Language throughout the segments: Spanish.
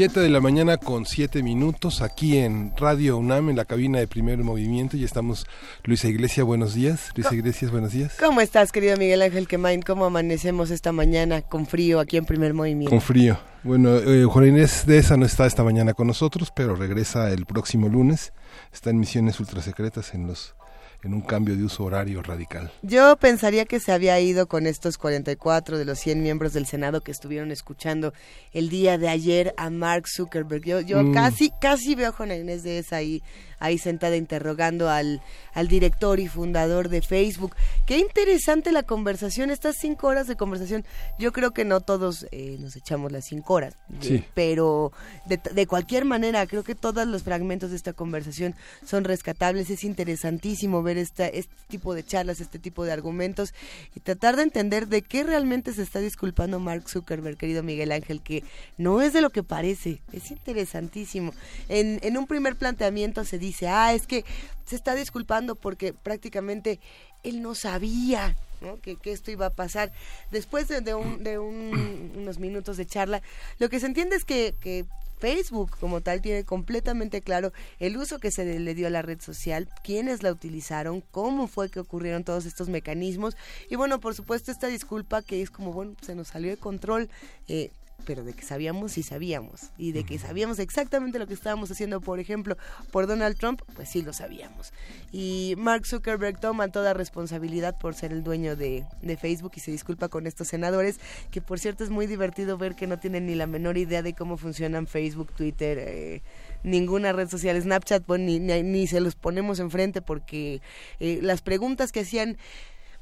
Siete de la mañana con siete minutos aquí en Radio UNAM en la cabina de Primer Movimiento y estamos Luisa Iglesias, buenos días. Luisa Iglesias, buenos días. ¿Cómo estás, querido Miguel Ángel Quemain? ¿Cómo amanecemos esta mañana con frío aquí en Primer Movimiento? Con frío. Bueno, eh, Juan Inés de esa no está esta mañana con nosotros, pero regresa el próximo lunes. Está en misiones ultrasecretas en los en un cambio de uso horario radical. Yo pensaría que se había ido con estos 44 de los 100 miembros del Senado que estuvieron escuchando el día de ayer a Mark Zuckerberg. Yo, yo Mm. casi, casi veo a Juana Inés de esa ahí, ahí sentada interrogando al, al director y fundador de Facebook. Qué interesante la conversación, estas cinco horas de conversación. Yo creo que no todos eh, nos echamos las cinco horas, Sí. eh, pero de, de cualquier manera, creo que todos los fragmentos de esta conversación son rescatables. Es interesantísimo ver esta, este tipo de charlas, este tipo de argumentos y tratar de entender de qué realmente se está disculpando Mark Zuckerberg, querido Miguel Ángel, que no es de lo que parece. Es interesantísimo. En, en un primer planteamiento se dice, ah, es que se está disculpando porque prácticamente él no sabía ¿no? Que, que esto iba a pasar. Después de, de un- de un- unos minutos de charla, lo que se entiende es que, que Facebook como tal tiene completamente claro el uso que se le dio a la red social, quiénes la utilizaron, cómo fue que ocurrieron todos estos mecanismos y bueno, por supuesto esta disculpa que es como, bueno, se nos salió de control. eh, pero de que sabíamos y sabíamos y de que sabíamos exactamente lo que estábamos haciendo, por ejemplo, por Donald Trump, pues sí lo sabíamos. Y Mark Zuckerberg toma toda responsabilidad por ser el dueño de, de Facebook y se disculpa con estos senadores, que por cierto es muy divertido ver que no tienen ni la menor idea de cómo funcionan Facebook, Twitter, eh, ninguna red social, Snapchat, pues, ni, ni, ni se los ponemos enfrente porque eh, las preguntas que hacían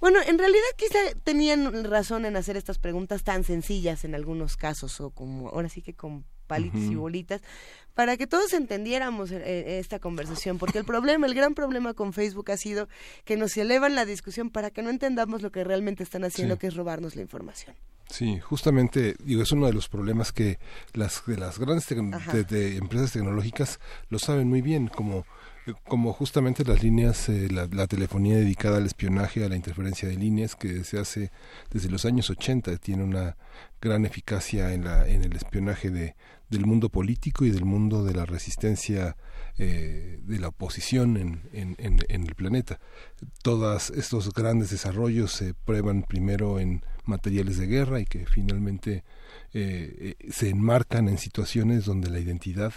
bueno, en realidad quizá tenían razón en hacer estas preguntas tan sencillas en algunos casos, o como ahora sí que con palitos y bolitas, para que todos entendiéramos eh, eh, esta conversación, porque el problema, el gran problema con Facebook ha sido que nos elevan la discusión para que no entendamos lo que realmente están haciendo, Sí. que es robarnos la información. Sí, justamente, digo, es uno de los problemas que las, de las grandes de- de empresas tecnológicas lo saben muy bien, como, como justamente las líneas, eh, la, telefonía dedicada al espionaje, a la interferencia de líneas, que se hace desde los años 80, tiene una gran eficacia en, la, en el espionaje de, del mundo político y del mundo de la resistencia eh, de la oposición en, en, en- en el planeta. Todos estos grandes desarrollos se prueban primero en materiales de guerra y que finalmente eh, eh, se enmarcan en situaciones donde la identidad,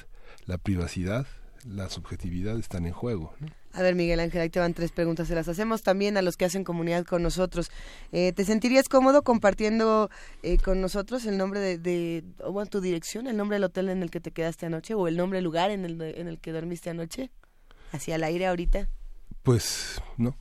la privacidad, la subjetividad están en juego. ¿no? A ver, Miguel Ángel, ahí te van tres preguntas. Se las hacemos también a los que hacen comunidad con nosotros. Eh, ¿Te sentirías cómodo compartiendo eh, con nosotros el nombre de, de o bueno, tu dirección, el nombre del hotel en el que te quedaste anoche o el nombre del lugar en el, en el que dormiste anoche? Hacia el aire ahorita. Pues no.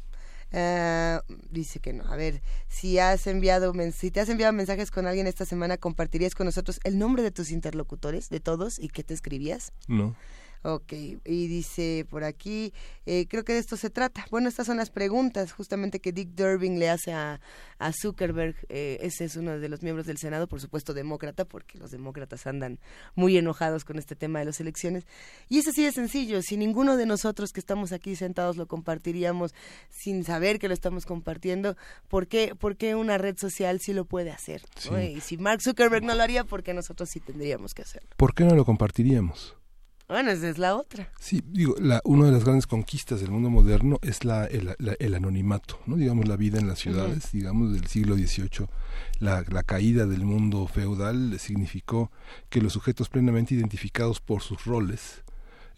Ah, dice que no. A ver, si has enviado, si te has enviado mensajes con alguien esta semana, ¿compartirías con nosotros el nombre de tus interlocutores, de todos, y qué te escribías? No. Ok, y dice por aquí, eh, creo que de esto se trata. Bueno, estas son las preguntas justamente que Dick Durbin le hace a, a Zuckerberg. Eh, ese es uno de los miembros del Senado, por supuesto demócrata, porque los demócratas andan muy enojados con este tema de las elecciones. Y es así de sencillo, si ninguno de nosotros que estamos aquí sentados lo compartiríamos sin saber que lo estamos compartiendo, ¿por qué, por qué una red social sí lo puede hacer? ¿no? Sí. Y si Mark Zuckerberg no lo haría, ¿por qué nosotros sí tendríamos que hacerlo? ¿Por qué no lo compartiríamos? Bueno, esa es la otra. Sí, digo, la, una de las grandes conquistas del mundo moderno es la, el, la- el anonimato, ¿no? Digamos, la vida en las ciudades, digamos, del siglo XVIII. La, la caída del mundo feudal significó que los sujetos plenamente identificados por sus roles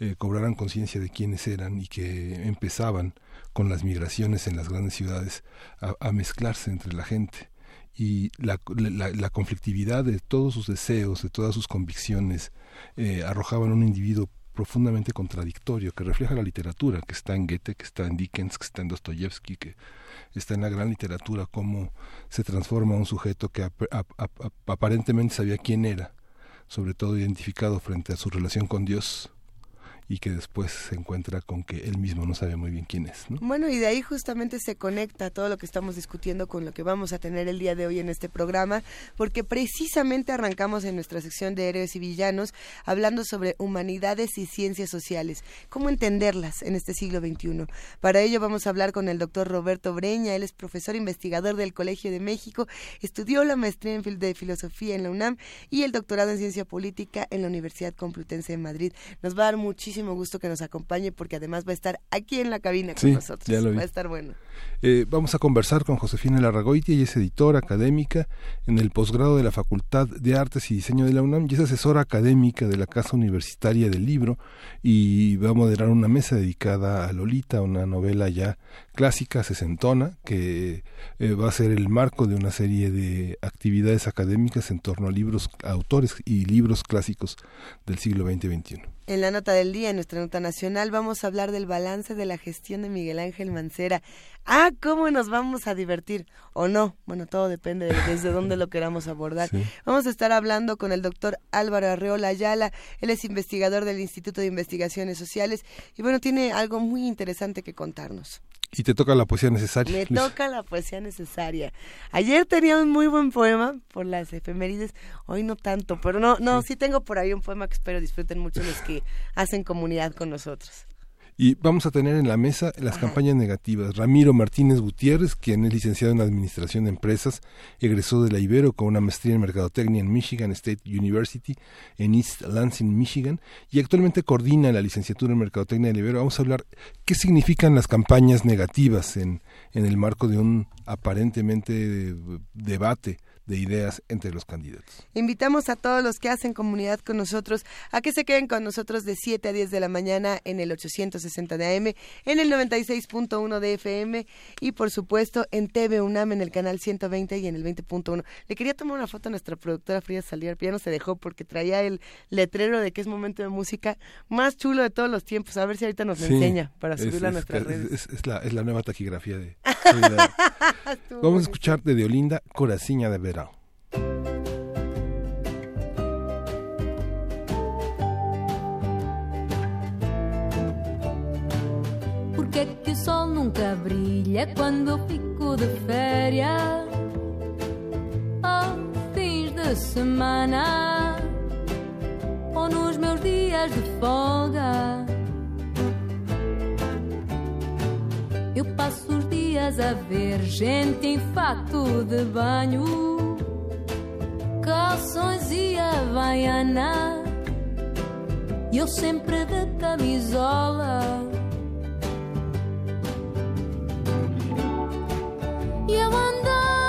eh, cobraran conciencia de quiénes eran y que empezaban con las migraciones en las grandes ciudades a, a mezclarse entre la gente y la, la, la conflictividad de todos sus deseos, de todas sus convicciones, eh, arrojaban un individuo profundamente contradictorio, que refleja la literatura, que está en Goethe, que está en Dickens, que está en Dostoyevsky, que está en la gran literatura, cómo se transforma un sujeto que aparentemente sabía quién era, sobre todo identificado frente a su relación con Dios, y que después se encuentra con que él mismo no sabe muy bien quién es. Bueno, y de ahí justamente se conecta todo lo que estamos discutiendo con lo que vamos a tener el día de hoy en este programa, porque precisamente arrancamos en nuestra sección de héroes y villanos hablando sobre humanidades y ciencias sociales, cómo entenderlas en este siglo XXI. Para ello vamos a hablar con el doctor Roberto Breña, él es profesor investigador del Colegio de México, estudió la maestría en de filosofía en la UNAM y el doctorado en ciencia política en la Universidad Complutense de Madrid. Nos va a dar muchísimo muchísimo gusto que nos acompañe porque además va a estar aquí en la cabina con nosotros. Va a estar bueno. Eh, vamos a conversar con Josefina Larragoiti, ella es editora académica en el posgrado de la Facultad de Artes y Diseño de la UNAM y es asesora académica de la Casa Universitaria del Libro y va a moderar una mesa dedicada a Lolita, una novela ya clásica, sesentona, que eh, va a ser el marco de una serie de actividades académicas en torno a libros, autores y libros clásicos del siglo XX y XXI. En la nota del día, en nuestra nota nacional, vamos a hablar del balance de la gestión de Miguel Ángel Mancera. Ah, ¿cómo nos vamos a divertir? ¿O no? Bueno, todo depende de desde dónde lo queramos abordar. Vamos a estar hablando con el doctor Álvaro Arreola Ayala. Él es investigador del Instituto de Investigaciones Sociales y bueno, tiene algo muy interesante que contarnos. Y te toca la poesía necesaria. Me toca la poesía necesaria. Ayer tenía un muy buen poema por las efemérides, hoy no tanto, pero no, no, sí tengo por ahí un poema que espero disfruten mucho los que hacen comunidad con nosotros. Y vamos a tener en la mesa las campañas negativas. Ramiro Martínez Gutiérrez, quien es licenciado en Administración de Empresas, egresó de la Ibero con una maestría en Mercadotecnia en Michigan State University en East Lansing, Michigan, y actualmente coordina la licenciatura en Mercadotecnia de la Ibero. Vamos a hablar qué significan las campañas negativas en, en el marco de un aparentemente debate de ideas entre los candidatos. Invitamos a todos los que hacen comunidad con nosotros a que se queden con nosotros de 7 a 10 de la mañana en el 860 de AM, en el 96.1 de FM y por supuesto en TV UNAM en el canal 120 y en el 20.1. Le quería tomar una foto a nuestra productora Frida Salier, pero ya no se dejó porque traía el letrero de que es momento de música más chulo de todos los tiempos. A ver si ahorita nos enseña para subirla a nuestras redes. Es, la, es la nueva taquigrafía de... Vamos a escuchar de Deolinda Coraciña de Verão. Por que que o sol nunca brilha quando eu fico de férias? Aos fins de semana ou nos meus dias de folga? Eu passo os dias a ver gente em fato de banho, calções e havaiana, e eu sempre de camisola. I one day.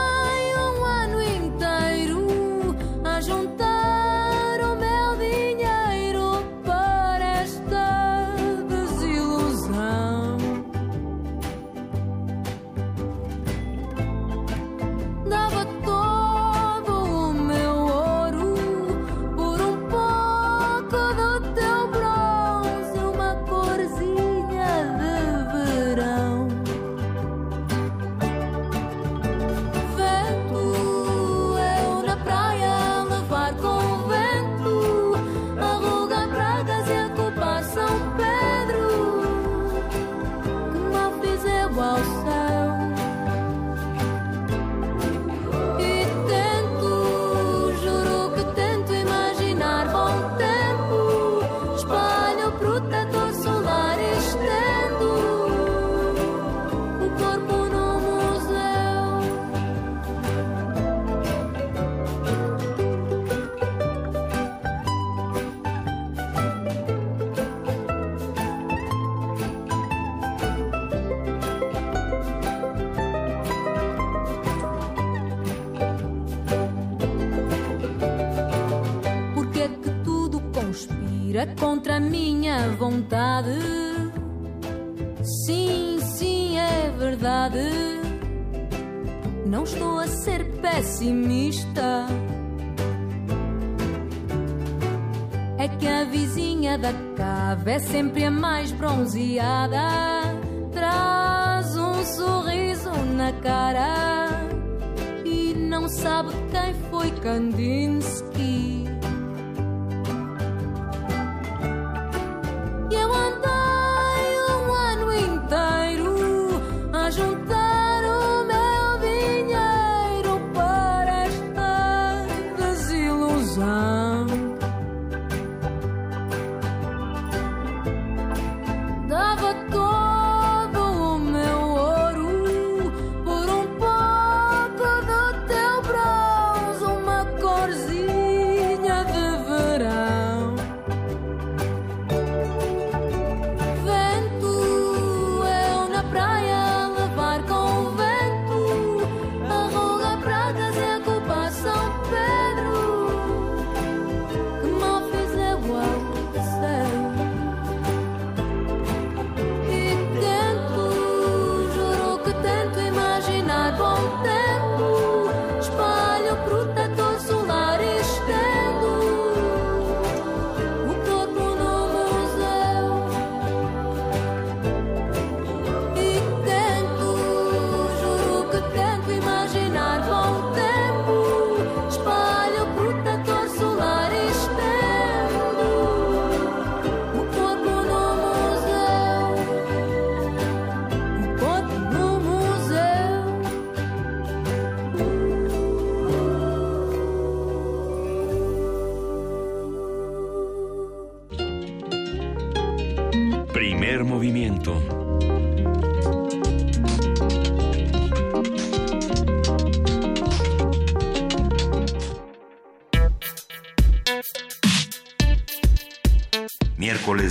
Vontade. Sim, sim, é verdade. Não estou a ser pessimista. É que a vizinha da cave é sempre a mais bronzeada. Traz um sorriso na cara e não sabe quem foi Kandinsky.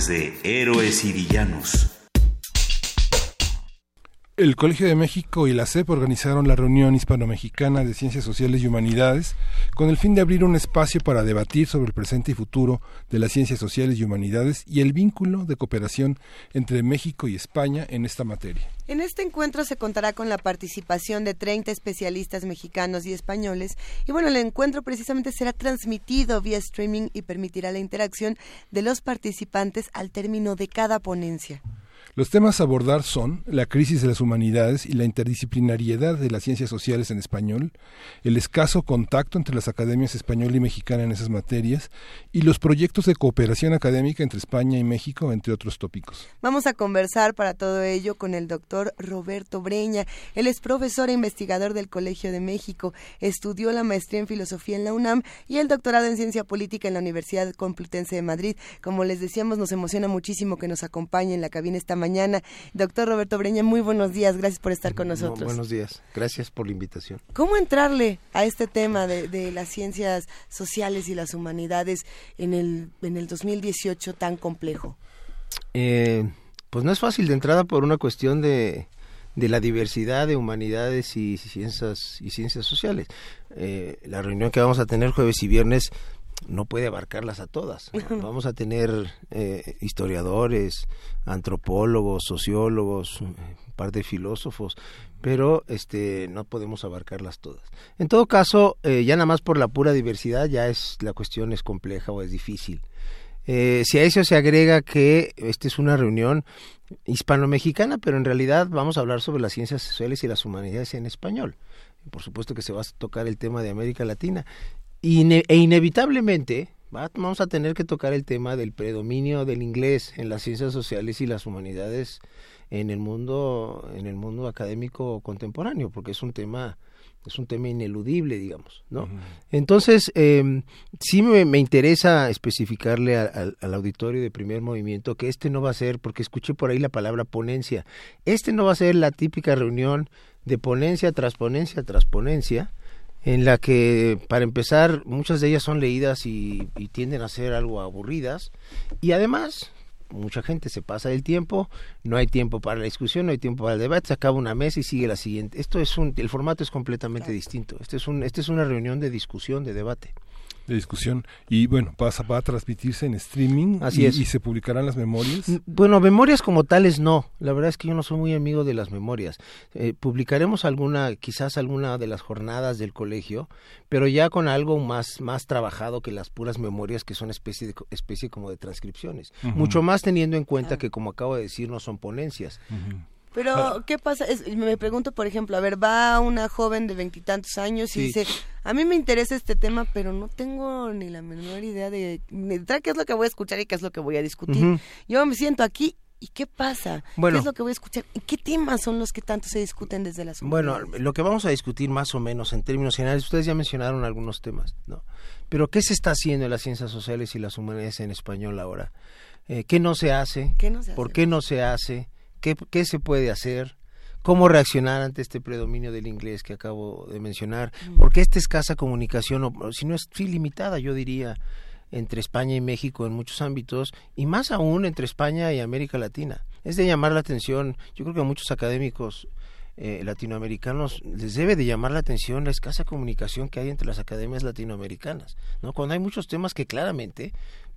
De Héroes y Villanos. El Colegio de México y la CEP organizaron la reunión hispano-mexicana de Ciencias Sociales y Humanidades con el fin de abrir un espacio para debatir sobre el presente y futuro de las ciencias sociales y humanidades y el vínculo de cooperación entre México y España en esta materia. En este encuentro se contará con la participación de 30 especialistas mexicanos y españoles y bueno, el encuentro precisamente será transmitido vía streaming y permitirá la interacción de los participantes al término de cada ponencia. Los temas a abordar son la crisis de las humanidades y la interdisciplinariedad de las ciencias sociales en español, el escaso contacto entre las academias española y mexicana en esas materias y los proyectos de cooperación académica entre España y México, entre otros tópicos. Vamos a conversar para todo ello con el doctor Roberto Breña. Él es profesor e investigador del Colegio de México, estudió la maestría en filosofía en la UNAM y el doctorado en ciencia política en la Universidad Complutense de Madrid. Como les decíamos, nos emociona muchísimo que nos acompañe en la cabina esta. Doctor Roberto Breña, muy buenos días, gracias por estar con nosotros. No, buenos días, gracias por la invitación. ¿Cómo entrarle a este tema de, de, las ciencias sociales y las humanidades en el, en el 2018 tan complejo? Eh, pues no es fácil de entrada por una cuestión de, de la diversidad de humanidades y ciencias y ciencias sociales. Eh, la reunión que vamos a tener jueves y viernes no puede abarcarlas a todas. Vamos a tener eh, historiadores, antropólogos, sociólogos, un par de filósofos, pero este no podemos abarcarlas todas. En todo caso, eh, ya nada más por la pura diversidad ya es la cuestión es compleja o es difícil. Eh, si a eso se agrega que esta es una reunión hispano-mexicana, pero en realidad vamos a hablar sobre las ciencias sociales y las humanidades en español. Por supuesto que se va a tocar el tema de América Latina. Ine e inevitablemente ¿va? vamos a tener que tocar el tema del predominio del inglés en las ciencias sociales y las humanidades en el mundo en el mundo académico contemporáneo porque es un tema es un tema ineludible digamos no uh -huh. entonces eh, sí me, me, interesa especificarle a, a, al auditorio de primer movimiento que este no va a ser porque escuché por ahí la palabra ponencia este no va a ser la típica reunión de ponencia tras ponencia tras ponencia en la que, para empezar, muchas de ellas son leídas y, y, tienden a ser algo aburridas. Y además, mucha gente se pasa del tiempo, no hay tiempo para la discusión, no hay tiempo para el debate, se acaba una mesa y sigue la siguiente. Esto es un, el formato es completamente distinto. Este es un, este es una reunión de discusión, de debate. De discusión. Y bueno, pasa, va a transmitirse en streaming Así y, es. y se publicarán las memorias. Mm, Bueno, memorias como tales no. La verdad es que yo no soy muy amigo de las memorias. Eh, publicaremos alguna, quizás alguna de las jornadas del colegio, pero ya con algo más, más trabajado que las puras memorias que son especie, de, especie como de transcripciones. Mucho más teniendo en cuenta que, como acabo de decir, no son ponencias. Pero, ¿qué pasa? Es- me pregunto, por ejemplo, a ver, va una joven de veintitantos años y dice, a mí me interesa este tema, pero no tengo ni la menor idea de, de qué es lo que voy a escuchar y qué es lo que voy a discutir. Yo me siento aquí y ¿qué pasa? Bueno. ¿Qué es lo que voy a escuchar? ¿Y qué temas son los que tanto se discuten desde las Bueno, lo que vamos a discutir más o menos en términos generales, ustedes ya mencionaron algunos temas, ¿no? Pero ¿qué se está haciendo en las ciencias sociales y las humanidades en español ahora? Eh, ¿Qué no se hace? ¿Qué no se ¿Por hace? qué no se hace? ¿Qué, ¿Qué se puede hacer? ¿Cómo reaccionar ante este predominio del inglés que acabo de mencionar? Porque esta escasa comunicación, o si no es sí, limitada, yo diría, entre España y México en muchos ámbitos, y más aún entre España y América Latina. Es de llamar la atención, yo creo que a muchos académicos eh, latinoamericanos les debe de llamar la atención la escasa comunicación que hay entre las academias latinoamericanas, ¿no? Cuando hay muchos temas que claramente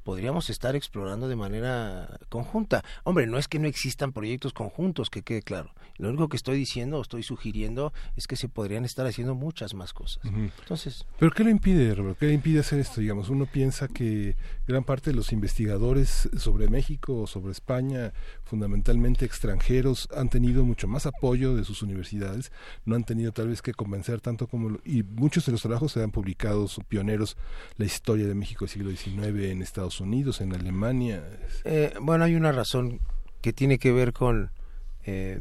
podríamos estar explorando de manera conjunta. Hombre, no es que no existan proyectos conjuntos, que quede claro. Lo único que estoy diciendo o estoy sugiriendo es que se podrían estar haciendo muchas más cosas. Entonces, ¿Pero qué le impide, Robert? ¿Qué le impide hacer esto? Digamos, uno piensa que gran parte de los investigadores sobre México o sobre España, fundamentalmente extranjeros, han tenido mucho más apoyo de sus universidades, no han tenido tal vez que convencer tanto como... lo- y muchos de los trabajos se han publicado, son pioneros, la historia de México del siglo XIX en Estados Unidos, en Alemania. Eh, bueno, hay una razón que tiene que ver con eh,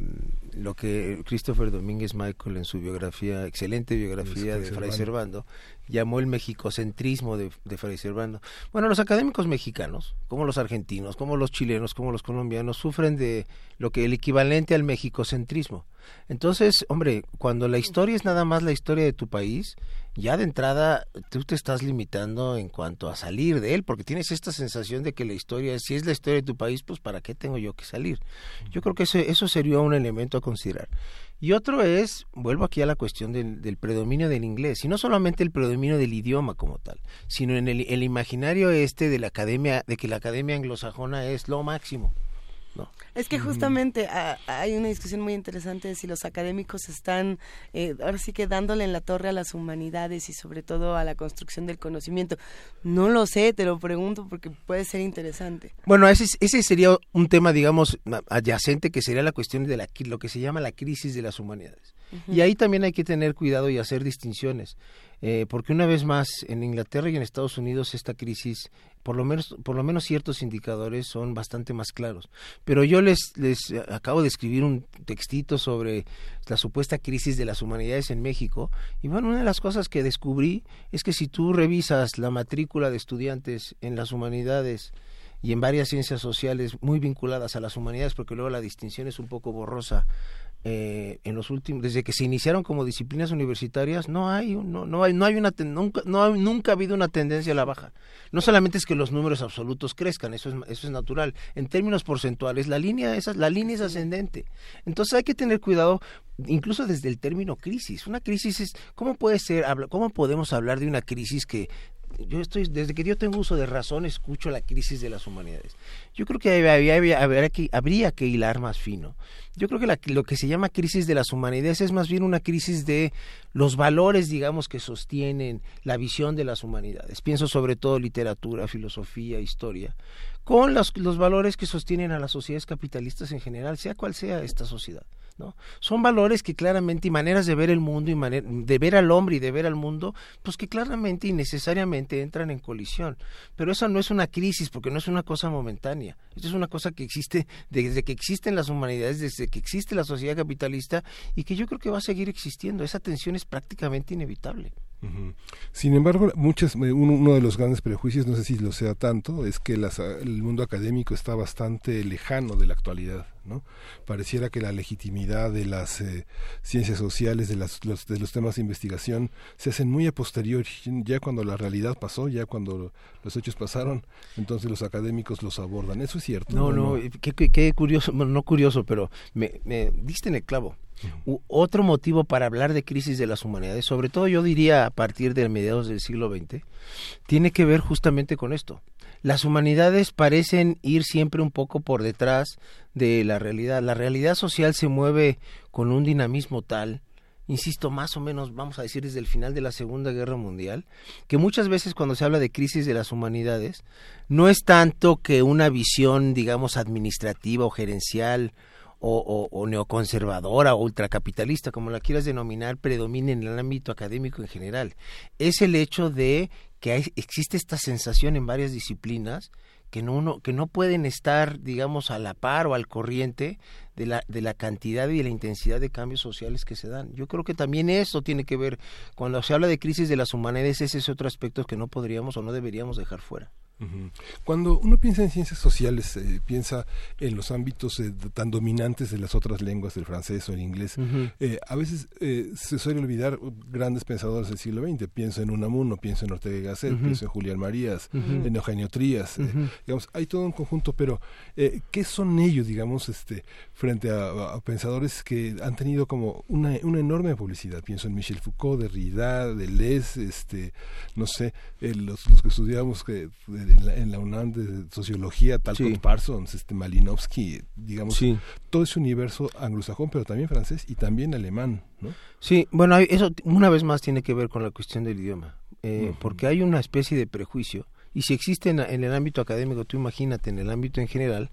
lo que Christopher Domínguez Michael en su biografía, excelente biografía De Fray Servando, llamó el mexicocentrismo de, de Fray Servando. Bueno, los académicos mexicanos, como los argentinos, como los chilenos, como los colombianos, sufren de lo que el equivalente al mexicocentrismo. Entonces, hombre, cuando la historia es nada más la historia de tu país, ya de entrada tú te estás limitando en cuanto a salir de él, porque tienes esta sensación de que la historia, si es la historia de tu país, pues ¿para qué tengo yo que salir? Yo creo que eso, eso sería un elemento a considerar. Y otro es, vuelvo aquí a la cuestión del, del predominio del inglés, y no solamente el predominio del idioma como tal, sino en el, el imaginario este de la academia, de que la academia anglosajona es lo máximo. ¿No? Es que justamente ah, hay una discusión muy interesante de si los académicos están eh, ahora sí que dándole en la torre a las humanidades y sobre todo a la construcción del conocimiento. No lo sé, te lo pregunto porque puede ser interesante. Bueno, ese, es- ese sería un tema, digamos, adyacente, que sería la cuestión de la, lo que se llama la crisis de las humanidades. Y ahí también hay que tener cuidado y hacer distinciones, eh, porque una vez más, en Inglaterra y en Estados Unidos esta crisis, por lo menos, por lo menos ciertos indicadores son bastante más claros. Pero yo les, les eh, acabo de escribir un textito sobre la supuesta crisis de las humanidades en México, y bueno, una de las cosas que descubrí es que si tú revisas la matrícula de estudiantes en las humanidades, y en varias ciencias sociales muy vinculadas a las humanidades, porque luego la distinción es un poco borrosa. Eh, en los últimos, desde que se iniciaron como disciplinas universitarias, no hay, no, no hay, no hay una, nunca, no hay- nunca ha habido una tendencia a la baja. No solamente es que los números absolutos crezcan, eso es, eso es natural. En términos porcentuales, la línea, esa, la línea es ascendente. Entonces hay que tener cuidado, incluso desde el término crisis. Una crisis es, ¿cómo puede ser, cómo podemos hablar de una crisis que yo estoy desde que yo tengo uso de razón escucho la crisis de las humanidades. Yo creo que habría que hilar más fino. Yo creo que la- lo que se llama crisis de las humanidades es más bien una crisis de los valores, digamos, que sostienen la visión de las humanidades. Pienso sobre todo literatura, filosofía, historia, con los, los valores que sostienen a las sociedades capitalistas en general, sea cual sea esta sociedad. ¿No? Son valores que claramente y maneras de ver el mundo y mane- de ver al hombre y de ver al mundo, pues que claramente y necesariamente entran en colisión. Pero esa no es una crisis porque no es una cosa momentánea. Esto es una cosa que existe desde que existen las humanidades, desde que existe la sociedad capitalista y que yo creo que va a seguir existiendo. Esa tensión es prácticamente inevitable. Sin embargo, muchas, eh, uno, de los grandes prejuicios, no sé si lo sea tanto, es que el mundo académico está bastante lejano de la actualidad. ¿No? Pareciera que la legitimidad de las eh, ciencias sociales, de, las, los, de los temas de investigación, se hacen muy a posteriori, ya cuando la realidad pasó, ya cuando los hechos pasaron, entonces los académicos los abordan. ¿Eso es cierto? No, no, qué, qué, curioso, bueno, no curioso, pero me, me diste en el clavo. otro motivo para hablar de crisis de las humanidades, sobre todo yo diría a partir de mediados del siglo XX, tiene que ver justamente con esto las humanidades parecen ir siempre un poco por detrás de la realidad. La realidad social se mueve con un dinamismo tal, insisto, más o menos, vamos a decir, desde el final de la Segunda Guerra Mundial, que muchas veces cuando se habla de crisis de las humanidades, no es tanto que una visión, digamos, administrativa o gerencial o, o, neoconservadora o ultracapitalista, como la quieras denominar, predomine en el ámbito académico en general. Es el hecho de que existe esta sensación en varias disciplinas que no, que no pueden estar, digamos, a la par o al corriente de la, de la cantidad y de la intensidad de cambios sociales que se dan. Yo creo que también eso tiene que ver, cuando se habla de crisis de las humanidades, ese es otro aspecto que no podríamos o no deberíamos dejar fuera. Cuando uno piensa en ciencias sociales, eh, piensa en los ámbitos eh, tan dominantes de las otras lenguas, del francés o el inglés, eh, a veces se suele olvidar grandes pensadores del siglo XX. Pienso en Unamuno, pienso en Ortega y Gasset, pienso en Julián Marías, en Eugenio Trías. digamos, hay todo un conjunto, pero ¿qué son ellos, digamos, este, frente a, pensadores que han tenido como una, una enorme publicidad? Pienso en Michel Foucault, Derrida, Deleuze, este, no sé, los, los que estudiamos que en la, UNAM de sociología, tal como Parsons, este Malinowski, digamos, todo ese universo anglosajón, pero también francés y también alemán, ¿no? Sí, bueno, eso una vez más tiene que ver con la cuestión del idioma, eh, porque hay una especie de prejuicio y si existe en, el ámbito académico, tú imagínate en el ámbito en general,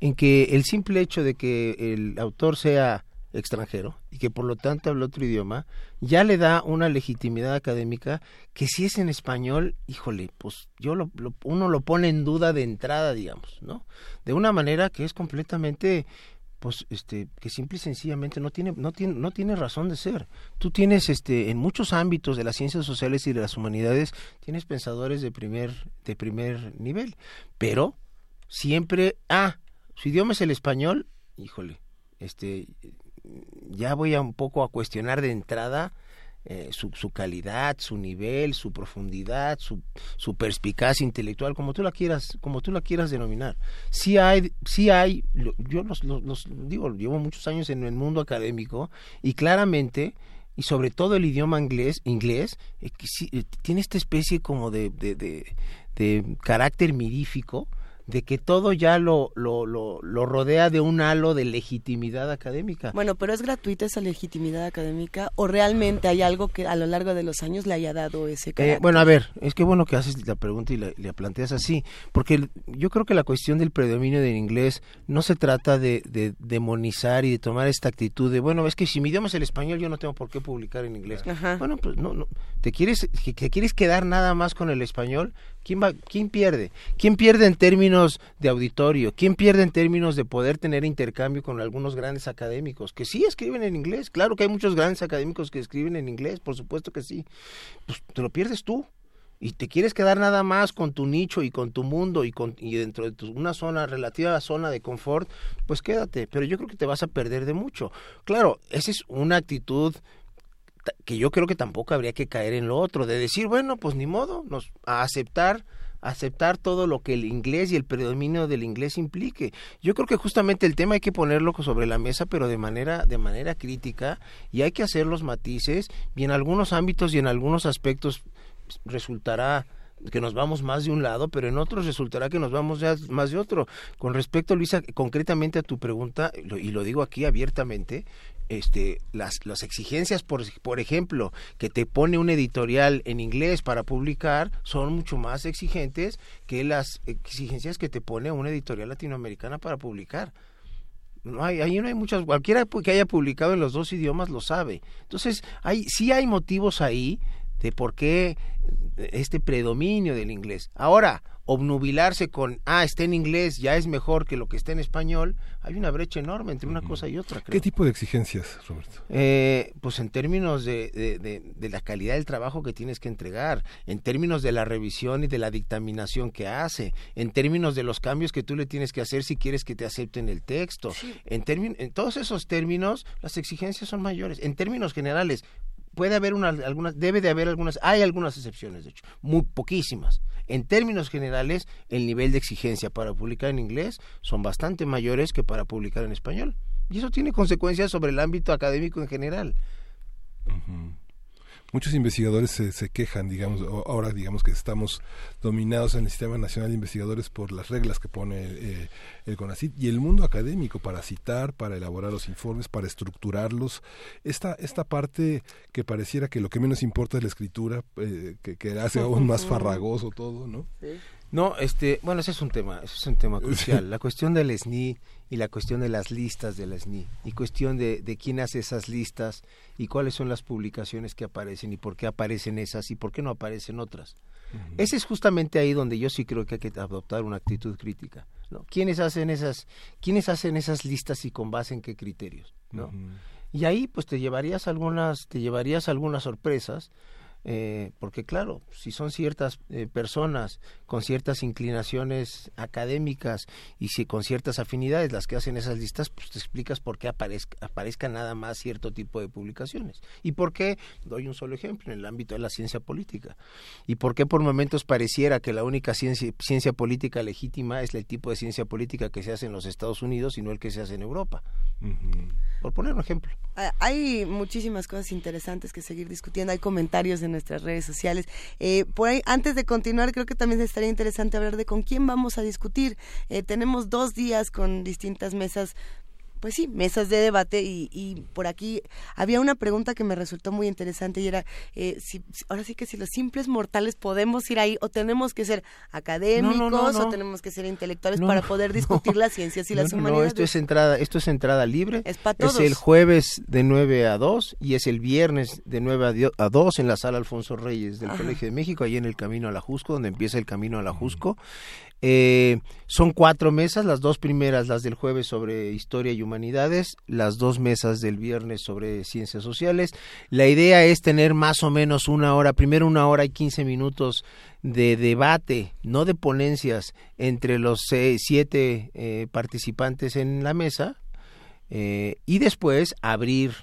en que el simple hecho de que el autor sea extranjero y que por lo tanto habla otro idioma, ya le da una legitimidad académica que si es en español, híjole, pues yo lo, uno lo pone en duda de entrada, digamos, ¿no? De una manera que es completamente pues este que simple y sencillamente no tiene no tiene no tiene razón de ser. Tú tienes este en muchos ámbitos de las ciencias sociales y de las humanidades tienes pensadores de primer de primer nivel, pero siempre ah, su idioma es el español, híjole, este ya voy a un poco a cuestionar de entrada eh, su, calidad, su nivel, su profundidad, su, su, perspicacia intelectual, como tú la quieras, como tú la quieras denominar. Sí hay, sí hay, yo los, los, digo, llevo muchos años en el mundo académico y claramente y sobre todo el idioma inglés, inglés eh, eh, tiene esta especie como de, de, de, de carácter mirífico de que todo ya lo, lo, lo, lo, rodea de un halo de legitimidad académica. Bueno, pero ¿es gratuita esa legitimidad académica o realmente hay algo que a lo largo de los años le haya dado ese eh, carácter? bueno, a ver, es que bueno que haces la pregunta y la, planteas así, porque yo creo que la cuestión del predominio del inglés no se trata de, de, demonizar y de tomar esta actitud de, bueno, es que si mi idioma es el español, yo no tengo por qué publicar en inglés. Bueno, pues no, no, ¿te quieres, te quieres quedar nada más con el español? ¿Quién, va, ¿Quién pierde? ¿Quién pierde en términos de auditorio? ¿Quién pierde en términos de poder tener intercambio con algunos grandes académicos? Que sí escriben en inglés. Claro que hay muchos grandes académicos que escriben en inglés, por supuesto que sí. Pues te lo pierdes tú. Y te quieres quedar nada más con tu nicho y con tu mundo y, con, y dentro de una zona relativa zona de confort, pues quédate. Pero yo creo que te vas a perder de mucho. Claro, esa es una actitud que yo creo que tampoco habría que caer en lo otro, de decir, bueno, pues ni modo, nos, a aceptar aceptar todo lo que el inglés y el predominio del inglés implique. Yo creo que justamente el tema hay que ponerlo sobre la mesa, pero de manera de manera crítica y hay que hacer los matices y en algunos ámbitos y en algunos aspectos resultará que nos vamos más de un lado, pero en otros resultará que nos vamos ya más de otro. Con respecto, Luisa, concretamente a tu pregunta, y lo digo aquí abiertamente, este, las, las exigencias, por, por ejemplo, que te pone un editorial en inglés para publicar son mucho más exigentes que las exigencias que te pone una editorial latinoamericana para publicar. No hay, hay muchas, cualquiera que haya publicado en los dos idiomas lo sabe. Entonces, hay, sí hay motivos ahí de por qué este predominio del inglés. Ahora, obnubilarse con, ah, está en inglés, ya es mejor que lo que está en español, hay una brecha enorme entre una cosa y otra. ¿Qué tipo de exigencias, Roberto? Eh, pues en términos de, de, la calidad del trabajo que tienes que entregar, en términos de la revisión y de la dictaminación que hace, en términos de los cambios que tú le tienes que hacer si quieres que te acepten el texto. En, en todos esos términos, las exigencias son mayores. En términos generales, puede haber una, algunas, debe de haber algunas, hay algunas excepciones, de hecho, muy poquísimas. En términos generales, el nivel de exigencia para publicar en inglés son bastante mayores que para publicar en español. Y eso tiene consecuencias sobre el ámbito académico en general muchos investigadores se, se, quejan, digamos, ahora digamos que estamos dominados en el Sistema Nacional de Investigadores por las reglas que pone eh, el CONACYT y el mundo académico para citar, para elaborar los informes, para estructurarlos. Esta, esta parte que pareciera que lo que menos importa es la escritura, eh, que, que, hace aún más farragoso todo, ¿no? No, este, bueno, ese es un tema, ese es un tema crucial. La cuestión del SNI y la cuestión de las listas del SNI y cuestión de, de quién hace esas listas y cuáles son las publicaciones que aparecen y por qué aparecen esas y por qué no aparecen otras. Ese es justamente ahí donde yo sí creo que hay que adoptar una actitud crítica. ¿no? ¿Quiénes hacen esas, quiénes hacen esas listas y con base en qué criterios? ¿no? Y ahí pues te llevarías algunas, te llevarías algunas sorpresas eh, porque claro, si son ciertas eh, personas con ciertas inclinaciones académicas y si con ciertas afinidades las que hacen esas listas, pues te explicas por qué aparezca, aparezca nada más cierto tipo de publicaciones. Y por qué, doy un solo ejemplo, en el ámbito de la ciencia política. Y por qué por momentos pareciera que la única ciencia, ciencia política legítima es el tipo de ciencia política que se hace en los Estados Unidos y no el que se hace en Europa por poner un ejemplo. Ah, hay muchísimas cosas interesantes que seguir discutiendo, hay comentarios en nuestras redes sociales. Eh, por ahí, antes de continuar, creo que también estaría interesante hablar de con quién vamos a discutir. Eh, tenemos dos días con distintas mesas pues sí, mesas de debate y, y, por aquí había una pregunta que me resultó muy interesante y era, eh, si, ahora sí que si los simples mortales podemos ir ahí o tenemos que ser académicos o tenemos que ser intelectuales para poder discutir las ciencias y las humanidades. No, esto es entrada, esto es entrada libre. Es para todos. Es el jueves de 9 a 2 y es el viernes de 9 a 2 en la sala Alfonso Reyes del Colegio de México, ahí en el camino a la Jusco, donde empieza el camino a la Jusco. Eh, son cuatro mesas, las dos primeras, las del jueves sobre historia y humanidades, las dos mesas del viernes sobre ciencias sociales. La idea es tener más o menos una hora, primero una hora y quince minutos de debate, no de ponencias, entre los siete eh, participantes en la mesa eh, y después abrir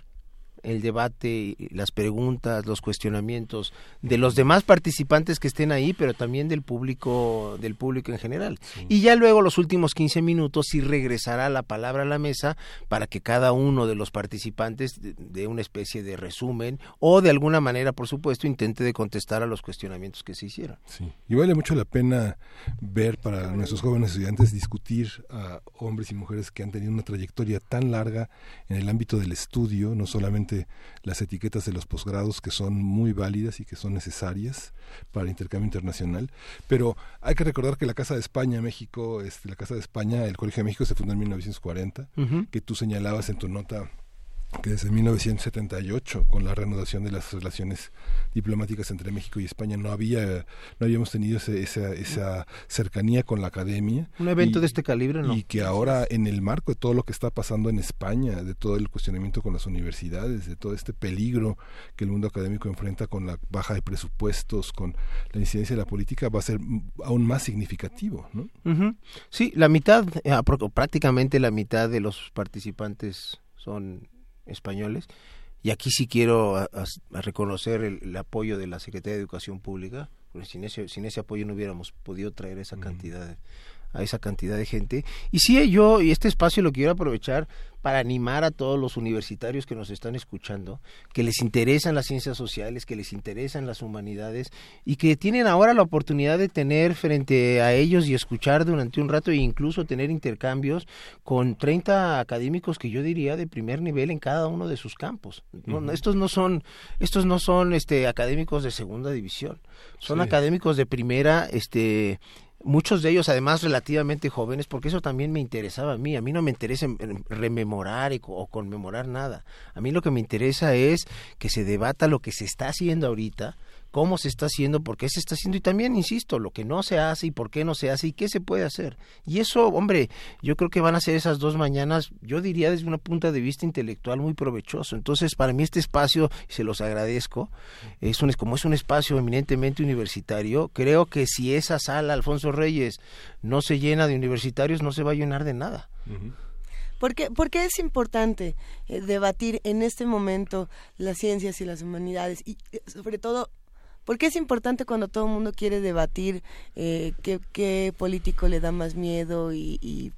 el debate, las preguntas, los cuestionamientos de los demás participantes que estén ahí, pero también del público, del público en general. Y ya luego los últimos 15 minutos sí regresará la palabra a la mesa para que cada uno de los participantes dé una especie de resumen o de alguna manera, por supuesto, intente de contestar a los cuestionamientos que se hicieron. Sí. Y vale mucho la pena ver para nuestros jóvenes estudiantes discutir a hombres y mujeres que han tenido una trayectoria tan larga en el ámbito del estudio, no solamente las etiquetas de los posgrados que son muy válidas y que son necesarias para el intercambio internacional, pero hay que recordar que la Casa de España, México, este, la Casa de España, el Colegio de México se fundó en 1940, que tú señalabas en tu nota que desde 1978, con la reanudación de las relaciones diplomáticas entre México y España, no había, no habíamos tenido esa, esa cercanía con la academia. Un evento de este calibre, ¿no? Y que ahora, en el marco de todo lo que está pasando en España, de todo el cuestionamiento con las universidades, de todo este peligro que el mundo académico enfrenta con la baja de presupuestos, con la incidencia de la política, va a ser aún más significativo, ¿no? Sí, la mitad, eh, prácticamente la mitad de los participantes son españoles. Y aquí sí quiero reconocer el, apoyo de la Secretaría de Educación Pública, porque sin ese, sin ese apoyo no hubiéramos podido traer esa cantidad de, a esa cantidad de gente. Y sí, yo, y este espacio lo quiero aprovechar para animar a todos los universitarios que nos están escuchando, que les interesan las ciencias sociales, que les interesan las humanidades y que tienen ahora la oportunidad de tener frente a ellos y escuchar durante un rato e incluso tener intercambios con 30 académicos que yo diría de primer nivel en cada uno de sus campos. estos no son estos no son este académicos de segunda división, son académicos de primera este muchos de ellos además relativamente jóvenes, porque eso también me interesaba a mí. A mí no me interesa rememorar o conmemorar nada. A mí lo que me interesa es que se debata lo que se está haciendo ahorita cómo se está haciendo, por qué se está haciendo y también, insisto, lo que no se hace y por qué no se hace y qué se puede hacer. Y eso, hombre, yo creo que van a ser esas dos mañanas, yo diría desde una punta de vista intelectual muy provechoso. Entonces, para mí este espacio, y se los agradezco, es un, como es un espacio eminentemente universitario, creo que si esa sala, Alfonso Reyes, no se llena de universitarios, no se va a llenar de nada. ¿Por qué, es importante eh, debatir en este momento las ciencias y las humanidades? Y eh, sobre todo, ¿por qué es importante cuando todo el mundo quiere debatir eh, qué, político le da más miedo y,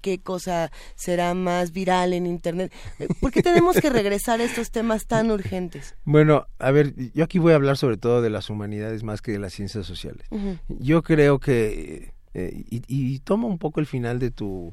qué cosa será más viral en Internet? ¿Por qué tenemos que regresar a estos temas tan urgentes? Bueno, a ver, yo aquí voy a hablar sobre todo de las humanidades más que de las ciencias sociales. Yo creo que, y, y tomo un poco el final de tu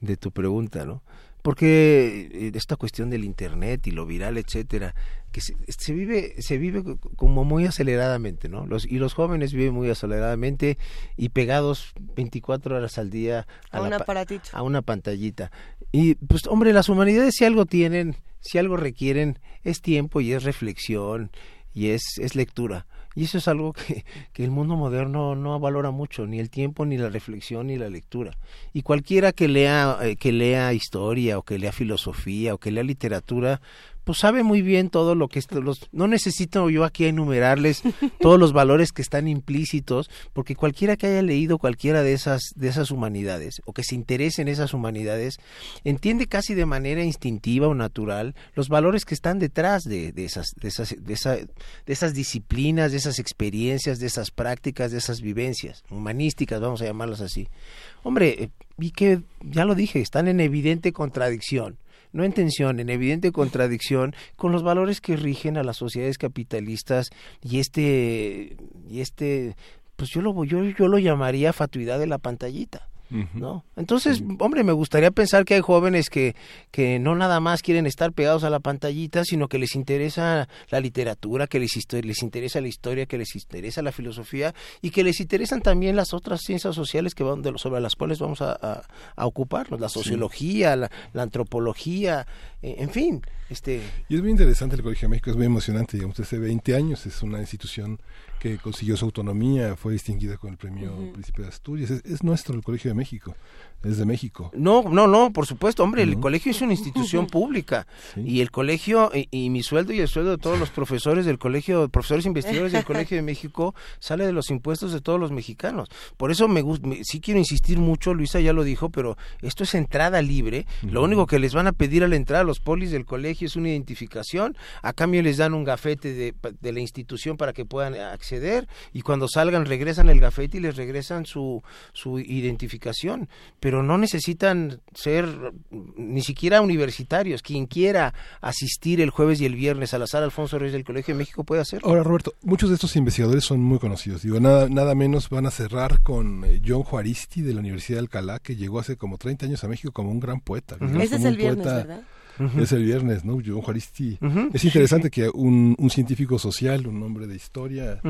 de tu pregunta, ¿no? Porque eh, esta cuestión del internet y lo viral, etcétera, que se, vive se vive como muy aceleradamente, ¿no? Los y los jóvenes viven muy aceleradamente y pegados 24 horas al día a, un a una pantallita. Y pues hombre, las humanidades si algo tienen, si algo requieren es tiempo y es reflexión y es es lectura y eso es algo que, que, el mundo moderno no valora mucho, ni el tiempo, ni la reflexión, ni la lectura. Y cualquiera que lea, eh, que lea historia, o que lea filosofía, o que lea literatura, pues sabe muy bien todo lo que los no necesito yo aquí enumerarles todos los valores que están implícitos porque cualquiera que haya leído cualquiera de esas de esas humanidades o que se interese en esas humanidades entiende casi de manera instintiva o natural los valores que están detrás de, de esas de esas de, esa, de esas disciplinas de esas experiencias de esas prácticas de esas vivencias humanísticas vamos a llamarlas así. Hombre eh, y que ya lo dije están en evidente contradicción no en tensión, en evidente contradicción con los valores que rigen a las sociedades capitalistas y este y este pues yo lo yo, yo lo llamaría fatuidad de la pantallita. ¿No? Entonces, hombre, me gustaría pensar que hay jóvenes que, que no nada más quieren estar pegados a la pantallita, sino que les interesa la literatura, que les, les interesa la historia, que les interesa la filosofía y que les interesan también las otras ciencias sociales que van de, sobre las cuales vamos a, ocuparnos, la sociología, la, antropología, eh, en fin. Este... Y es muy interesante el Colegio de México, es muy emocionante, digamos, hace 20 años es una institución que consiguió su autonomía, fue distinguida con el premio Príncipe de Asturias. Es, nuestro el Colegio de México, es de México. No, no, no, por supuesto, hombre, el colegio es una institución pública y el colegio y, mi sueldo y el sueldo de todos los profesores del colegio, profesores investigadores del Colegio de México sale de los impuestos de todos los mexicanos. Por eso me, gusta, sí quiero insistir mucho, Luisa ya lo dijo, pero esto es entrada libre. Lo único que les van a pedir a la entrada a los polis del colegio es una identificación, a cambio les dan un gafete de, de la institución para que puedan acceder y cuando salgan regresan el gafete y les regresan su, su identificación. Pero no necesitan ser ni siquiera universitarios. Quien quiera asistir el jueves y el viernes a la sala Alfonso Reyes del Colegio de México puede hacerlo. Ahora, Roberto, muchos de estos investigadores son muy conocidos. Digo, nada, nada menos van a cerrar con eh, John Juaristi de la Universidad de Alcalá, que llegó hace como 30 años a México como un gran poeta. Ese es el viernes, ¿verdad? Es el viernes, ¿no? Juaristi. es interesante que un, un, científico social, un hombre de historia,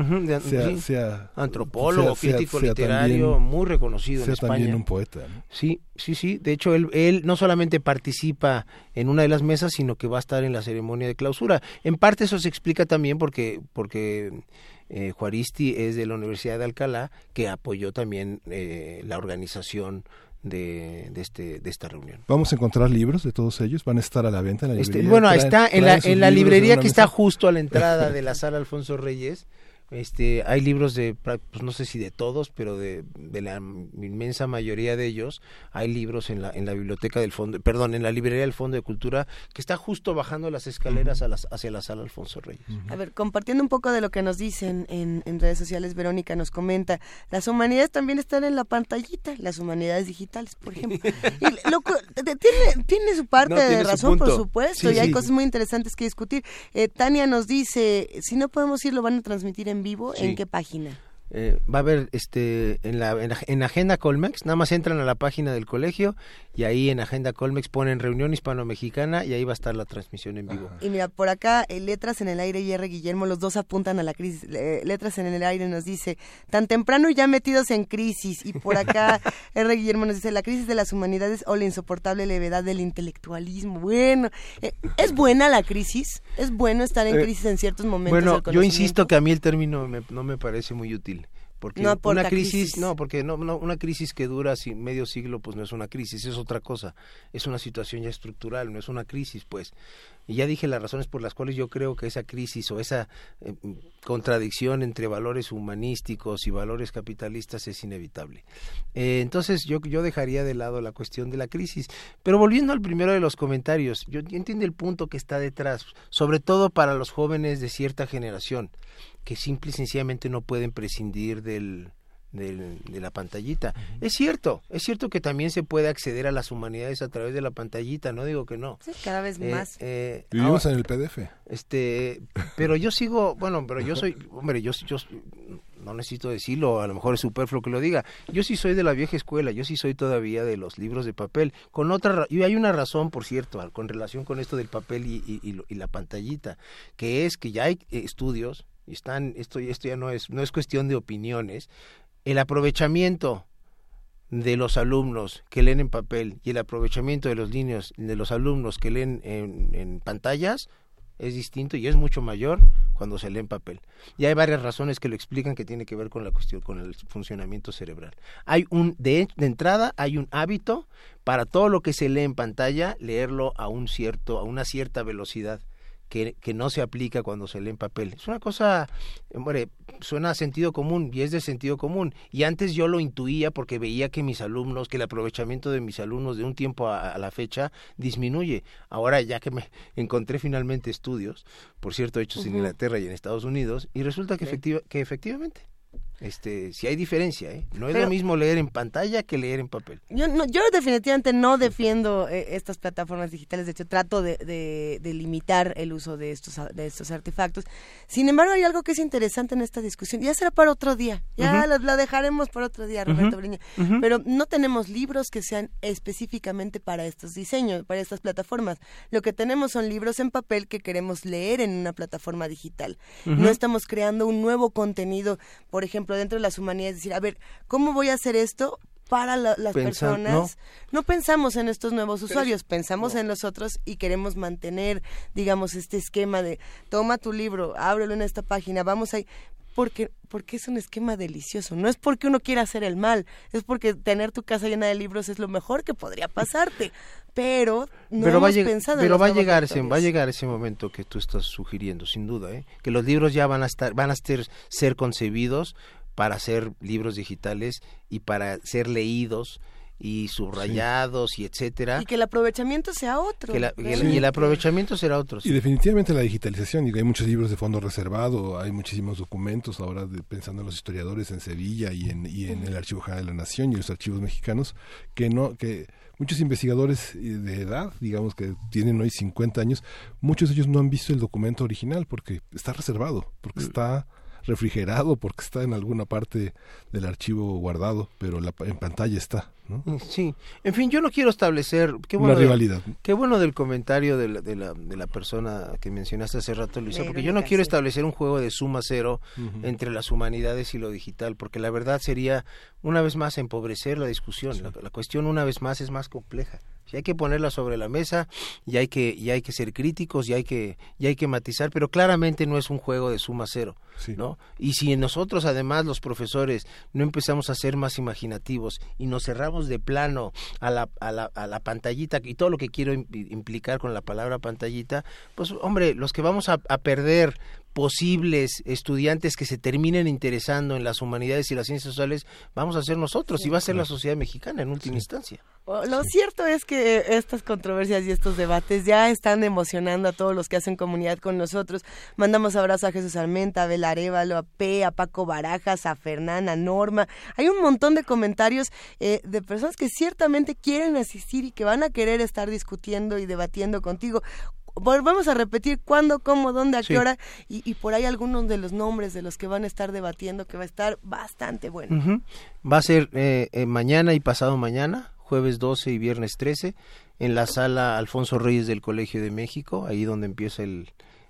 sea, antropólogo, crítico literario, muy reconocido en España. también un poeta. Sí, sí, sí. De hecho, él, él no solamente participa en una de las mesas, sino que va a estar en la ceremonia de clausura. En parte eso se explica también porque, porque eh, Juaristi es de la Universidad de Alcalá, que apoyó también eh, la organización de, de, este, de esta reunión. ¿Vamos a encontrar libros de todos ellos? ¿Van a estar a la venta en la este, librería? bueno, está en la, en la librería que está justo a la entrada de la sala Alfonso Reyes. Este, hay libros de, pues no sé si de todos, pero de, de, la inmensa mayoría de ellos. Hay libros en la, en la biblioteca del fondo, perdón, en la librería del Fondo de Cultura, que está justo bajando las escaleras a las, hacia la sala Alfonso Reyes. A ver, compartiendo un poco de lo que nos dicen en, en redes sociales, Verónica nos comenta, las humanidades también están en la pantallita, las humanidades digitales, por ejemplo. tiene, tiene su parte de razón, por supuesto, y hay cosas muy interesantes que discutir. Eh, Tania nos dice, si no podemos ir, lo van a transmitir en vivo, ¿en qué página? Eh, va a haber este en la, en Agenda Colmex, nada más entran a la página del colegio y ahí en Agenda Colmex ponen reunión hispano-mexicana y ahí va a estar la transmisión en vivo. Y mira, por acá eh, Letras en el Aire y R. Guillermo, los dos apuntan a la crisis. letras en el Aire nos dice, tan temprano ya metidos en crisis. Y por acá R. Guillermo nos dice, la crisis de las humanidades o la insoportable levedad del intelectualismo. Bueno, eh, ¿es buena la crisis? ¿Es bueno estar en crisis en ciertos momentos? Bueno, yo insisto que a mí el término no me parece muy útil porque una crisis, no porque no, no, una crisis que dura medio siglo pues no es una crisis es otra cosa. Es una situación ya estructural no es una crisis pues. Y ya dije las razones por las cuales yo creo que esa crisis o esa eh, contradicción entre valores humanísticos y valores capitalistas es inevitable. Eh, entonces yo yo dejaría de lado la cuestión de la crisis. Pero volviendo al primero de los comentarios yo entiendo el punto que está detrás sobre todo para los jóvenes de cierta generación que simple y sencillamente no pueden prescindir del, de la pantallita. Es cierto, es cierto que también se puede acceder a las humanidades a través de la pantallita, no digo que no. Sí, cada vez eh, más. Eh, Vivimos en el PDF. Este, pero yo sigo, bueno, pero yo soy, hombre, yo, yo no necesito decirlo, a lo mejor es superfluo que lo diga. Yo sí soy de la vieja escuela, yo sí soy todavía de los libros de papel. Con otra y hay una razón, por cierto, con relación con esto del papel y, y, y la pantallita, que es que ya hay estudios están, esto, esto ya no es, no es cuestión de opiniones, el aprovechamiento de los alumnos que leen en papel y el aprovechamiento de los niños, de los alumnos que leen en, pantallas, es distinto y es mucho mayor cuando se lee en papel. Y hay varias razones que lo explican que tiene que ver con la cuestión, con el funcionamiento cerebral. Hay un, de, de entrada, hay un hábito para todo lo que se lee en pantalla, leerlo a un cierto, a una cierta velocidad que, que, no se aplica cuando se lee en papel. Es una cosa, hombre, suena a sentido común y es de sentido común. Y antes yo lo intuía porque veía que mis alumnos, que el aprovechamiento de mis alumnos de un tiempo a, la fecha disminuye. Ahora ya que me encontré finalmente estudios, por cierto, hechos en Inglaterra y en Estados Unidos, y resulta que, efectiva, que efectivamente este si hay diferencia ¿eh? no es lo mismo leer en pantalla que leer en papel. Yo no, yo definitivamente no defiendo eh, estas plataformas digitales. De hecho trato de, de, limitar el uso de estos de estos artefactos. Sin embargo hay algo que es interesante en esta discusión. Ya será para otro día. Ya la, dejaremos para otro día Roberto Briña pero no tenemos libros que sean específicamente para estos diseños para estas plataformas. Lo que tenemos son libros en papel que queremos leer en una plataforma digital. No estamos creando un nuevo contenido por ejemplo dentro de las humanidades, decir, a ver, ¿cómo voy a hacer esto para las personas. ¿no? pensamos en estos nuevos usuarios, pensamos en los otros y queremos mantener, digamos, este esquema de toma tu libro, ábrelo en esta página, vamos ahí. Porque, porque es un esquema delicioso. No es porque uno quiera hacer el mal, es porque tener tu casa llena de libros es lo mejor que podría pasarte. Pero no pero hemos va pensado Pero va a llegar ese, va a llegar ese momento que tú estás sugiriendo, sin duda, ¿eh? que los libros ya van a estar, van a ser, ser concebidos para hacer libros digitales y para ser leídos y subrayados y etcétera. Y que el aprovechamiento sea otro. y el aprovechamiento será otro. Y definitivamente la digitalización, digo, hay muchos libros de fondo reservado, hay muchísimos documentos ahora pensando en los historiadores en Sevilla y en, y en el Archivo General de la Nación y los archivos mexicanos, que no, que muchos investigadores eh, de edad, digamos que tienen hoy 50 años, muchos de ellos no han visto el documento original porque está reservado, porque está refrigerado porque está en alguna parte del archivo guardado, pero la, en pantalla está. ¿No? Mm, sí, en fin, yo no quiero establecer qué bueno una rivalidad. qué bueno del comentario de la, de la, de la persona que mencionaste hace rato, Luisa, porque yo no quiero establecer un juego de suma cero entre las humanidades y lo digital, porque la verdad sería una vez más empobrecer la discusión. la cuestión una vez más es más compleja. Y hay que ponerla sobre la mesa y hay que y hay que ser críticos y hay que y hay que matizar pero claramente no es un juego de suma cero no y si nosotros además los profesores no empezamos a ser más imaginativos y nos cerramos de plano a la, a la, a la pantallita y todo lo que quiero implicar con la palabra pantallita pues hombre los que vamos a, a perder posibles estudiantes que se terminen interesando en las humanidades y las ciencias sociales, vamos a ser nosotros y va a ser la sociedad mexicana en última instancia. Lo cierto es que estas controversias y estos debates ya están emocionando a todos los que hacen comunidad con nosotros. Mandamos abrazo a Jesús Armenta, a Belarevalo, a P, a Paco Barajas, a Fernán, a Norma. Hay un montón de comentarios eh, de personas que ciertamente quieren asistir y que van a querer estar discutiendo y debatiendo contigo volvemos a repetir cuándo, cómo, dónde, a qué hora y, por ahí algunos de los nombres de los que van a estar debatiendo que va a estar bastante bueno. Va a ser eh, eh, mañana y pasado mañana, jueves 12 y viernes 13, en la sala Alfonso Reyes del Colegio de México, ahí donde empieza el,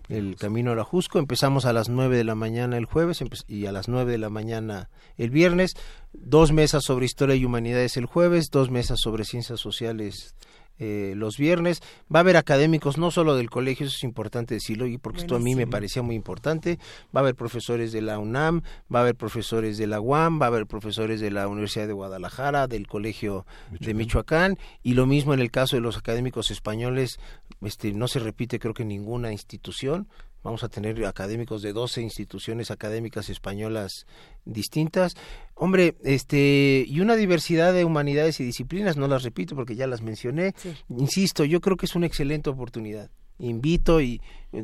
el Camino a la Jusco. Empezamos a las 9 de la mañana el jueves y a las 9 de la mañana el viernes. Dos mesas sobre historia y humanidades el jueves, dos mesas sobre ciencias sociales eh, los viernes. Va a haber académicos no solo del colegio, eso es importante decirlo, y porque esto a mí me parecía muy importante. Va a haber profesores de la UNAM, va a haber profesores de la UAM, va a haber profesores de la Universidad de Guadalajara, del Colegio de Michoacán, y lo mismo en el caso de los académicos españoles, este, no se repite creo que ninguna institución, Vamos a tener académicos de 12 instituciones académicas españolas distintas. Hombre, este, y una diversidad de humanidades y disciplinas, no las repito porque ya las mencioné. Insisto, yo creo que es una excelente oportunidad. Invito y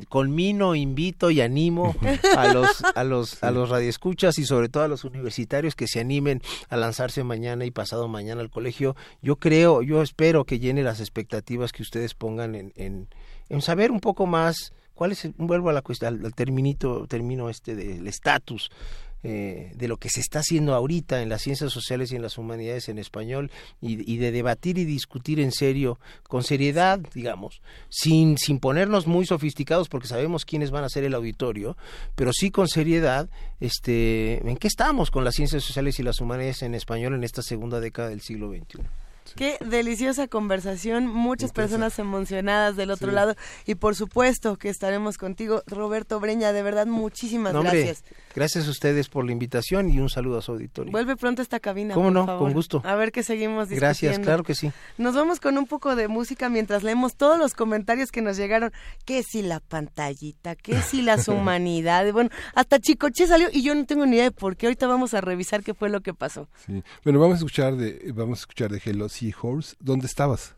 conmino, invito y animo a los a los a los radioescuchas y sobre todo a los universitarios que se animen a lanzarse mañana y pasado mañana al colegio. Yo creo, yo espero que llene las expectativas que ustedes pongan en, en, en saber un poco más ¿Cuál es, el, vuelvo a la cuestión, al, terminito, término este del estatus eh, de lo que se está haciendo ahorita en las ciencias sociales y en las humanidades en español y, de debatir y discutir en serio, con seriedad, digamos, sin, sin ponernos muy sofisticados porque sabemos quiénes van a ser el auditorio, pero sí con seriedad, este, ¿en qué estamos con las ciencias sociales y las humanidades en español en esta segunda década del siglo XXI? Qué deliciosa conversación, muchas personas emocionadas del otro lado y por supuesto que estaremos contigo, Roberto Breña, de verdad muchísimas gracias. Gracias a ustedes por la invitación y un saludo a su auditorio. Vuelve pronto a esta cabina. ¿Cómo no? Con gusto. A ver qué seguimos discutiendo. Gracias, claro que sí. Nos vamos con un poco de música mientras leemos todos los comentarios que nos llegaron. Que si la pantallita, que si las humanidades. Bueno, hasta Chicoche salió y yo no tengo ni idea de por qué. Ahorita vamos a revisar qué fue lo que pasó. Sí. Bueno, vamos a escuchar de, vamos a escuchar de Hello Seahorse. ¿Dónde estabas?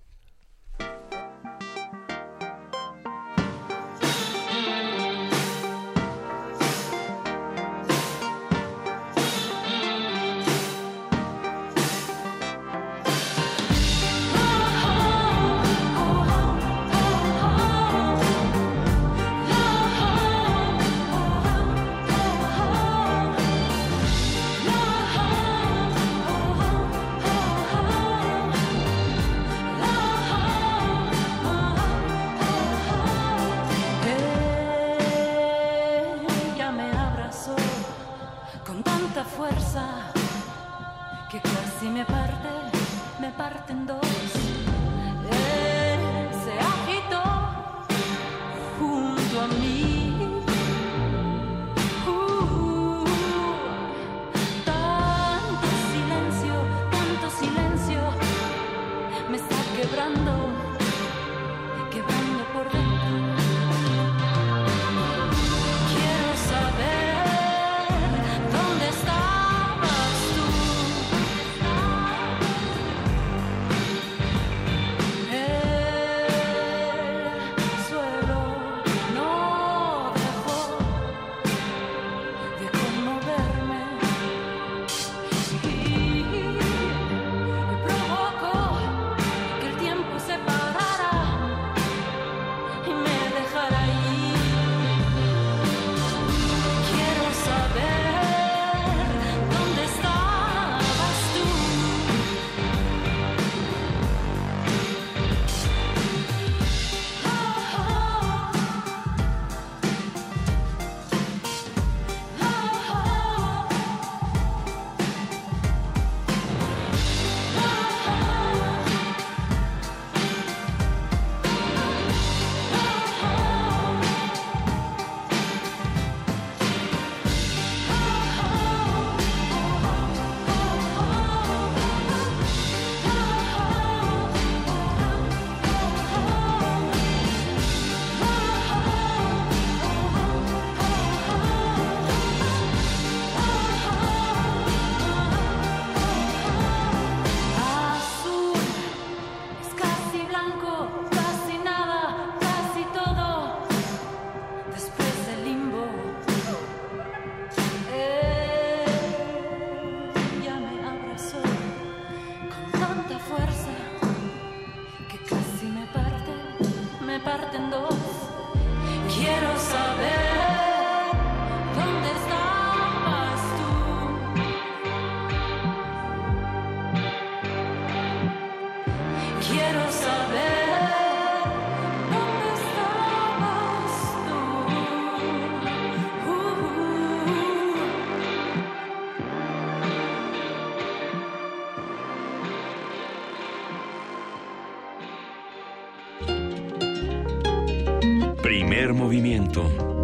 Primer movimiento.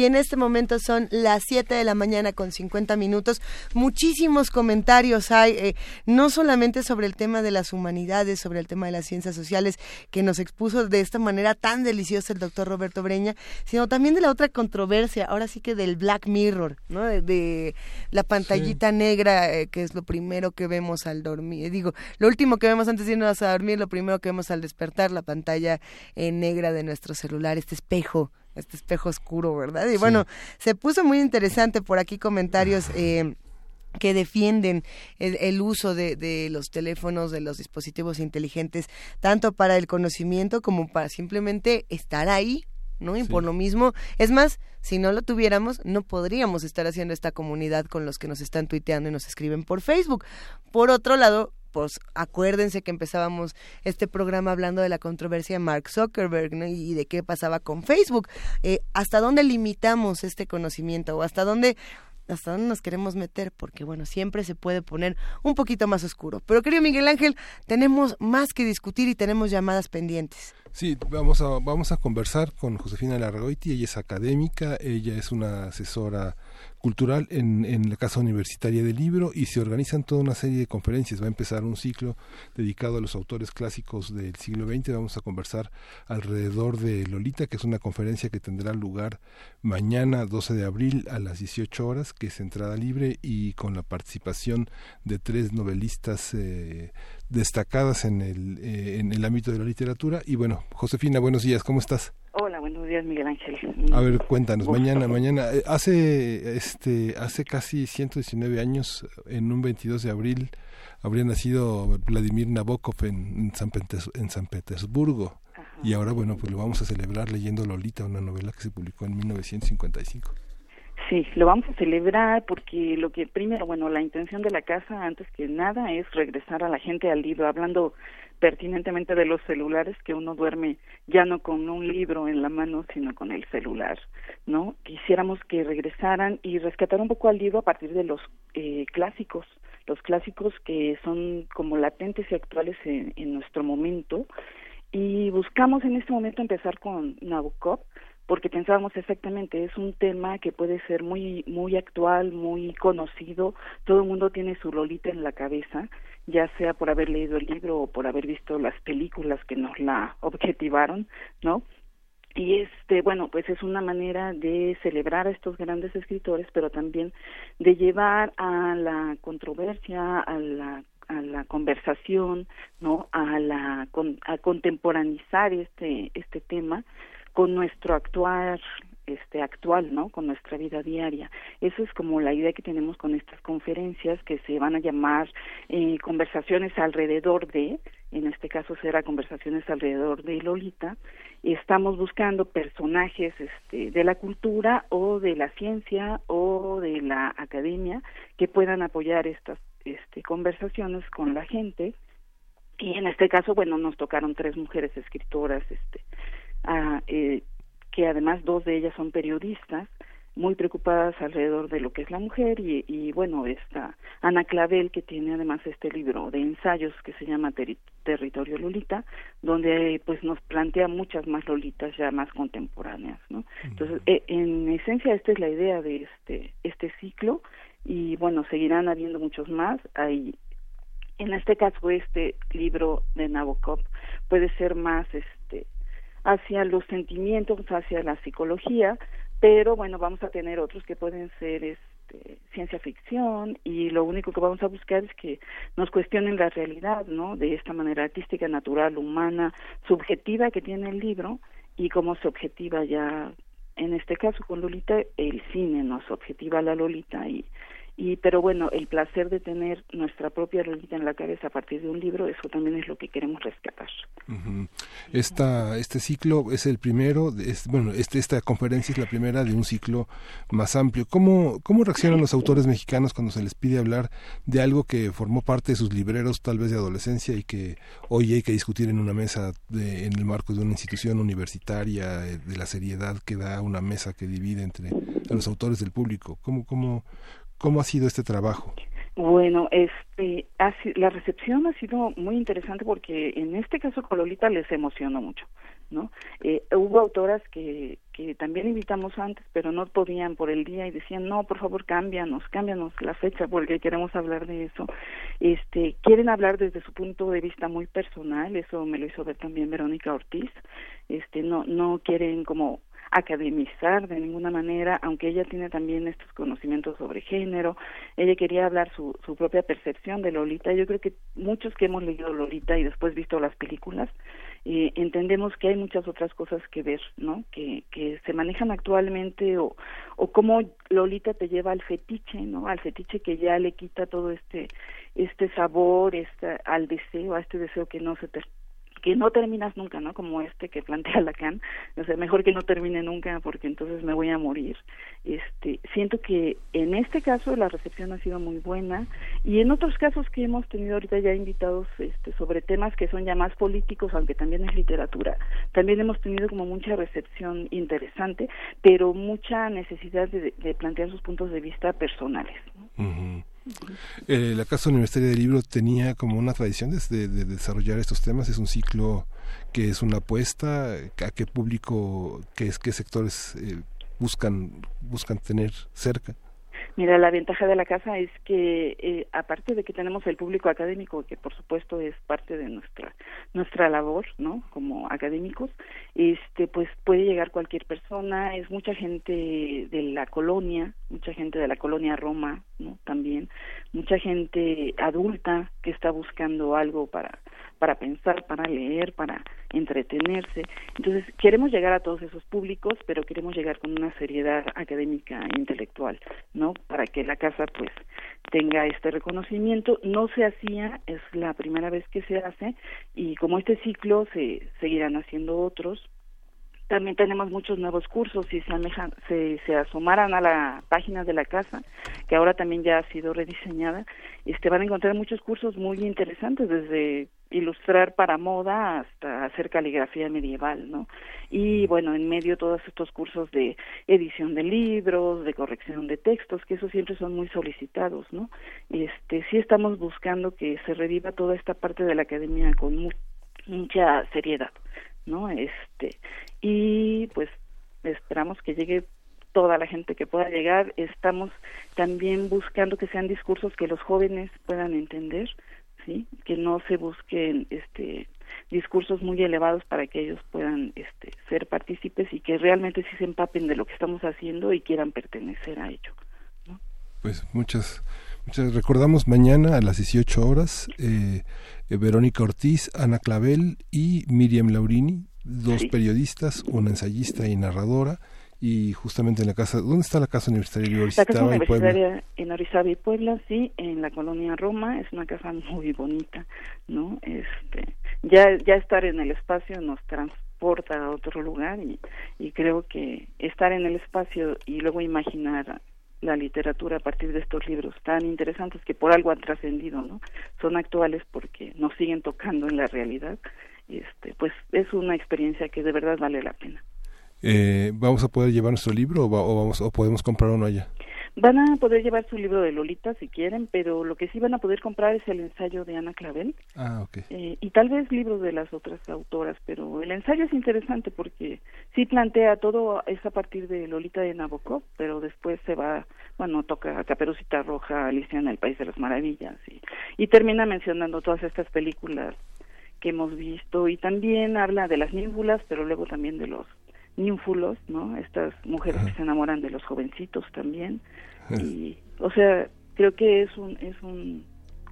Y en este momento son las 7 de la mañana con 50 minutos. Muchísimos comentarios hay, eh, no solamente sobre el tema de las humanidades, sobre el tema de las ciencias sociales, que nos expuso de esta manera tan deliciosa el doctor Roberto Breña, sino también de la otra controversia, ahora sí que del Black Mirror, ¿no? De, la pantallita negra, eh, que es lo primero que vemos al dormir. Digo, lo último que vemos antes de irnos a dormir, lo primero que vemos al despertar, la pantalla eh, negra de nuestro celular, este espejo este espejo oscuro, ¿verdad? Y bueno, se puso muy interesante por aquí comentarios. Eh, que defienden el, uso de, los teléfonos, de los dispositivos inteligentes, tanto para el conocimiento como para simplemente estar ahí, ¿no? Y por lo mismo, es más, si no lo tuviéramos, no podríamos estar haciendo esta comunidad con los que nos están tuiteando y nos escriben por Facebook. Por otro lado, pues acuérdense que empezábamos este programa hablando de la controversia de Mark Zuckerberg y de qué pasaba con Facebook. Eh, ¿Hasta dónde limitamos este conocimiento o hasta dónde hasta dónde nos queremos meter, porque bueno, siempre se puede poner un poquito más oscuro. Pero querido Miguel Ángel, tenemos más que discutir y tenemos llamadas pendientes. Sí, vamos a, vamos a conversar con Josefina Larragoiti, ella es académica, ella es una asesora cultural en, la Casa Universitaria del Libro y se organizan toda una serie de conferencias. Va a empezar un ciclo dedicado a los autores clásicos del siglo XX. Vamos a conversar alrededor de Lolita, que es una conferencia que tendrá lugar mañana 12 de abril a las 18 horas, que es entrada libre y con la participación de tres novelistas eh, destacadas en el, eh, en el ámbito de la literatura. Y bueno, Josefina, buenos días, ¿cómo estás? Hola, buenos días, Miguel Ángel. A ver, cuéntanos, mañana, mañana, eh, hace, este, hace casi 119 años, en un 22 de abril, habría nacido Vladimir Nabokov en, San, en San Petersburgo. Y ahora, bueno, pues lo vamos a celebrar leyendo Lolita, una novela que se publicó en 1955. Sí, lo vamos a celebrar porque lo que primero, bueno, la intención de la casa antes que nada es regresar a la gente al libro, hablando pertinentemente de los celulares, que uno duerme ya no con un libro en la mano, sino con el celular, ¿no? Quisiéramos que regresaran y rescatar un poco al libro a partir de los eh, clásicos, los clásicos que son como latentes y actuales en, nuestro momento, y buscamos en este momento empezar con Nabokov, porque pensábamos exactamente, es un tema que puede ser muy, muy actual, muy conocido, todo el mundo tiene su Lolita en la cabeza, ya sea por haber leído el libro o por haber visto las películas que nos la objetivaron, ¿no? Y este, bueno, pues es una manera de celebrar a estos grandes escritores, pero también de llevar a la controversia, a la a la conversación, ¿no? A la a contemporanizar este este tema con nuestro actuar este actual, ¿no? Con nuestra vida diaria. Eso es como la idea que tenemos con estas conferencias que se van a llamar eh, conversaciones alrededor de, en este caso será conversaciones alrededor de Lolita. Estamos buscando personajes este, de la cultura o de la ciencia o de la academia que puedan apoyar estas este, conversaciones con la gente. Y en este caso, bueno, nos tocaron tres mujeres escritoras, este, eh, que además dos de ellas son periodistas, muy preocupadas alrededor de lo que es la mujer y, y bueno, esta Ana Clavel que tiene además este libro de ensayos que se llama Territorio Lolita, donde pues nos plantea muchas más Lolitas ya más contemporáneas, ¿no? Entonces, e, en esencia esta es la idea de este este ciclo y bueno, seguirán habiendo muchos más. Hay en este caso este libro de Nabokov puede ser más este hacia los sentimientos, hacia la psicología, pero bueno, vamos a tener otros que pueden ser este, ciencia ficción y lo único que vamos a buscar es que nos cuestionen la realidad, ¿no? De esta manera artística, natural, humana, subjetiva que tiene el libro y cómo se objetiva ya, en este caso con Lolita, el cine nos objetiva la Lolita y y pero bueno el placer de tener nuestra propia Lolita en la cabeza a partir de un libro eso también es lo que queremos rescatar. Esta este ciclo es el primero es, bueno este, esta conferencia es la primera de un ciclo más amplio. Cómo cómo reaccionan los autores mexicanos cuando se les pide hablar de algo que formó parte de sus libreros tal vez de adolescencia y que hoy hay que discutir en una mesa de, en el marco de una institución universitaria eh, de la seriedad que da una mesa que divide entre los autores del público cómo cómo ¿Cómo ha sido este trabajo? Bueno, este, la recepción ha sido muy interesante porque en este caso Cololita les emocionó mucho, ¿no? Eh, hubo autoras que, que también invitamos antes, pero no podían por el día y decían, no, por favor, cámbianos, cámbianos la fecha porque queremos hablar de eso. Este, quieren hablar desde su punto de vista muy personal, eso me lo hizo ver también Verónica Ortiz. Este, no, no quieren como academizar de ninguna manera, aunque ella tiene también estos conocimientos sobre género, ella quería hablar su, su propia percepción de Lolita. Yo creo que muchos que hemos leído Lolita y después visto las películas, eh, entendemos que hay muchas otras cosas que ver, ¿no? Que, que se manejan actualmente o, o cómo Lolita te lleva al fetiche, ¿no? Al fetiche que ya le quita todo este este sabor, este, al deseo, a este deseo que no se te que no terminas nunca, ¿no? Como este que plantea Lacan, o sea, mejor que no termine nunca porque entonces me voy a morir. Este, siento que en este caso la recepción ha sido muy buena y en otros casos que hemos tenido ahorita ya invitados este sobre temas que son ya más políticos, aunque también es literatura, también hemos tenido como mucha recepción interesante, pero mucha necesidad de, plantear sus puntos de vista personales. ¿no? Eh, la Casa Universitaria del Libro tenía como una tradición de, desarrollar estos temas. Es un ciclo que es una apuesta. ¿A qué público, qué, qué sectores eh, buscan, buscan tener cerca? Mira, la ventaja de la casa es que eh, aparte de que tenemos el público académico, que por supuesto es parte de nuestra nuestra labor, ¿no? Como académicos, este, pues puede llegar cualquier persona. Es mucha gente de la colonia, mucha gente de la colonia Roma, ¿no? También mucha gente adulta que está buscando algo para para pensar, para leer, para entretenerse. Entonces, queremos llegar a todos esos públicos, pero queremos llegar con una seriedad académica e intelectual, ¿no? Para que la casa, pues, tenga este reconocimiento. No se hacía, es la primera vez que se hace, y como este ciclo se seguirán haciendo otros, también tenemos muchos nuevos cursos si se, se, se asomaran a la página de la casa que ahora también ya ha sido rediseñada este van a encontrar muchos cursos muy interesantes desde ilustrar para moda hasta hacer caligrafía medieval no y bueno en medio todos estos cursos de edición de libros de corrección de textos que eso siempre son muy solicitados no este sí estamos buscando que se reviva toda esta parte de la academia con mucha seriedad ¿no? Este, y pues esperamos que llegue toda la gente que pueda llegar. Estamos también buscando que sean discursos que los jóvenes puedan entender, ¿sí? Que no se busquen este discursos muy elevados para que ellos puedan este ser partícipes y que realmente sí se empapen de lo que estamos haciendo y quieran pertenecer a ello. Pues muchas recordamos mañana a las 18 horas eh, eh, Verónica Ortiz, Ana Clavel y Miriam Laurini, dos periodistas, una ensayista y narradora, y justamente en la casa, ¿dónde está la casa universitaria de La casa universitaria en Orizaba y Puebla, sí, en la colonia Roma, es una casa muy bonita, ¿no? Este, ya, ya estar en el espacio nos transporta a otro lugar y, y creo que estar en el espacio y luego imaginar la literatura a partir de estos libros tan interesantes que por algo han trascendido, ¿no? Son actuales porque nos siguen tocando en la realidad. Este, pues es una experiencia que de verdad vale la pena. Eh, ¿Vamos a poder llevar nuestro libro o, vamos, o podemos comprar uno allá? Van a poder llevar su libro de Lolita si quieren, pero lo que sí van a poder comprar es el ensayo de Ana Clavel. Ah, eh, y tal vez libros de las otras autoras, pero el ensayo es interesante porque sí plantea todo es a partir de Lolita de Nabokov, pero después se va, bueno, toca Caperucita Roja, Alicia en el País de las Maravillas y, y termina mencionando todas estas películas que hemos visto y también habla de las ninfulas, pero luego también de los ninfulos, ¿no? Estas mujeres que se enamoran de los jovencitos también. Y, o sea, creo que es un, es un,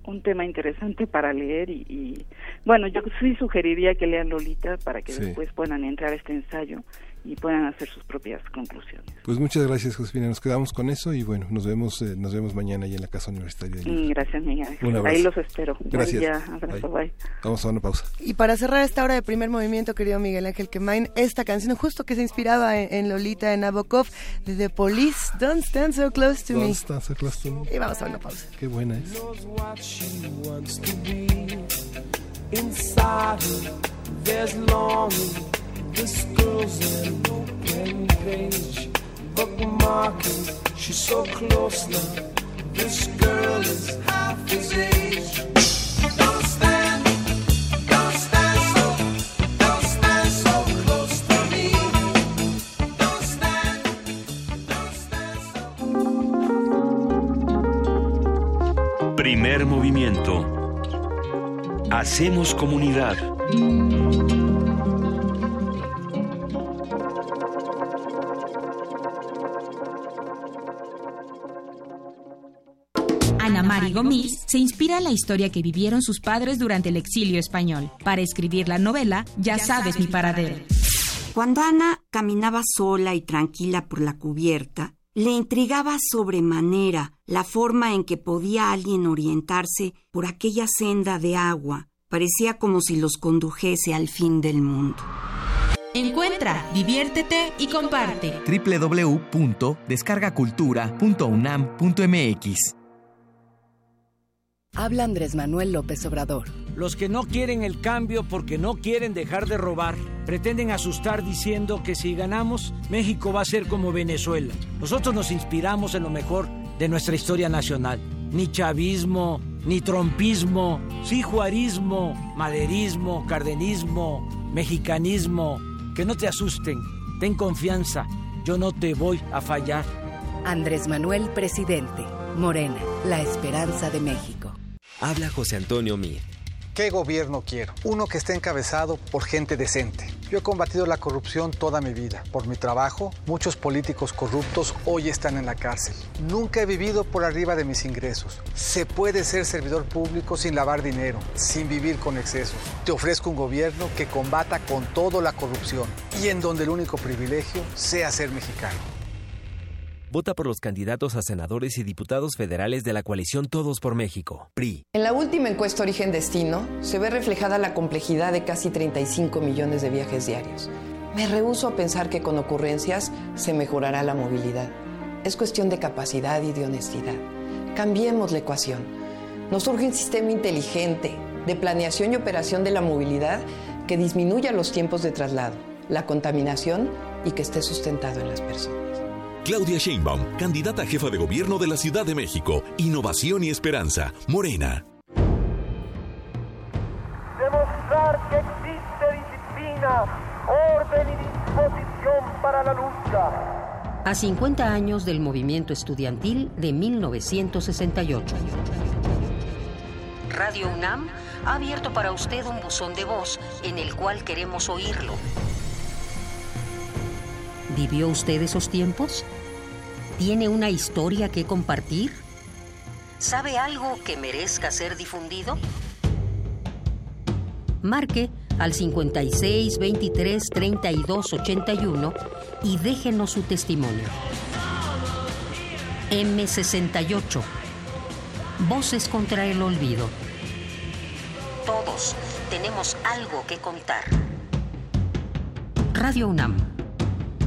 un tema interesante para leer y, bueno, yo sí sugeriría que lean Lolita para que después puedan entrar a este ensayo y puedan hacer sus propias conclusiones. Pues muchas gracias, Josefina. Nos quedamos con eso y bueno, nos vemos eh, nos vemos mañana ahí en la Casa Universitaria. Mm, gracias, Miguel. Ahí los espero. Gracias. abrazo, bye. Vamos a una pausa. Y para cerrar esta hora de primer movimiento, querido Miguel Ángel Kemain, esta canción justo que se inspiraba en, Lolita de Nabokov, de The Police, Don't Stand So Close to Me. Stand so close to me. Y vamos a una pausa. Qué buena es. This girl's an open page, bookmarking. She's so close now. Primer movimiento. Hacemos comunidad. Mari Gomis se inspira en la historia que vivieron sus padres durante el exilio español para escribir la novela Ya sabes mi paradero. Cuando Ana caminaba sola y tranquila por la cubierta, le intrigaba sobremanera la forma en que podía alguien orientarse por aquella senda de agua. Parecía como si los condujese al fin del mundo. Encuentra, diviértete y comparte. www.descargacultura.unam.mx Habla Andrés Manuel López Obrador. Los que no quieren el cambio porque no quieren dejar de robar, pretenden asustar diciendo que si ganamos, México va a ser como Venezuela. Nosotros nos inspiramos en lo mejor de nuestra historia nacional. Ni chavismo, ni trompismo, sí juarismo, maderismo, cardenismo, mexicanismo. Que no te asusten, ten confianza, yo no te voy a fallar. Andrés Manuel, presidente. Morena, la esperanza de México. Habla José Antonio Mir. ¿Qué gobierno quiero? Uno que esté encabezado por gente decente. Yo he combatido la corrupción toda mi vida. Por mi trabajo, muchos políticos corruptos hoy están en la cárcel. Nunca he vivido por arriba de mis ingresos. Se puede ser servidor público sin lavar dinero, sin vivir con excesos. Te ofrezco un gobierno que combata con todo la corrupción y en donde el único privilegio sea ser mexicano. Vota por los candidatos a senadores y diputados federales de la coalición Todos por México, PRI. En la última encuesta Origen Destino se ve reflejada la complejidad de casi 35 millones de viajes diarios. Me rehúso a pensar que con ocurrencias se mejorará la movilidad. Es cuestión de capacidad y de honestidad. Cambiemos la ecuación. Nos urge un sistema inteligente de planeación y operación de la movilidad que disminuya los tiempos de traslado, la contaminación y que esté sustentado en las personas. Claudia Sheinbaum, candidata a jefa de gobierno de la Ciudad de México. Innovación y esperanza. Morena. Demostrar que existe disciplina, orden y disposición para la lucha. A 50 años del movimiento estudiantil de 1968. Radio UNAM ha abierto para usted un buzón de voz en el cual queremos oírlo. ¿Vivió usted esos tiempos? ¿Tiene una historia que compartir? ¿Sabe algo que merezca ser difundido? Marque al 56 23 32 81 y déjenos su testimonio. M68. Voces contra el olvido. Todos tenemos algo que contar. Radio UNAM.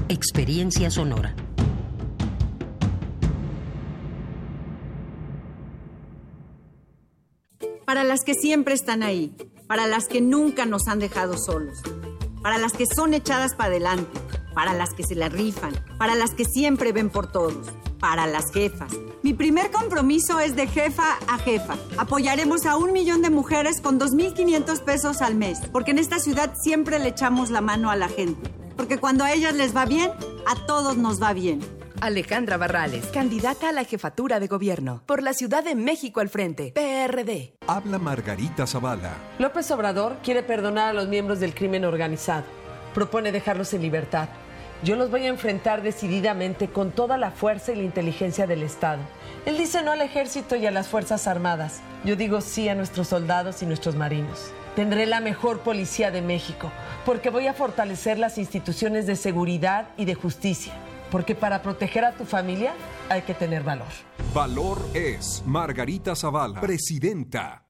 Experiencia sonora. Para las que siempre están ahí, para las que nunca nos han dejado solos, para las que son echadas para adelante, para las que se la rifan, para las que siempre ven por todos, para las jefas. Mi primer compromiso es de jefa a jefa. Apoyaremos a un millón de mujeres con 2.500 pesos al mes, porque en esta ciudad siempre le echamos la mano a la gente. Porque cuando a ellas les va bien, a todos nos va bien. Alejandra Barrales, candidata a la jefatura de gobierno. Por la Ciudad de México al frente. PRD. Habla Margarita Zavala. López Obrador quiere perdonar a los miembros del crimen organizado. Propone dejarlos en libertad. Yo los voy a enfrentar decididamente con toda la fuerza y la inteligencia del Estado. Él dice no al ejército y a las Fuerzas Armadas. Yo digo sí a nuestros soldados y nuestros marinos. Tendré la mejor policía de México, porque voy a fortalecer las instituciones de seguridad y de justicia. Porque para proteger a tu familia hay que tener valor. Valor es Margarita Zavala, presidenta.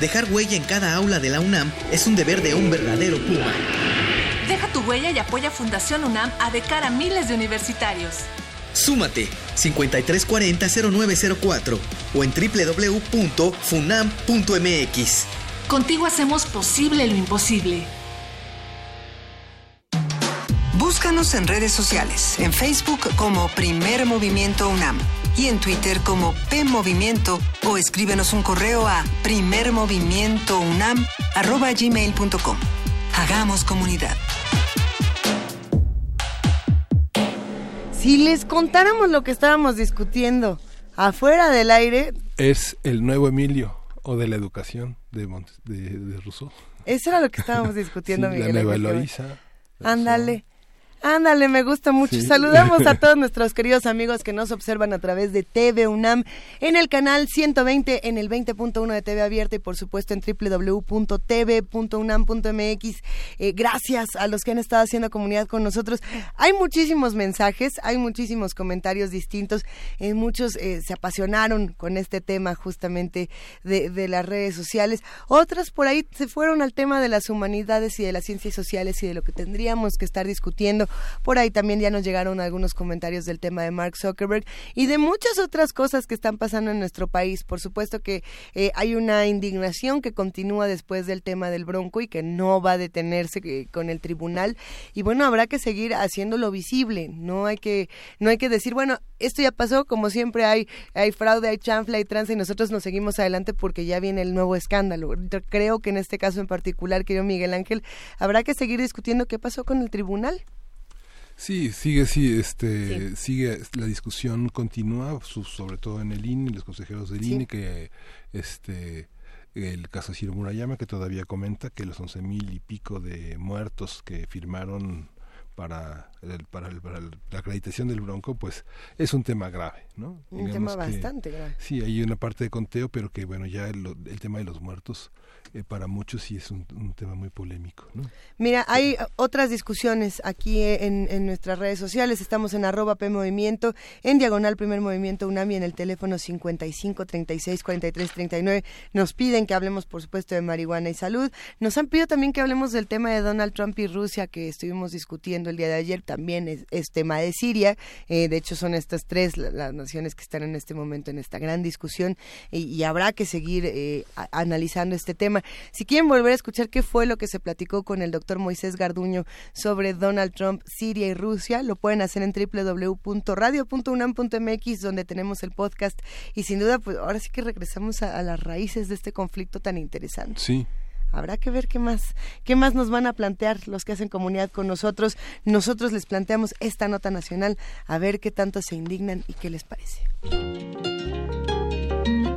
Dejar huella en cada aula de la UNAM es un deber de un verdadero Puma. Deja tu huella y apoya Fundación UNAM a de cara a miles de universitarios. Súmate 5340-0904 o en www.funam.mx. Contigo hacemos posible lo imposible. Búscanos en redes sociales, en Facebook como Primer Movimiento UNAM y en Twitter como P Movimiento o escríbenos un correo a primermovimientounam@gmail.com. Hagamos comunidad. Si les contáramos lo que estábamos discutiendo afuera del aire, Es el nuevo Emilio o de la educación de, Mont- de, de Rousseau. eso era lo que estábamos discutiendo, Sí, Miguel. la nueva. Eloísa. Ándale. Ándale, me gusta mucho. Sí. Saludamos a todos nuestros queridos amigos que nos observan a través de TV UNAM en el canal 120 en el 20.1 de TV Abierta y por supuesto en www.tv.unam.mx. Eh, gracias a los que han estado haciendo comunidad con nosotros. Hay muchísimos mensajes, hay muchísimos comentarios distintos. Eh, muchos eh, se apasionaron con este tema justamente de, de las redes sociales. Otras por ahí se fueron al tema de las humanidades y de las ciencias sociales y de lo que tendríamos que estar discutiendo. Por ahí también ya nos llegaron algunos comentarios del tema de Mark Zuckerberg y de muchas otras cosas que están pasando en nuestro país. Por supuesto que eh, hay una indignación que continúa después del tema del Bronco y que no va a detenerse eh, con el tribunal. Y bueno, habrá que seguir haciéndolo visible. No hay que, no hay que decir, bueno, esto ya pasó, como siempre hay, hay fraude, hay chanfla, hay tranza y nosotros nos seguimos adelante porque ya viene el nuevo escándalo. Creo que en este caso en particular, querido Miguel Ángel, habrá que seguir discutiendo qué pasó con el tribunal. Sí, sigue, sí, este, sigue la discusión continúa, su- sobre todo en el INE, los consejeros del Sí. INE, que este el caso Ciro Murayama, que todavía comenta que los once mil y pico de muertos que firmaron para, el- para, el- para el- la acreditación del Bronco, pues es un tema grave, ¿no? Un Digamos tema que- bastante grave. Sí, hay una parte de conteo, pero que bueno, ya el, el tema de los muertos eh, para muchos sí es un, un tema muy polémico, ¿no? Mira, hay otras discusiones aquí eh, en, en nuestras redes sociales. Estamos en arroba P Movimiento, en diagonal Primer Movimiento UNAMI, en el teléfono 55 36 43 39. Nos piden que hablemos, por supuesto, de marihuana y salud. Nos han pedido también que hablemos del tema de Donald Trump y Rusia, que estuvimos discutiendo el día de ayer. También es, tema de Siria. Eh, de hecho, son estas tres la- las naciones que están en este momento en esta gran discusión y, y habrá que seguir eh, analizando este tema. Si quieren volver a escuchar qué fue lo que se platicó con el doctor Moisés Garduño sobre Donald Trump, Siria y Rusia, lo pueden hacer en www.radio.unam.mx donde tenemos el podcast y sin duda pues ahora sí que regresamos a, a las raíces de este conflicto tan interesante. Sí. Habrá que ver qué más, qué más nos van a plantear los que hacen comunidad con nosotros. Nosotros les planteamos esta nota nacional, a ver qué tanto se indignan y qué les parece.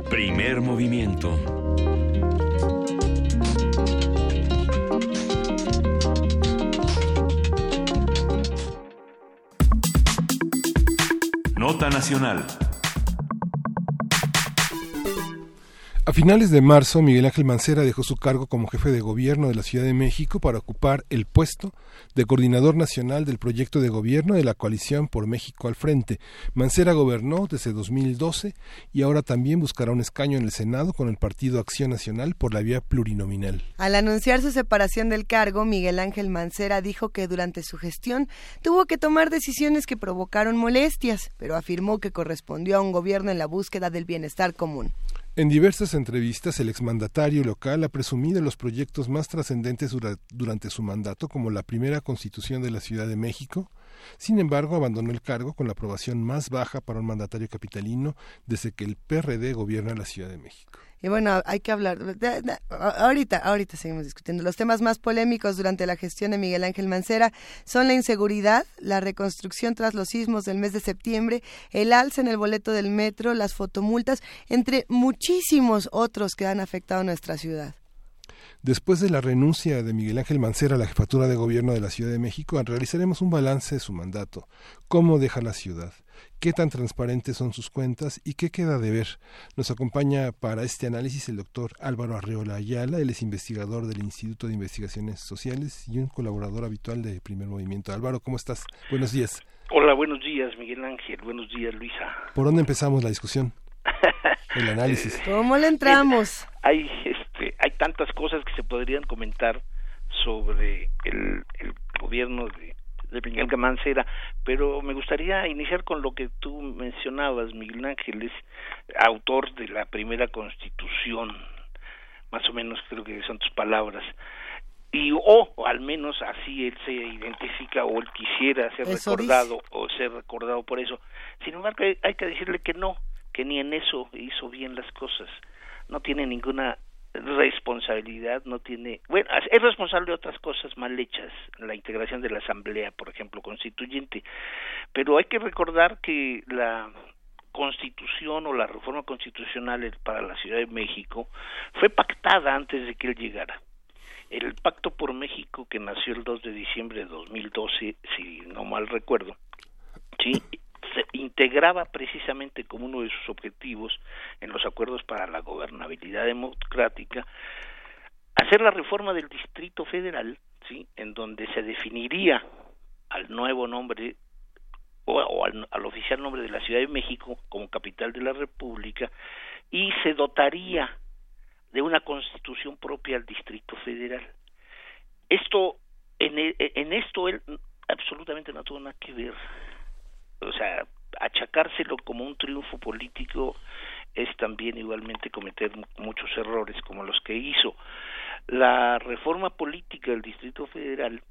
Primer movimiento. Nota nacional. A finales de marzo, Miguel Ángel Mancera dejó su cargo como jefe de gobierno de la Ciudad de México para ocupar el puesto de coordinador nacional del proyecto de gobierno de la coalición por México al frente. Mancera gobernó desde 2012 y ahora también buscará un escaño en el Senado con el Partido Acción Nacional por la vía plurinominal. Al anunciar su separación del cargo, Miguel Ángel Mancera dijo que durante su gestión tuvo que tomar decisiones que provocaron molestias, pero afirmó que correspondió a un gobierno en la búsqueda del bienestar común. En diversas entrevistas, el exmandatario local ha presumido los proyectos más trascendentes dura- durante su mandato, como la primera constitución de la Ciudad de México. Sin embargo, abandonó el cargo con la aprobación más baja para un mandatario capitalino desde que el PRD gobierna la Ciudad de México. Y bueno, hay que hablar. ahorita, ahorita seguimos discutiendo. Los temas más polémicos durante la gestión de Miguel Ángel Mancera son la inseguridad, la reconstrucción tras los sismos del mes de septiembre, el alza en el boleto del metro, las fotomultas, entre muchísimos otros que han afectado a nuestra ciudad. Después de la renuncia de Miguel Ángel Mancera a la jefatura de gobierno de la Ciudad de México, realizaremos un balance de su mandato, cómo deja la ciudad, qué tan transparentes son sus cuentas y qué queda de ver. Nos acompaña para este análisis el doctor Álvaro Arreola Ayala, él es investigador del Instituto de Investigaciones Sociales y un colaborador habitual de Primer Movimiento. Álvaro, ¿cómo estás? Buenos días. Hola, buenos días, Miguel Ángel. Buenos días, Luisa. ¿Por dónde empezamos la discusión? El análisis. ¿Cómo le entramos? Hay, este, hay tantas cosas que se podrían comentar sobre el, el gobierno de, de Miguel Mancera, pero me gustaría iniciar con lo que tú mencionabas, Miguel Ángel, es autor de la primera constitución, más o menos creo que son tus palabras, y o, al menos así él se identifica o él quisiera ser recordado o ser recordado por eso. Sin embargo, hay que decirle que no, que ni en eso hizo bien las cosas. No tiene ninguna responsabilidad, no tiene, bueno, es responsable de otras cosas mal hechas, la integración de la asamblea, por ejemplo, constituyente, pero hay que recordar que la constitución o la reforma constitucional para la Ciudad de México fue pactada antes de que él llegara. El Pacto por México que nació el 2 de diciembre de 2012, si no mal recuerdo, sí, se integraba precisamente como uno de sus objetivos en los acuerdos para la gobernabilidad democrática hacer la reforma del Distrito Federal, sí, en donde se definiría al nuevo nombre o, al, al oficial nombre de la Ciudad de México como capital de la República y se dotaría de una constitución propia al Distrito Federal. Esto, en, e, en esto él absolutamente no tuvo nada que ver. O sea, achacárselo como un triunfo político es también igualmente cometer muchos errores como los que hizo. La reforma política del Distrito Federal,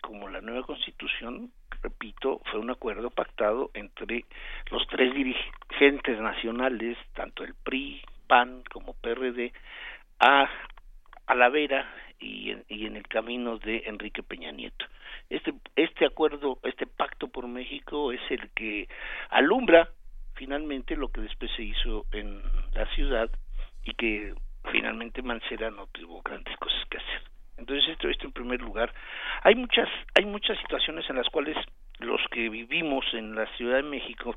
como la nueva constitución, repito, fue un acuerdo pactado entre los tres dirigentes nacionales, tanto el PRI, PAN como PRD, a, a la vera y en, y en el camino de Enrique Peña Nieto. Este, este acuerdo, este pacto por México es el que alumbra finalmente lo que después se hizo en la ciudad y que finalmente Mancera no tuvo grandes cosas que hacer. Entonces esto, esto en primer lugar. Hay muchas, hay muchas situaciones en las cuales los que vivimos en la Ciudad de México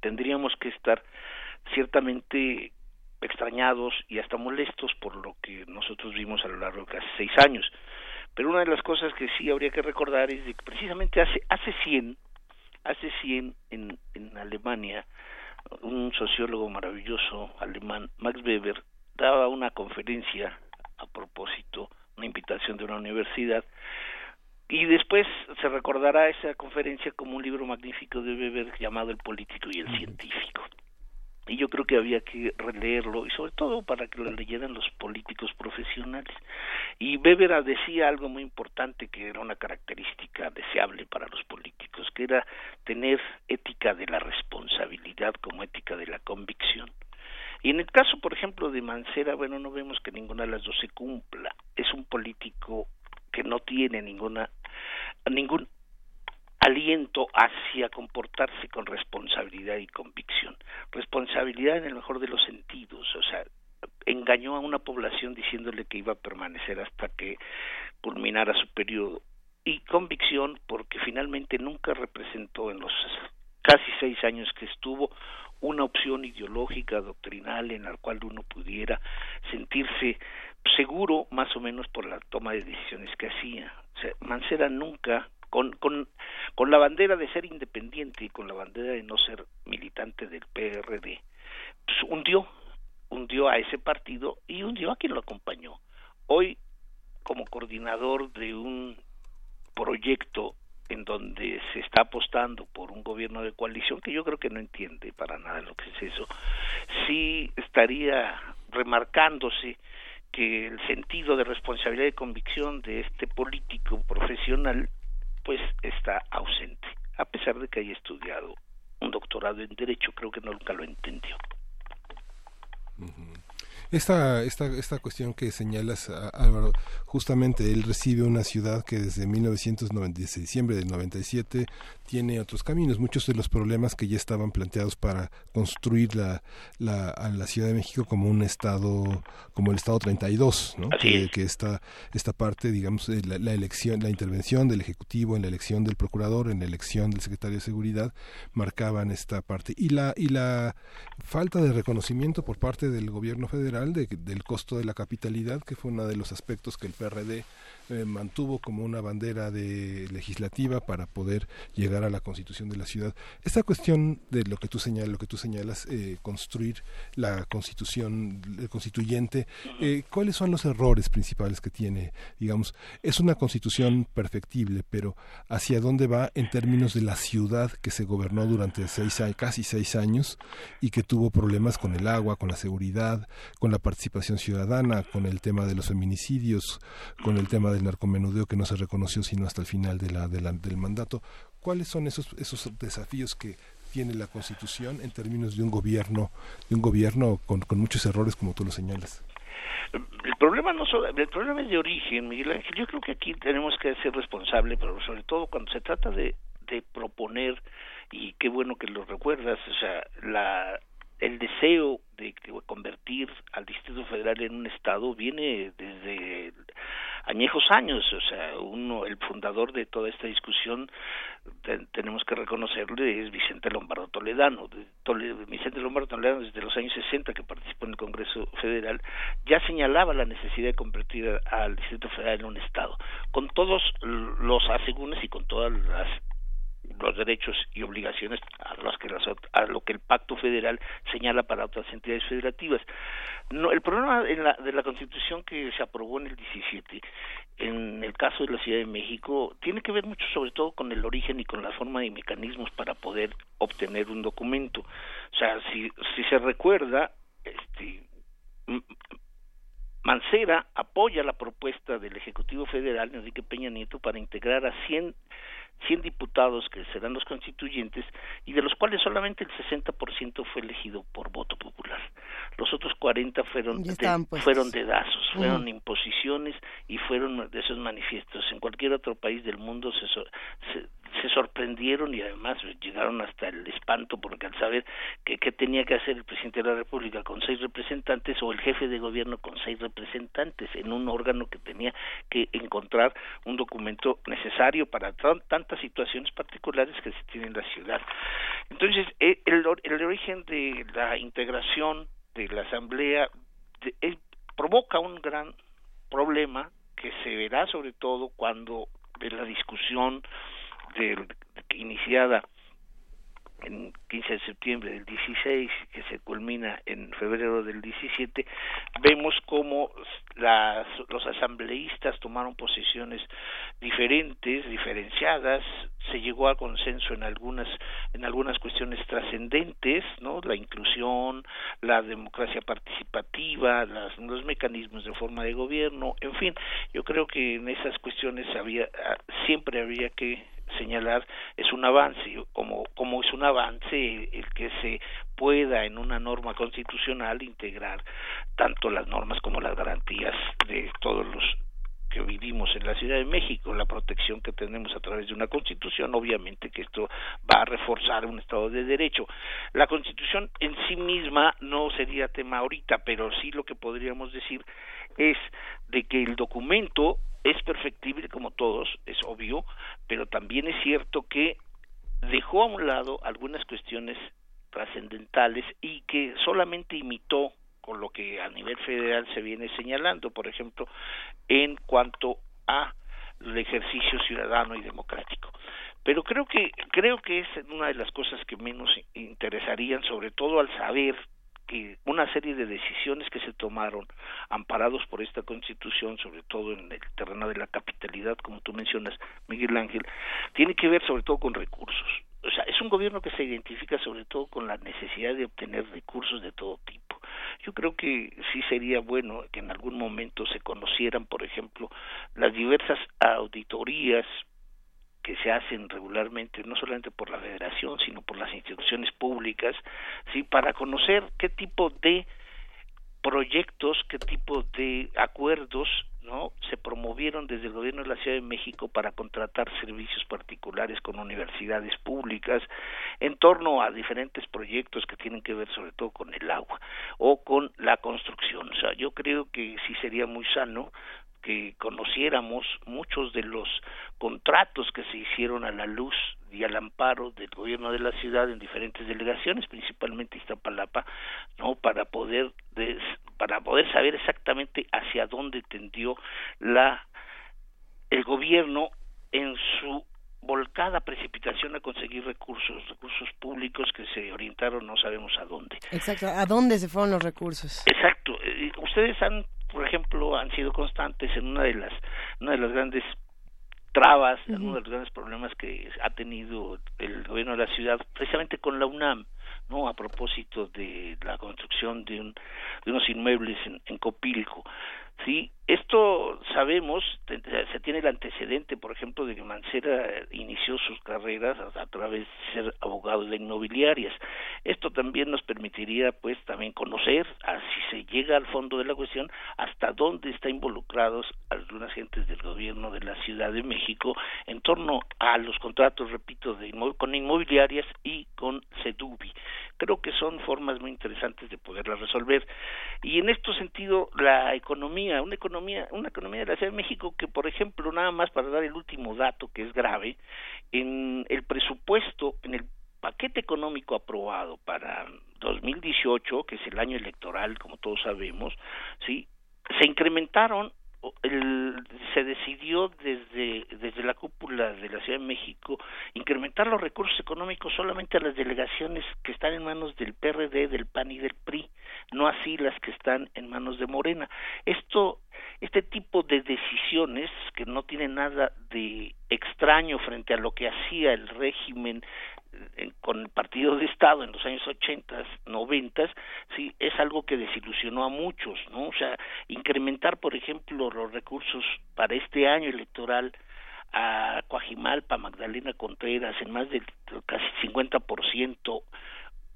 tendríamos que estar ciertamente extrañados y hasta molestos por lo que nosotros vimos a lo largo de casi seis años. Pero una de las cosas que sí habría que recordar es que precisamente hace hace 100, hace 100 en, en Alemania, un sociólogo maravilloso alemán, Max Weber, daba una conferencia a propósito, una invitación de una universidad, y después se recordará esa conferencia como un libro magnífico de Weber llamado El político y el científico y yo creo que había que releerlo y sobre todo para que lo leyeran los políticos profesionales. Y Weber decía algo muy importante que era una característica deseable para los políticos que era tener ética de la responsabilidad como ética de la convicción. Y en el caso por ejemplo de Mancera bueno no vemos que ninguna de las dos se cumpla. Es un político que no tiene ninguna ningún aliento hacia comportarse con responsabilidad y convicción. Responsabilidad en el mejor de los sentidos, o sea, engañó a una población diciéndole que iba a permanecer hasta que culminara su periodo. Y convicción porque finalmente nunca representó en los casi seis años que estuvo una opción ideológica, doctrinal, en la cual uno pudiera sentirse seguro más o menos por la toma de decisiones que hacía. O sea, Mancera nunca con, con, con la bandera de ser independiente y con la bandera de no ser militante del PRD, pues hundió, hundió a ese partido y hundió a quien lo acompañó. Hoy, como coordinador de un proyecto en donde se está apostando por un gobierno de coalición que yo creo que no entiende para nada lo que es eso, sí estaría remarcándose que el sentido de responsabilidad y convicción de este político profesional pues está ausente, a pesar de que haya estudiado un doctorado en Derecho, creo que nunca lo entendió. Esta, esta, esta cuestión que señalas, Álvaro, justamente él recibe una ciudad que desde 1996, diciembre del 97 tiene otros caminos. Muchos de los problemas que ya estaban planteados para construir la, la, a la Ciudad de México como un estado, como el estado 32, ¿no? que, que esta, esta parte, digamos, la, la, elección, la intervención del Ejecutivo en la elección del Procurador, en la elección del Secretario de Seguridad, marcaban esta parte. Y la, y la falta de reconocimiento por parte del gobierno federal de, del costo de la capitalidad, que fue uno de los aspectos que el PRD eh, mantuvo como una bandera de legislativa para poder llegar a la constitución de la ciudad. Esta cuestión de lo que tú señalas, lo que tú señalas, eh, construir la constitución constituyente, eh, ¿cuáles son los errores principales que tiene? Digamos, es una constitución perfectible, pero ¿hacia dónde va en términos de la ciudad que se gobernó durante seis, casi seis años y que tuvo problemas con el agua, con la seguridad, con la participación ciudadana, con el tema de los feminicidios, con el tema del narcomenudeo que no se reconoció sino hasta el final de la, del mandato. ¿Cuáles son esos, esos desafíos que tiene la Constitución en términos de un gobierno, de un gobierno con, con muchos errores como tú lo señalas? El problema no solo, el problema es de origen, Miguel Ángel. Yo creo que aquí tenemos que ser responsables, pero sobre todo cuando se trata de, de proponer y qué bueno que lo recuerdas, o sea, la el deseo de, convertir al Distrito Federal en un estado viene desde añejos años, o sea, uno, el fundador de toda esta discusión, tenemos que reconocerle, es Vicente Lombardo Toledano. Vicente Lombardo Toledano, desde los años 60 que participó en el Congreso Federal, ya señalaba la necesidad de convertir al Distrito Federal en un Estado, con todos los asegúnes y con todas las los derechos y obligaciones a los que a lo que el pacto federal señala para otras entidades federativas. No, el problema en la, de la Constitución que se aprobó en el 17, en el caso de la Ciudad de México, tiene que ver mucho sobre todo con el origen y con la forma y mecanismos para poder obtener un documento. O sea, si, si se recuerda, este, Mancera apoya la propuesta del Ejecutivo Federal, Enrique Peña Nieto, para integrar a 100 100 diputados que serán los constituyentes y de los cuales solamente el 60% fue elegido por voto popular. Los otros 40 fueron de, fueron dedazos, fueron imposiciones y fueron de esos manifiestos. En cualquier otro país del mundo se, se, se sorprendieron y además llegaron hasta el espanto porque al saber que qué tenía que hacer el presidente de la República con seis representantes o el jefe de gobierno con seis representantes en un órgano que tenía que encontrar un documento necesario para tantas situaciones particulares que se tienen en la ciudad. Entonces, eh, el, el origen de la integración de la Asamblea provoca un gran problema que se verá sobre todo cuando de la discusión del, iniciada en 15 de septiembre del 16, que se culmina en febrero del 17, vemos cómo las, los asambleístas tomaron posiciones diferentes, diferenciadas, se llegó a consenso en algunas en algunas cuestiones trascendentes, ¿no? La inclusión, la democracia participativa, las, los mecanismos de forma de gobierno, en fin, yo creo que en esas cuestiones había siempre había que señalar es un avance, como, como es un avance el, que se pueda en una norma constitucional integrar tanto las normas como las garantías de todos los que vivimos en la Ciudad de México, la protección que tenemos a través de una constitución, obviamente que esto va a reforzar un Estado de Derecho. La constitución en sí misma no sería tema ahorita, pero sí lo que podríamos decir es de que el documento es perfectible como todos, es obvio, pero también es cierto que dejó a un lado algunas cuestiones trascendentales y que solamente imitó con lo que a nivel federal se viene señalando, por ejemplo, en cuanto a el ejercicio ciudadano y democrático. Pero creo que creo que es una de las cosas que menos interesarían, sobre todo al saber que una serie de decisiones que se tomaron amparados por esta constitución, sobre todo en el terreno de la capitalidad, como tú mencionas, Miguel Ángel, tiene que ver sobre todo con recursos. O sea, es un gobierno que se identifica sobre todo con la necesidad de obtener recursos de todo tipo. Yo creo que sí sería bueno que en algún momento se conocieran, por ejemplo, las diversas auditorías que se hacen regularmente no solamente por la federación sino por las instituciones públicas sí para conocer qué tipo de proyectos, qué tipo de acuerdos no se promovieron desde el gobierno de la Ciudad de México para contratar servicios particulares con universidades públicas en torno a diferentes proyectos que tienen que ver sobre todo con el agua o con la construcción. O sea, yo creo que sí sería muy sano que conociéramos muchos de los contratos que se hicieron a la luz y al amparo del gobierno de la ciudad en diferentes delegaciones, principalmente Iztapalapa, no para poder para poder saber exactamente hacia dónde tendió la el gobierno en su volcada precipitación a conseguir recursos, recursos públicos que se orientaron no sabemos a dónde. Exacto, ¿a dónde se fueron los recursos? Exacto, eh, ustedes han por ejemplo, han sido constantes en una de las una de las grandes trabas, uno de los grandes problemas que ha tenido el gobierno de la ciudad, precisamente con la UNAM, no a propósito de la construcción de, un, de unos inmuebles en, en Copilco. Sí, esto sabemos, se tiene el antecedente, por ejemplo, de que Mancera inició sus carreras a, través de ser abogado de inmobiliarias. Esto también nos permitiría, pues, también conocer, si se llega al fondo de la cuestión, hasta dónde están involucrados algunas gentes del gobierno de la Ciudad de México en torno a los contratos, repito, de con inmobiliarias y con Sedubi. Creo que son formas muy interesantes de poderlas resolver. Y en este sentido, la economía, una economía, una economía de la Ciudad de México que, por ejemplo, nada más para dar el último dato que es grave, en el presupuesto, en el paquete económico aprobado para 2018, que es el año electoral, como todos sabemos, sí, se incrementaron el, se decidió desde, desde la cúpula de la Ciudad de México incrementar los recursos económicos solamente a las delegaciones que están en manos del PRD, del PAN y del PRI, no así las que están en manos de Morena. Esto, este tipo de decisiones que no tienen nada de extraño frente a lo que hacía el régimen con el partido de Estado en los años 80, 90, sí, es algo que desilusionó a muchos, ¿no? O sea, incrementar, por ejemplo, los recursos para este año electoral a Coajimalpa, Magdalena Contreras en más del casi 50%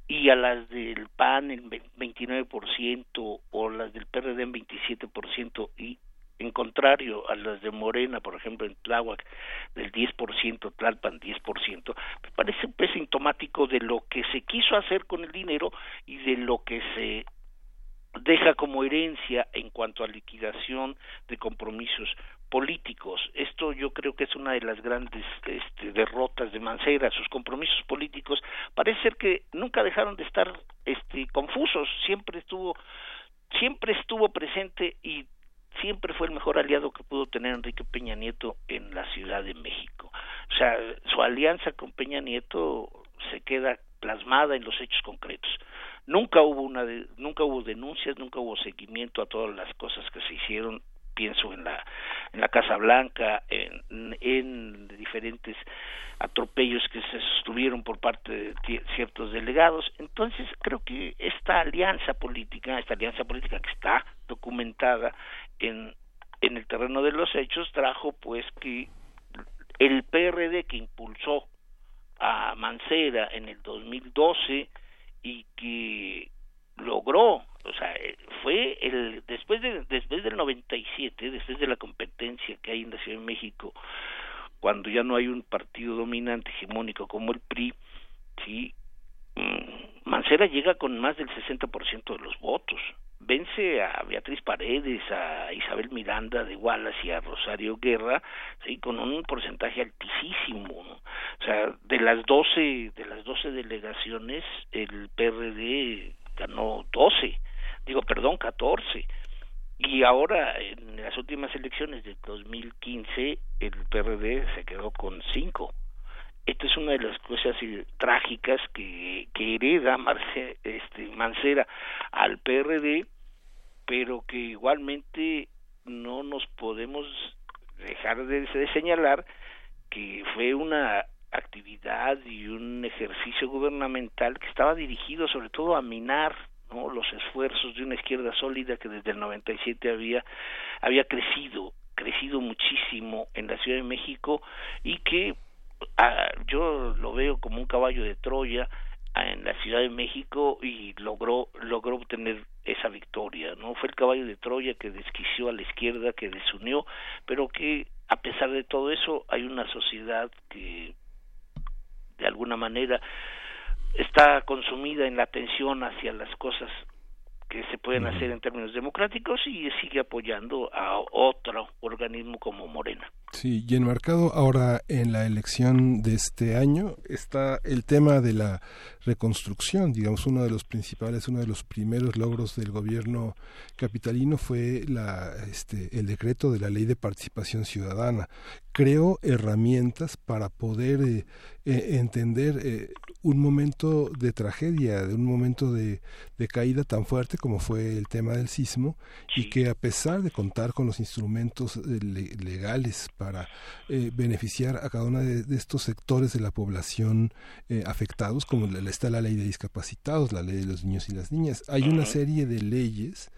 y a las del PAN en 29% o las del PRD en 27% y en contrario a las de Morena, por ejemplo, en Tláhuac, del 10%, Tlalpan 10%, me parece pues sintomático de lo que se quiso hacer con el dinero y de lo que se deja como herencia en cuanto a liquidación de compromisos políticos. Esto yo creo que es una de las grandes este, derrotas de Mancera. Sus compromisos políticos parece ser que nunca dejaron de estar este, confusos. Siempre estuvo siempre estuvo presente y siempre fue el mejor aliado que pudo tener Enrique Peña Nieto en la Ciudad de México. O sea, su alianza con Peña Nieto se queda plasmada en los hechos concretos. Nunca hubo una nunca hubo denuncias, nunca hubo seguimiento a todas las cosas que se hicieron pienso en la en la Casa Blanca, en, en diferentes atropellos que se sostuvieron por parte de ciertos delegados. Entonces, creo que esta alianza política, esta alianza política que está documentada en, en el terreno de los hechos, trajo pues que el PRD que impulsó a Mancera en el 2012 y que logró o sea, eh, fue el después de después del 97, después de la competencia que hay en la Ciudad de México, cuando ya no hay un partido dominante hegemónico como el PRI, sí, mm, Mancera llega con más del 60% de los votos. Vence a Beatriz Paredes, a Isabel Miranda de Wallace y a Rosario Guerra, sí, con un porcentaje altísimo. O sea, de las 12 de las 12 delegaciones el PRD ganó 12 digo, perdón, 14. Y ahora, en las últimas elecciones de 2015, el PRD se quedó con 5. Esta es una de las cosas trágicas que, hereda Marce, este, Mancera al PRD, pero que igualmente no nos podemos dejar de, de señalar que fue una actividad y un ejercicio gubernamental que estaba dirigido sobre todo a minar ¿no? los esfuerzos de una izquierda sólida que desde el 97 había había crecido crecido muchísimo en la Ciudad de México y que ah, yo lo veo como un caballo de Troya en la Ciudad de México y logró logró obtener esa victoria no fue el caballo de Troya que desquició a la izquierda que desunió pero que a pesar de todo eso hay una sociedad que de alguna manera está consumida en la atención hacia las cosas que se pueden hacer en términos democráticos y sigue apoyando a otro organismo como Morena. Sí, y enmarcado ahora en la elección de este año está el tema de la reconstrucción, digamos, uno de los principales, uno de los primeros logros del gobierno capitalino fue la, este, el decreto de la ley de participación ciudadana. Creó herramientas para poder eh, eh, entender eh, un momento de tragedia, de un momento de, de, caída tan fuerte como fue el tema del sismo y que a pesar de contar con los instrumentos legales para beneficiar a cada uno de, estos sectores de la población afectados, como la, está la ley de discapacitados, la ley de los niños y las niñas. Hay una serie de leyes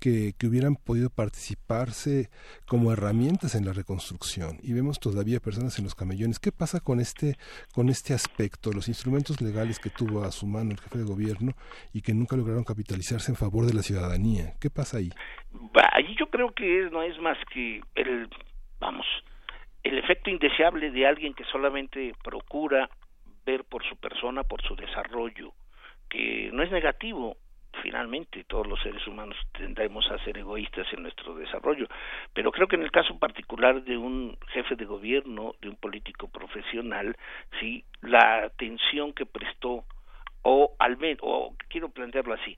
que, que hubieran podido participarse como herramientas en la reconstrucción y vemos todavía personas en los camellones. ¿Qué pasa con este, con este aspecto, los instrumentos legales que tuvo a su mano el jefe de gobierno y que nunca lograron capitalizarse en favor de la ciudadanía? ¿Qué pasa ahí? Allí yo creo que no es más que el, vamos, el efecto indeseable de alguien que solamente procura ver por su persona, por su desarrollo, que no es negativo, finalmente todos los seres humanos tendremos a ser egoístas en nuestro desarrollo, pero creo que en el caso particular de un jefe de gobierno, de un político profesional, sí, la atención que prestó o al menos, o quiero plantearlo así,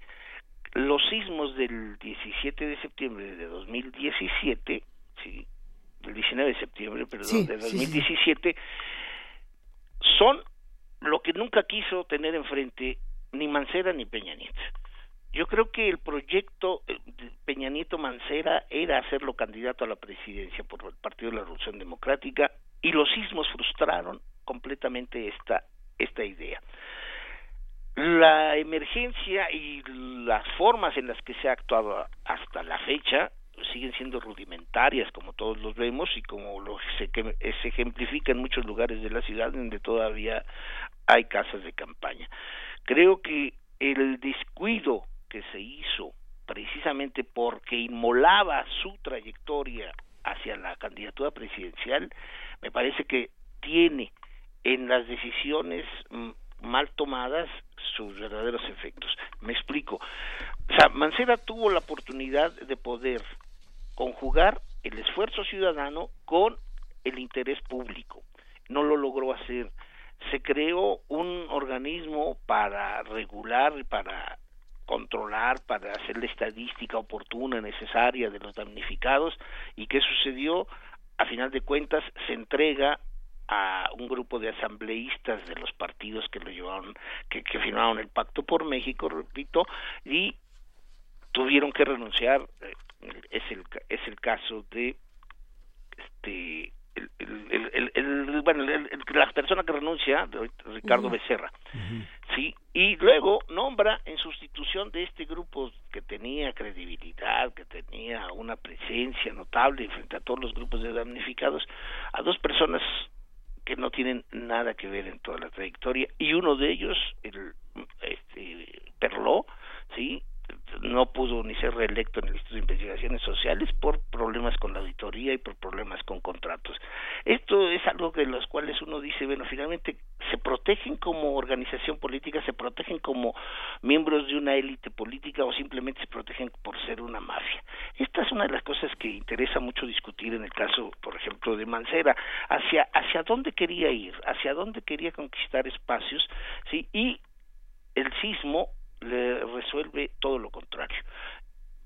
los sismos del 17 de septiembre de 2017, sí, del 19 de septiembre, perdón, de 2017, son lo que nunca quiso tener enfrente ni Mancera ni Peña Nieto. Yo creo que el proyecto eh, Peña Nieto Mancera era hacerlo candidato a la presidencia por el Partido de la Revolución Democrática y los sismos frustraron completamente esta esta idea. La emergencia y las formas en las que se ha actuado hasta la fecha siguen siendo rudimentarias como todos los vemos y como lo se, se ejemplifica en muchos lugares de la ciudad donde todavía hay casas de campaña. Creo que el descuido que se hizo precisamente porque inmolaba su trayectoria hacia la candidatura presidencial, me parece que tiene en las decisiones mm, mal tomadas sus verdaderos efectos. Me explico. O sea, Mancera tuvo la oportunidad de poder conjugar el esfuerzo ciudadano con el interés público. No lo logró hacer. Se creó un organismo para regular, para controlar, para hacer la estadística oportuna, necesaria de los damnificados. ¿Y qué sucedió? A final de cuentas, se entrega a un grupo de asambleístas de los partidos que lo llevaron, que, que firmaron el pacto por México, repito, y tuvieron que renunciar eh, es el es el caso de este el, el, el, bueno la persona que renuncia Ricardo Becerra. Sí y luego nombra en sustitución de este grupo que tenía credibilidad que tenía una presencia notable frente a todos los grupos de damnificados a dos personas que no tienen nada que ver en toda la trayectoria y uno de ellos el este Perló sí no pudo ni ser reelecto en el Instituto de Investigaciones Sociales por problemas con la auditoría y por problemas con contratos. Esto es algo de los cuales uno dice, bueno, finalmente se protegen como organización política, se protegen como miembros de una élite política o simplemente se protegen por ser una mafia. Esta es una de las cosas que interesa mucho discutir en el caso, por ejemplo, de Mancera, hacia hacia dónde quería ir, hacia dónde quería conquistar espacios, sí, y el sismo le resuelve todo lo contrario.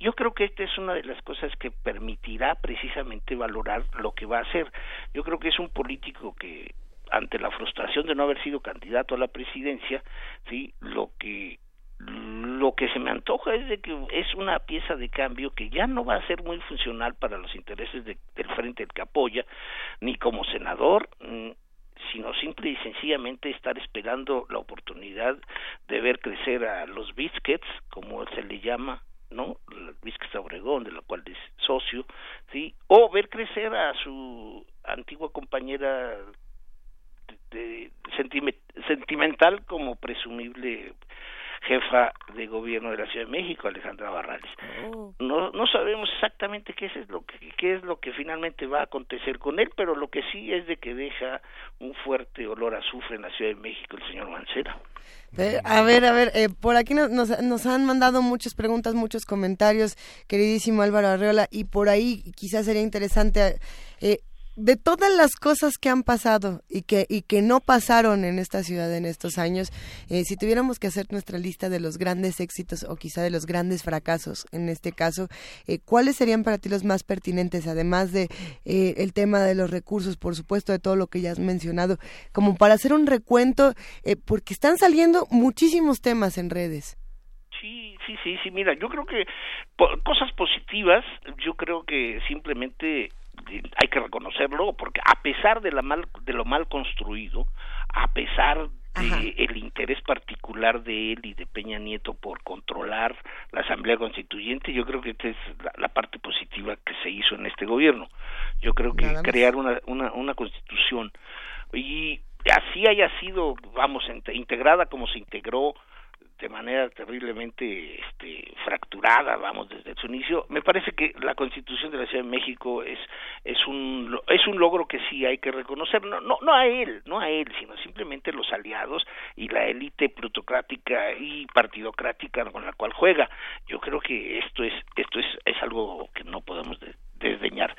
Yo creo que esta es una de las cosas que permitirá precisamente valorar lo que va a hacer. Yo creo que es un político que ante la frustración de no haber sido candidato a la presidencia, sí, lo que lo que se me antoja es de que es una pieza de cambio que ya no va a ser muy funcional para los intereses del frente que apoya, ni como senador, sino simple y sencillamente estar esperando la oportunidad de ver crecer a los biscuits, como se le llama, ¿no? Biscuits de Obregón, de la cual es socio, ¿sí? O ver crecer a su antigua compañera de sentimental como presumible jefa de gobierno de la Ciudad de México, Alejandra Barrales. Oh. No, no sabemos exactamente qué es lo que qué es lo que finalmente va a acontecer con él, pero lo que sí es de que deja un fuerte olor a azufre en la Ciudad de México el señor Mancera. Eh, a ver, a ver, eh, por aquí nos, nos, han mandado muchas preguntas, muchos comentarios, queridísimo Álvaro Arreola, y por ahí quizás sería interesante eh, de todas las cosas que han pasado y que, y que no pasaron en esta ciudad en estos años, eh, si tuviéramos que hacer nuestra lista de los grandes éxitos o quizá de los grandes fracasos en este caso, eh, ¿cuáles serían para ti los más pertinentes, además de eh, el tema de los recursos, por supuesto, de todo lo que ya has mencionado, como para hacer un recuento, porque están saliendo muchísimos temas en redes? Sí, sí, sí, sí, mira, yo creo que cosas positivas, yo creo que simplemente hay que reconocerlo porque a pesar de la mal de lo mal construido a pesar de el interés particular de él y de Peña Nieto por controlar la Asamblea Constituyente, yo creo que esta es la, parte positiva que se hizo en este gobierno. Yo creo que crear una, una, una constitución. Y así haya sido, vamos, integrada como se integró de manera terriblemente este, fracturada, vamos, desde su inicio. Me parece que la Constitución de la Ciudad de México es es un es un logro que sí hay que reconocer, no no no a él, no a él, sino simplemente los aliados y la élite plutocrática y partidocrática con la cual juega. Yo creo que esto es esto es es algo que no podemos desdeñar.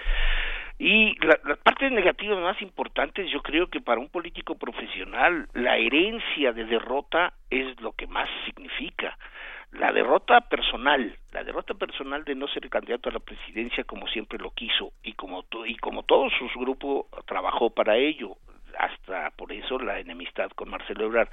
Y las partes negativas más importantes, yo creo que para un político profesional, la herencia de derrota es lo que más significa. La derrota personal, la derrota personal de no ser candidato a la presidencia como siempre lo quiso y como, y como todo su grupo trabajó para ello, hasta por eso la enemistad con Marcelo Ebrard.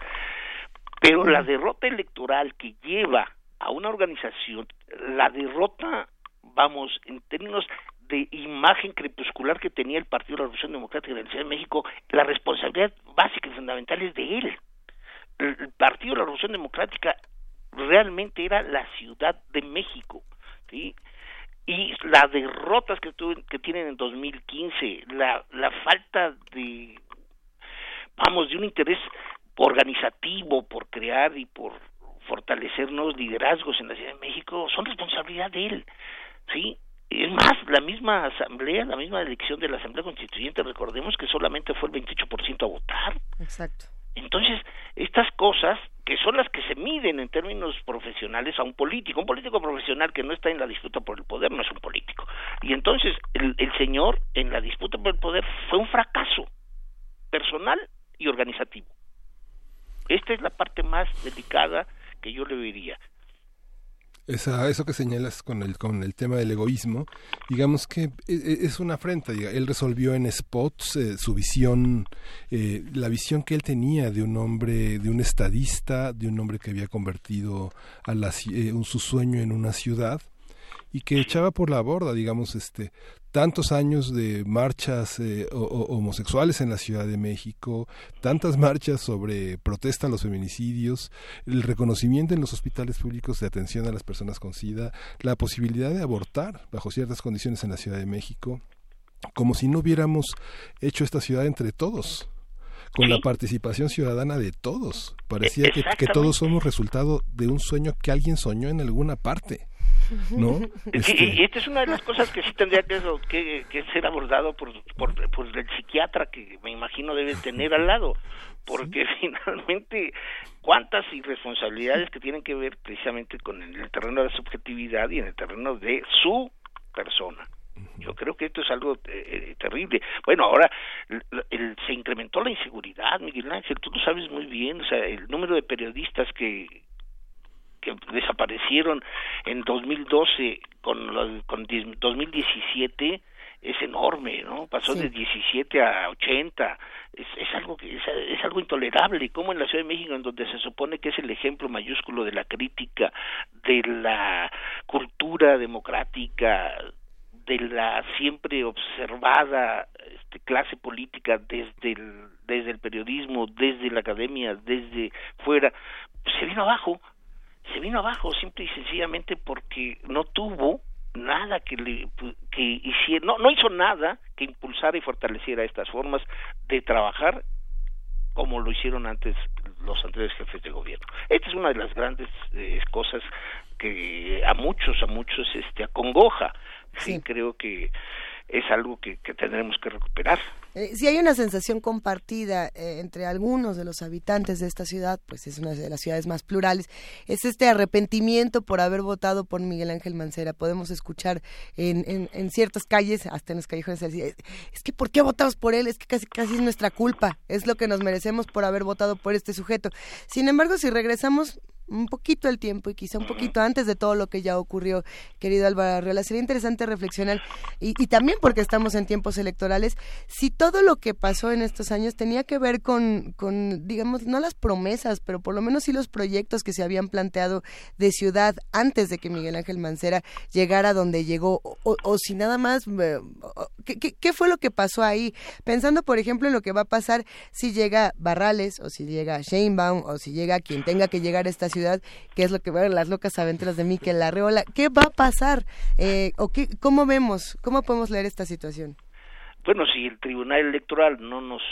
Pero la derrota electoral que lleva a una organización, la derrota, vamos, en términos de imagen crepuscular que tenía el Partido de la Revolución Democrática de la Ciudad de México, la responsabilidad básica y fundamental es de él. El Partido de la Revolución Democrática realmente era la Ciudad de México, ¿sí? Y las derrotas que, que tienen en 2015, la, la falta de, vamos, de un interés organizativo por crear y por fortalecer nuevos liderazgos en la Ciudad de México, son responsabilidad de él, ¿sí? Es más, la misma asamblea, la misma elección de la asamblea constituyente, recordemos que solamente fue el 28% a votar. Exacto. Entonces, estas cosas, que son las que se miden en términos profesionales a un político, un político profesional que no está en la disputa por el poder no es un político. Y entonces, el, el señor en la disputa por el poder fue un fracaso personal y organizativo. Esta es la parte más delicada que yo le diría esa, eso que señalas con el, con el tema del egoísmo, digamos que e, e, es una afrenta. Él resolvió en spots eh, su visión, eh, la visión que él tenía de un hombre, de un estadista, de un hombre que había convertido a la, eh, un, su sueño en una ciudad y que echaba por la borda, digamos, este, tantos años de marchas eh, homosexuales en la Ciudad de México, tantas marchas sobre protesta a los feminicidios, el reconocimiento en los hospitales públicos de atención a las personas con SIDA, la posibilidad de abortar bajo ciertas condiciones en la Ciudad de México, como si no hubiéramos hecho esta ciudad entre todos con la participación ciudadana de todos. Parecía que, que, todos somos resultado de un sueño que alguien soñó en alguna parte. ¿No? Este y, esta es una de las cosas que sí tendría que, que, ser abordado por, por, el psiquiatra que me imagino debe tener al lado, porque finalmente cuántas irresponsabilidades que tienen que ver precisamente con el terreno de la subjetividad y en el terreno de su persona. Yo creo que esto es algo eh, eh, terrible. Bueno, ahora se incrementó la inseguridad, Miguel Ángel, tú lo sabes muy bien, o sea, el número de periodistas que que desaparecieron en 2012 con, con 2017 es enorme, ¿no? Pasó de 17 a 80. Es, es algo que es, es, algo intolerable. Como en la Ciudad de México, en donde se supone que es el ejemplo mayúsculo de la crítica, de la cultura democrática, de la siempre observada este, clase política desde el, desde el periodismo, desde la academia, desde fuera, se vino abajo se vino abajo simple y sencillamente porque no tuvo nada que le que hiciera no no hizo nada que impulsara y fortaleciera estas formas de trabajar como lo hicieron antes los anteriores jefes de gobierno. Esta es una de las grandes eh, cosas que a muchos, a muchos este acongoja. Sí, creo que es algo que, que tendremos que recuperar. Eh, si hay una sensación compartida eh, entre algunos de los habitantes de esta ciudad, pues es una de las ciudades más plurales, es este arrepentimiento por haber votado por Miguel Ángel Mancera. Podemos escuchar en, en, en ciertas calles, hasta en los callejones, decir, es que ¿por qué votamos por él? Es que casi, casi es nuestra culpa, es lo que nos merecemos por haber votado por este sujeto. Sin embargo, si regresamos un poquito el tiempo y quizá un poquito antes de todo lo que ya ocurrió, querido Álvaro Arreola. Sería interesante reflexionar, y, y, también porque estamos en tiempos electorales, si todo lo que pasó en estos años tenía que ver con, con, digamos, no las promesas, pero por lo menos sí los proyectos que se habían planteado de ciudad antes de que Miguel Ángel Mancera llegara donde llegó, o, o si nada más, eh, ¿qué, qué, qué fue lo que pasó ahí? Pensando, por ejemplo, en lo que va a pasar si llega Barrales, o si llega Sheinbaum, o si llega quien tenga que llegar a esta ciudad ciudad, que es lo que van las locas aventuras de Miquel Arreola. ¿Qué va a pasar? Eh, ¿O qué, cómo vemos? ¿Cómo podemos leer esta situación? Bueno, si el Tribunal Electoral no nos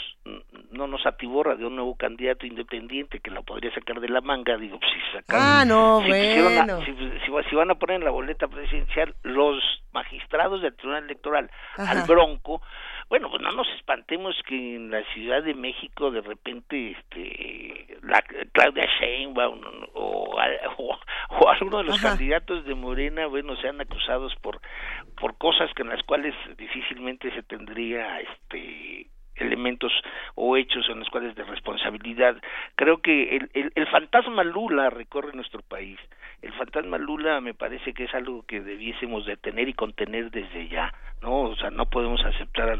no nos atiborra de un nuevo candidato independiente que lo podría sacar de la manga, digo, pues si sacan, ah, no, si, bueno. si, si, si, van a poner en la boleta presidencial los magistrados del Tribunal Electoral Ajá. al Bronco, bueno, pues no nos espantemos que en la Ciudad de México de repente este la Claudia Sheinbaum o, o, o alguno de los Ajá. candidatos de Morena, bueno, sean acusados por por cosas que en las cuales difícilmente se tendría este elementos o hechos en los cuales de responsabilidad. Creo que el, el, el, fantasma Lula recorre nuestro país. El fantasma Lula me parece que es algo que debiésemos detener y contener desde ya, ¿no? O sea, no podemos aceptar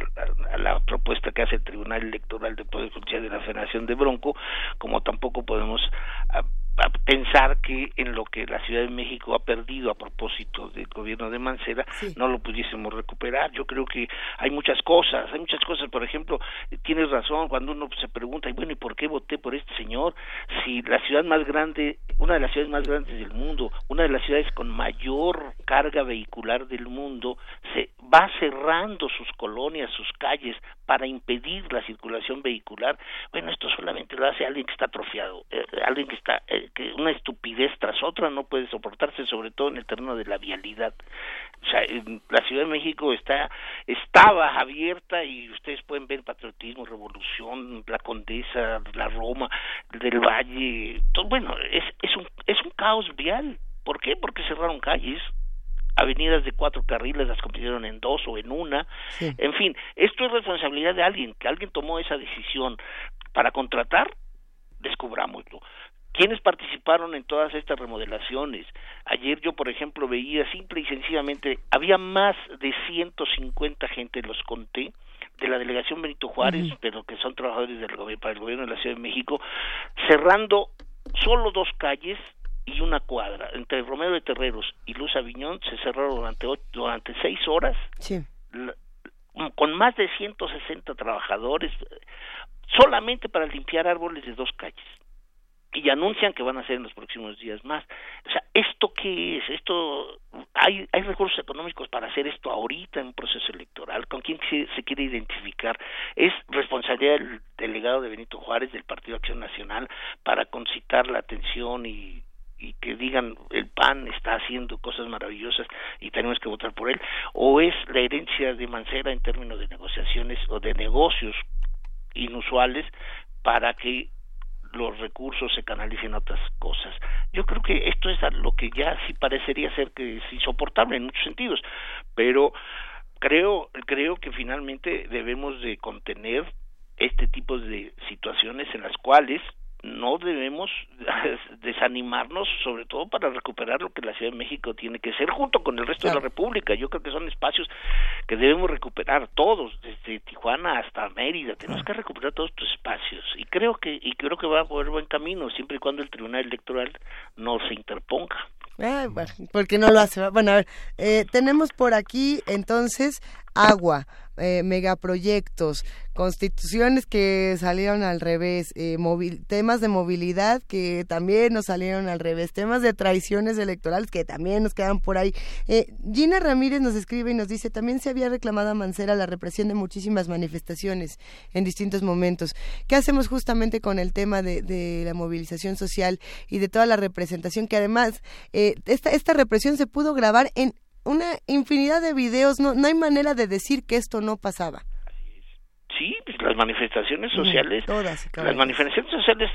a, la propuesta que hace el Tribunal Electoral de Poder Judicial de la Federación de Bronco, como tampoco podemos a, a pensar que en lo que la Ciudad de México ha perdido a propósito del gobierno de Mancera sí. no lo pudiésemos recuperar. Yo creo que hay muchas cosas, hay muchas cosas, por ejemplo, tienes razón cuando uno se pregunta, y bueno, ¿y por qué voté por este señor? Si la ciudad más grande, una de las ciudades más grandes del mundo, una de las ciudades con mayor carga vehicular del mundo, se va cerrando sus colonias, sus calles para impedir la circulación vehicular. Bueno, esto solamente lo hace alguien que está atrofiado, eh, alguien que está eh, que una estupidez tras otra no puede soportarse, sobre todo en el terreno de la vialidad. O sea, la Ciudad de México está estaba abierta y ustedes pueden ver patriotismo, revolución, la Condesa, la Roma, del Valle, todo, bueno, es es un es un caos vial. ¿Por qué? Porque cerraron calles, avenidas de cuatro carriles las convirtieron en dos o en una. Sí. En fin, esto es responsabilidad de alguien, que alguien tomó esa decisión para contratar, descubrámoslo. ¿Quiénes participaron en todas estas remodelaciones? Ayer yo, por ejemplo, veía simple y sencillamente, había más de 150 gente, los conté, de la delegación Benito Juárez, -huh. pero que son trabajadores del gobierno, para el gobierno de la Ciudad de México, cerrando solo dos calles y una cuadra. Entre Romero de Terreros y Luz Aviñón se cerraron durante, ocho, durante seis horas. Sí. Con más de 160 trabajadores, solamente para limpiar árboles de dos calles y anuncian que van a hacer en los próximos días más. O sea, ¿esto qué es? Esto hay hay recursos económicos para hacer esto ahorita en un proceso electoral. ¿Con quién se, se quiere identificar? Es responsabilidad del delegado de Benito Juárez del Partido Acción Nacional para concitar la atención y y que digan el PAN está haciendo cosas maravillosas y tenemos que votar por él o es la herencia de Mancera en términos de negociaciones o de negocios inusuales para que los recursos se canalicen a otras cosas. Yo creo que esto es lo que ya sí parecería ser que es insoportable en muchos sentidos, pero creo creo que finalmente debemos de contener este tipo de situaciones en las cuales no debemos desanimarnos, sobre todo para recuperar lo que la Ciudad de México tiene que ser junto con el resto claro. de la República. Yo creo que son espacios que debemos recuperar todos, desde Tijuana hasta Mérida. Tenemos que recuperar todos estos espacios y creo que y creo que va a poder buen camino siempre y cuando el Tribunal Electoral no se interponga. Eh, bueno, porque no lo hace. Bueno, a ver, eh, tenemos por aquí entonces agua, eh, megaproyectos, constituciones que salieron al revés, eh, temas de movilidad que también nos salieron al revés, temas de traiciones electorales que también nos quedan por ahí. Eh, Gina Ramírez nos escribe y nos dice, también se había reclamado a Mancera la represión de muchísimas manifestaciones en distintos momentos. ¿Qué hacemos justamente con el tema de, la movilización social y de toda la representación que además eh, esta, esta represión se pudo grabar en una infinidad de videos, no, no hay manera de decir que esto no pasaba. Sí, pues las manifestaciones sociales, las manifestaciones sociales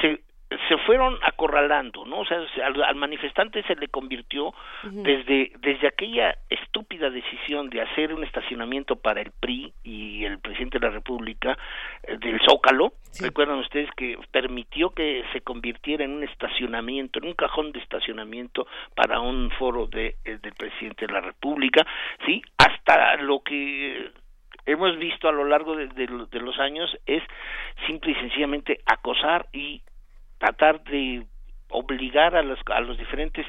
se se fueron acorralando, ¿no? O sea, al, manifestante se le convirtió desde desde aquella estúpida decisión de hacer un estacionamiento para el PRI y el presidente de la República eh, del Zócalo. Recuerdan ustedes que permitió que se convirtiera en un estacionamiento, en un cajón de estacionamiento para un foro de, eh, del presidente de la República, sí, hasta lo que hemos visto a lo largo de, de, los años es simple y sencillamente acosar y tratar de obligar a los, a los diferentes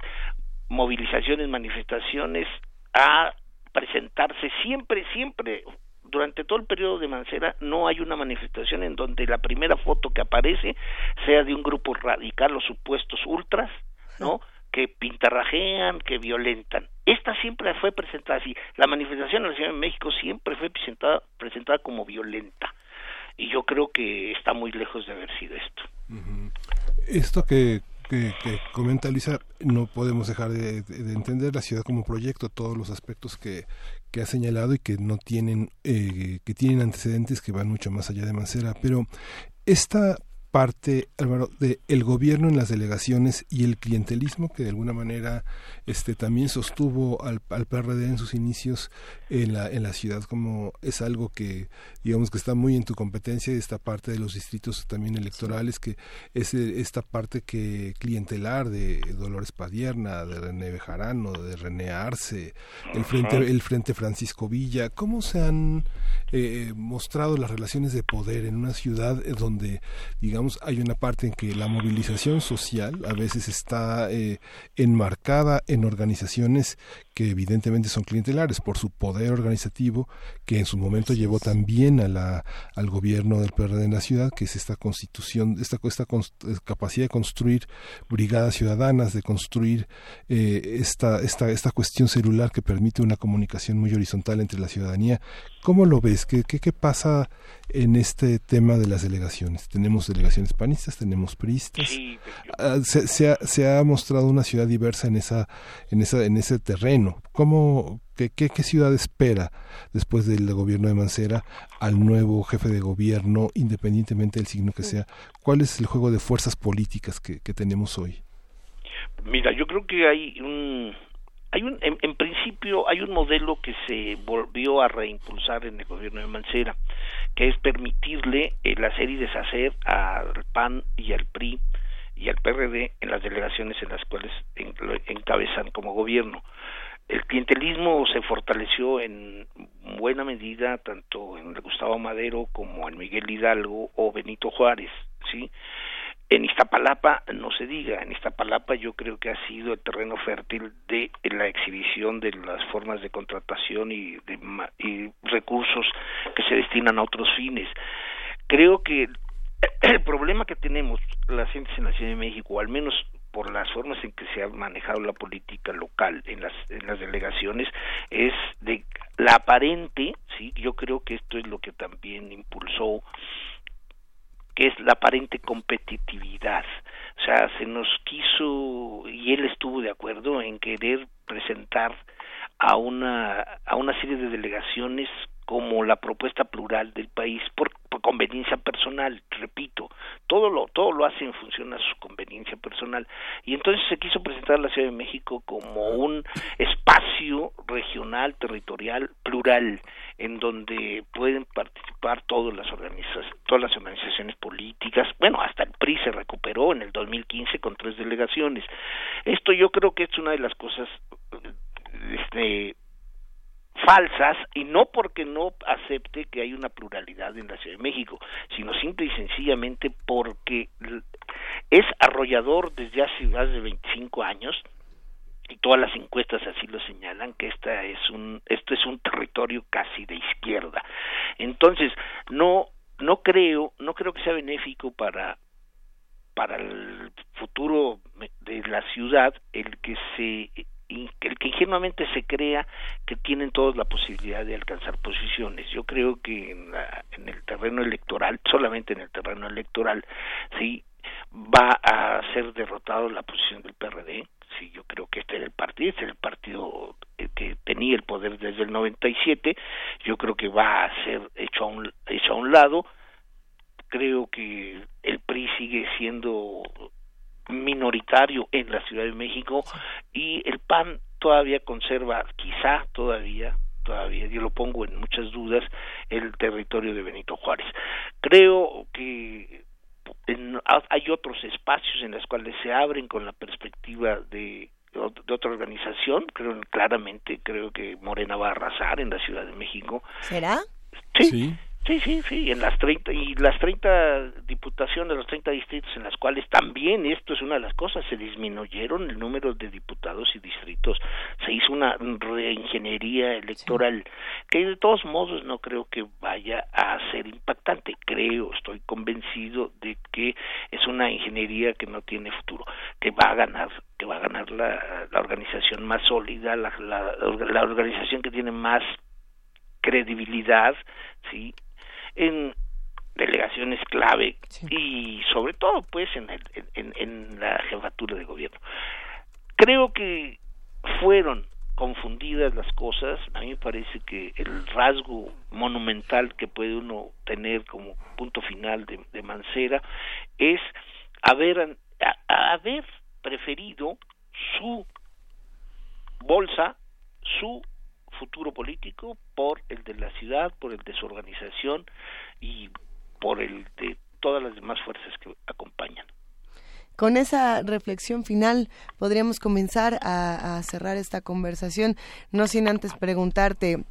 movilizaciones, manifestaciones a presentarse siempre, siempre durante todo el periodo de Mancera no hay una manifestación en donde la primera foto que aparece sea de un grupo radical, los supuestos ultras, ¿no? que pintarrajean, que violentan. Esta siempre fue presentada así. La manifestación en la Ciudad de México siempre fue presentada, presentada como violenta. Y yo creo que está muy lejos de haber sido esto. Esto que, que, comenta Lisa, no podemos dejar de, entender la ciudad como proyecto, todos los aspectos que, que ha señalado y que no tienen, eh, que tienen antecedentes que van mucho más allá de Mancera. Pero esta parte, Álvaro, de el gobierno en las delegaciones y el clientelismo que de alguna manera este también sostuvo al, al PRD en sus inicios en la, en la ciudad como es algo que digamos que está muy en tu competencia esta parte de los distritos también electorales que es eh, esta parte que clientelar de Dolores Padierna, de René Bejarano, de René Arce, el frente, el frente Francisco Villa, cómo se han eh, mostrado las relaciones de poder en una ciudad donde digamos hay una parte en que la movilización social a veces está eh, enmarcada en organizaciones que evidentemente son clientelares por su poder organizativo que en su momento llevó también a la, al gobierno del PRD en la ciudad, que es esta constitución, esta, esta capacidad de construir brigadas ciudadanas, de construir eh, esta, esta, esta cuestión celular que permite una comunicación muy horizontal entre la ciudadanía. ¿Cómo lo ves? ¿Qué, qué, qué pasa en este tema de las delegaciones? Tenemos delegaciones panistas, tenemos priistas. Ah, se, se, ha, se ha mostrado una ciudad diversa en, esa, en, esa, en ese terreno ¿Cómo, qué, qué, ciudad espera después del gobierno de Mancera al nuevo jefe de gobierno, independientemente del signo que sea? ¿Cuál es el juego de fuerzas políticas que, tenemos hoy? Mira, yo creo que hay un, hay un, en, principio hay un modelo que se volvió a reimpulsar en el gobierno de Mancera, que es permitirle el hacer y deshacer al PAN y al PRI y al PRD en las delegaciones en las cuales encabezan como gobierno. El clientelismo se fortaleció en buena medida tanto en Gustavo Madero como en Miguel Hidalgo o Benito Juárez, ¿sí? En Iztapalapa no se diga, en Iztapalapa yo creo que ha sido el terreno fértil de la exhibición de las formas de contratación y, de, y recursos que se destinan a otros fines. Creo que el problema que tenemos las gentes en la Ciudad de México, al menos por las formas en que se ha manejado la política local en las en las delegaciones es de la aparente sí yo creo que esto es lo que también impulsó que es la aparente competitividad. O sea se nos quiso y él estuvo de acuerdo en querer presentar a una a una serie de delegaciones como la propuesta plural del país por, conveniencia personal, repito, todo lo todo lo hace en función a su conveniencia personal y entonces se quiso presentar la Ciudad de México como un espacio regional, territorial, plural en donde pueden participar todas las organizaciones, todas las organizaciones políticas, bueno, hasta el PRI se recuperó en el 2015 con tres delegaciones. Esto yo creo que es una de las cosas este falsas y no porque no acepte que hay una pluralidad en la Ciudad de México, sino simple y sencillamente porque es arrollador desde hace más de 25 años y todas las encuestas así lo señalan que esta es un esto es un territorio casi de izquierda. Entonces no no creo no creo que sea benéfico para para el futuro de la ciudad el que se el que ingenuamente se crea que tienen todos la posibilidad de alcanzar posiciones. Yo creo que en, en el terreno electoral, solamente en el terreno electoral, sí va a ser derrotado la posición del PRD. Sí, yo creo que este era el partido, este era el partido que tenía el poder desde el 97. Yo creo que va a ser hecho a un, hecho a un lado. Creo que el PRI sigue siendo minoritario en la Ciudad de México y el PAN todavía conserva, quizá todavía, todavía, yo lo pongo en muchas dudas, el territorio de Benito Juárez. Creo que hay otros espacios en los cuales se abren con la perspectiva de de otra organización, creo claramente, creo que Morena va a arrasar en la Ciudad de México. ¿Será? sí. Sí, sí, sí, en las 30 y las 30 diputaciones, los 30 distritos en las cuales también esto es una de las cosas, se disminuyeron el número de diputados y distritos, se hizo una reingeniería electoral que de todos modos no creo que vaya a ser impactante, creo, estoy convencido de que es una ingeniería que no tiene futuro, que va a ganar que va a ganar la, la organización más sólida, la, la, la organización que tiene más credibilidad, sí, en delegaciones clave y sobre todo pues en, en, en la jefatura de gobierno. Creo que fueron confundidas las cosas, a mí me parece que el rasgo monumental que puede uno tener como punto final de, de Mancera es haber, haber preferido su bolsa, su futuro político por el de la ciudad, por el de su organización y por el de todas las demás fuerzas que acompañan. Con esa reflexión final podríamos comenzar a, a cerrar esta conversación, no sin antes preguntarte,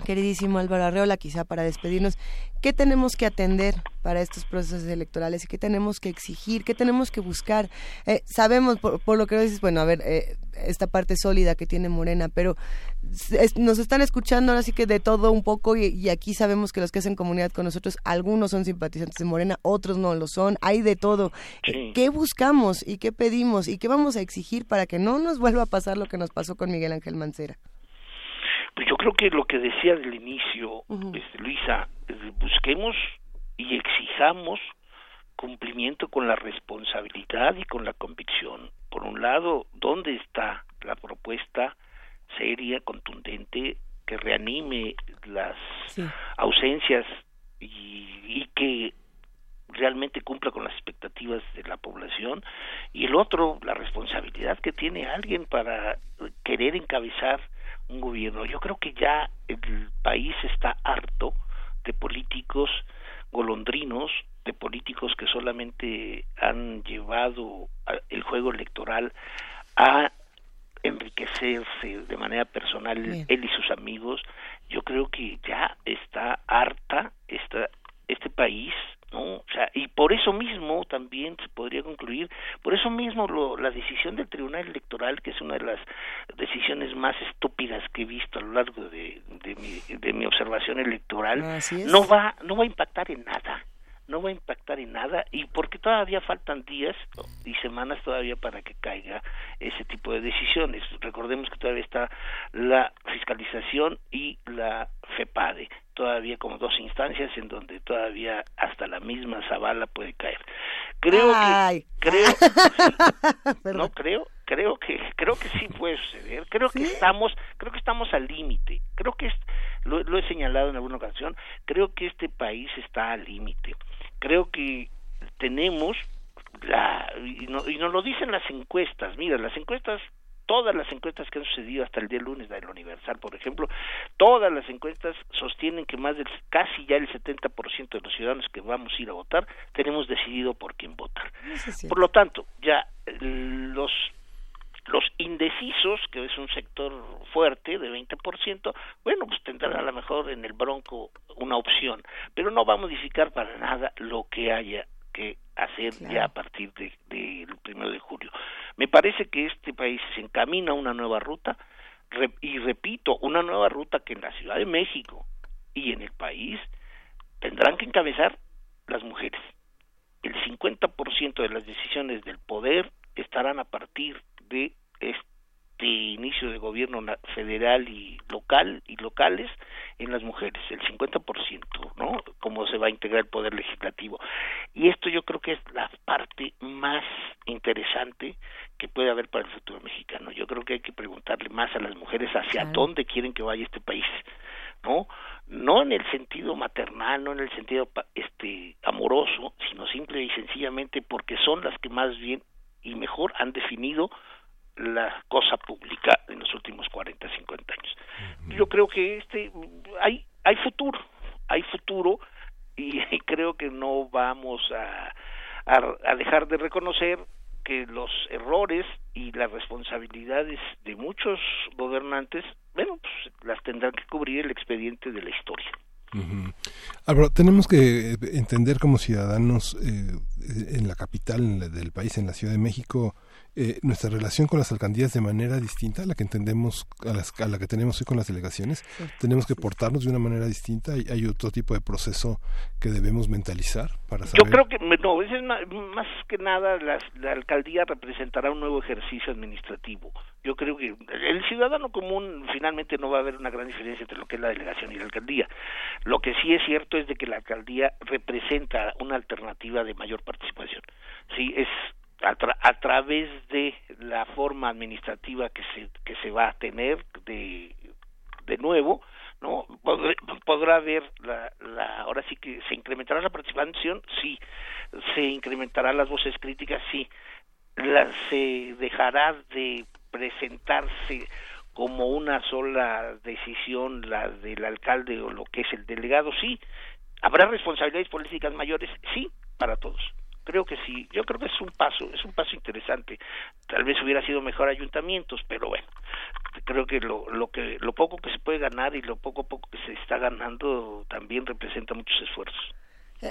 queridísimo Álvaro Arreola, quizá para despedirnos, ¿qué tenemos que atender para estos procesos electorales y qué tenemos que exigir, qué tenemos que buscar? Eh, sabemos, por, lo que dices, bueno, a ver, eh, esta parte sólida que tiene Morena, pero nos están escuchando ahora sí que de todo un poco y, aquí sabemos que los que hacen comunidad con nosotros, algunos son simpatizantes de Morena, otros no lo son, hay de todo. ¿Qué buscamos y qué pedimos y qué vamos a exigir para que no nos vuelva a pasar lo que nos pasó con Miguel Ángel Mancera? Pues yo creo que lo que decía del inicio, este, Luisa, busquemos y exijamos cumplimiento con la responsabilidad y con la convicción. Por un lado, ¿dónde está la propuesta seria, contundente, que reanime las ausencias y, y, que realmente cumpla con las expectativas de la población? Y el otro, la responsabilidad que tiene alguien para querer encabezar un gobierno. Yo creo que ya el país está harto de políticos golondrinos, de políticos que solamente han llevado el juego electoral a enriquecerse de manera personal él y sus amigos. Yo creo que ya está harta esta, este país ¿no? O sea, y por eso mismo también se podría concluir, por eso mismo lo, la decisión del Tribunal Electoral, que es una de las decisiones más estúpidas que he visto a lo largo de, de, mi, de mi observación electoral, no va, no va a impactar en nada no va a impactar en nada y porque todavía faltan días y semanas todavía para que caiga ese tipo de decisiones. Recordemos que todavía está la fiscalización y la FEPADE todavía como dos instancias en donde todavía hasta la misma Zavala puede caer. Creo que creo no creo creo que creo que sí puede suceder. Creo que estamos creo que estamos al límite. Creo que lo, lo he señalado en alguna ocasión. Creo que este país está al límite. Creo que tenemos la y, no, y nos lo dicen las encuestas. Mira, las encuestas todas las encuestas que han sucedido hasta el día lunes del Universal, por ejemplo, todas las encuestas sostienen que más del casi ya el 70% de los ciudadanos que vamos a ir a votar tenemos decidido por quién votar. por lo tanto, ya los los indecisos, que es un sector fuerte de 20%, bueno, pues tendrán a lo mejor en el Bronco una opción, pero no va a modificar para nada lo que haya que hacer ya a partir del de, primero de julio. Me parece que este país se encamina a una nueva ruta y repito, una nueva ruta que en la Ciudad de México y en el país tendrán que encabezar las mujeres. El 50% de las decisiones del poder estarán a partir de este inicio de gobierno federal y local y locales en las mujeres, el 50%, ¿no? Cómo se va a integrar el poder legislativo. Y esto yo creo que es la parte más interesante que puede haber para el futuro mexicano. Yo creo que hay que preguntarle más a las mujeres hacia dónde quieren que vaya este país, ¿no? No en el sentido maternal, no en el sentido este amoroso, sino simple y sencillamente porque son las que más bien y mejor han definido la cosa pública en los últimos 40, 50 años. Yo creo que este hay hay futuro, hay futuro y, creo que no vamos a, a, dejar de reconocer que los errores y las responsabilidades de muchos gobernantes, bueno, pues las tendrán que cubrir el expediente de la historia. Álvaro, tenemos que entender como ciudadanos eh, en la capital del país, en la Ciudad de México, eh, nuestra relación con las alcaldías de manera distinta a la que entendemos, a, las, a la que tenemos hoy con las delegaciones. Tenemos que portarnos de una manera distinta. Hay, hay, otro tipo de proceso que debemos mentalizar para saber. Yo creo que, no, es más, más que nada la, la alcaldía representará un nuevo ejercicio administrativo. Yo creo que el ciudadano común finalmente no va a haber una gran diferencia entre lo que es la delegación y la alcaldía. Lo que sí es cierto es de que la alcaldía representa una alternativa de mayor participación. Sí, es a, través de la forma administrativa que se que se va a tener de de nuevo no podrá haber la, la ahora sí que se incrementará la participación sí. Se incrementará las voces críticas sí. La, se dejará de presentarse como una sola decisión la del alcalde o lo que es el delegado sí. Habrá responsabilidades políticas mayores sí para todos creo que sí, yo creo que es un paso, es un paso interesante. Tal vez hubiera sido mejor ayuntamientos, pero bueno, creo que lo, lo que lo poco que se puede ganar y lo poco a poco que se está ganando también representa muchos esfuerzos.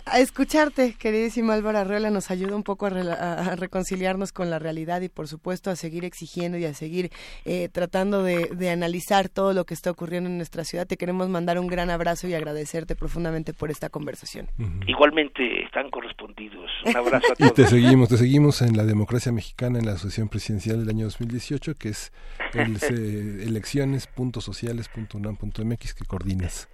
A escucharte, queridísimo Álvaro Arreola, nos ayuda un poco a, reconciliarnos con la realidad y, por supuesto, a seguir exigiendo y a seguir eh, tratando de, analizar todo lo que está ocurriendo en nuestra ciudad. Te queremos mandar un gran abrazo y agradecerte profundamente por esta conversación. Igualmente están correspondidos. Un abrazo a todos. Y te seguimos, te seguimos en la democracia mexicana en la Asociación Presidencial del año 2018, que es el, eh, elecciones.sociales.unam.mx que coordinas.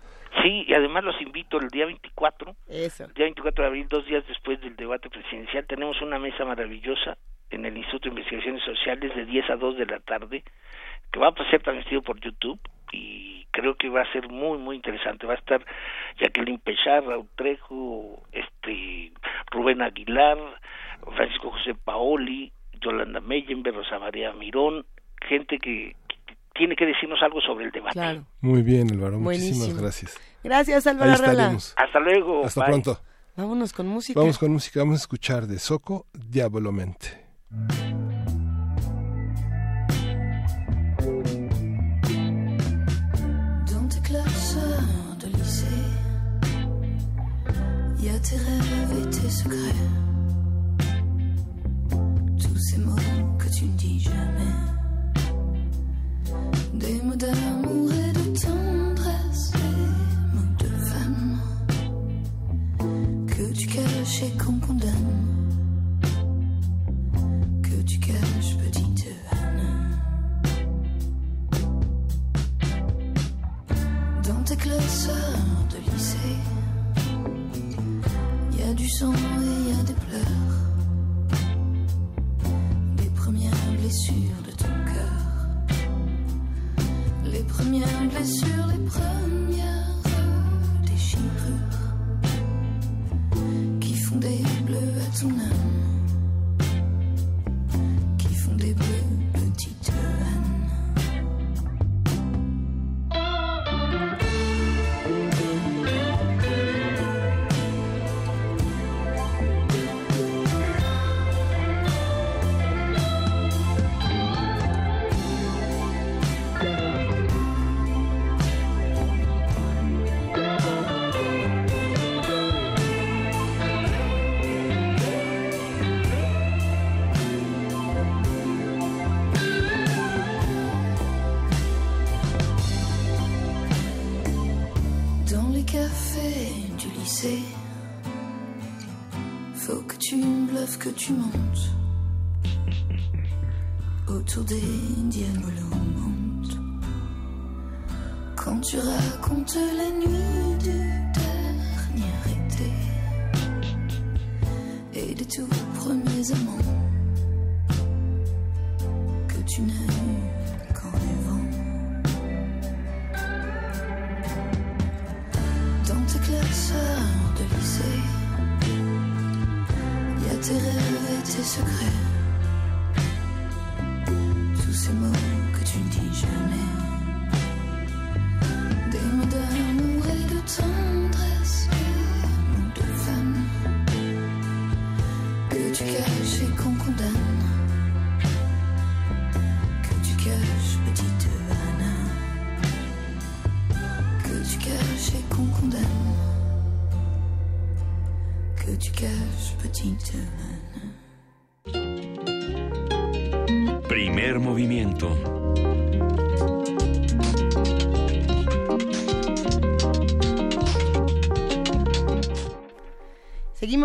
Sí, y además los invito el día 24, el día 24 de abril, dos días después del debate presidencial, tenemos una mesa maravillosa en el Instituto de Investigaciones Sociales de 10 a 2 de la tarde, que va a ser transmitido por YouTube y creo que va a ser muy, muy interesante. Va a estar Jacqueline Pechar, Raúl Trejo, este, Rubén Aguilar, Francisco José Paoli, Yolanda Meyenberg, Rosa María Mirón, gente que, tiene que decirnos algo sobre el debate. Claro. Muy bien, Álvaro. Muchísimas gracias. Gracias, Álvaro Hasta luego. Hasta pronto. Vámonos con música. Vamos con música. Vamos a escuchar de Soco, Diabolamente. Dans tes classes de lycée, y a tes rêves et tes secrets. Tous ces mots que tu ne dis jamais. Des mots d'amour et de tendresse, des mots de femme. Que tu caches et qu'on condamne, que tu caches, petite Anne. Dans tes classeurs de lycée, il y a du sang et il y a des pleurs, les premières blessures premières blessures, les premières déchirures qui font des bleus à ton âme,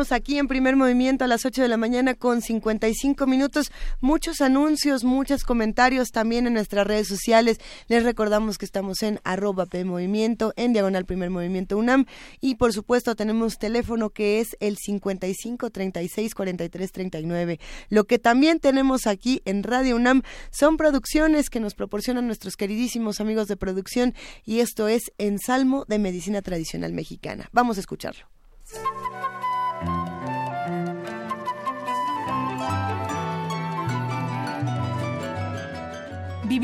Aquí en primer movimiento a las 8 de la mañana con 55 minutos. Muchos anuncios, muchos comentarios también en nuestras redes sociales. Les recordamos que estamos en arroba PMovimiento, en diagonal primer movimiento UNAM. Y por supuesto tenemos teléfono que es el 55 36 43 39. Lo que también tenemos aquí en Radio UNAM son producciones que nos proporcionan nuestros queridísimos amigos de producción. Y esto es Ensalmo de Medicina Tradicional Mexicana. Vamos a escucharlo.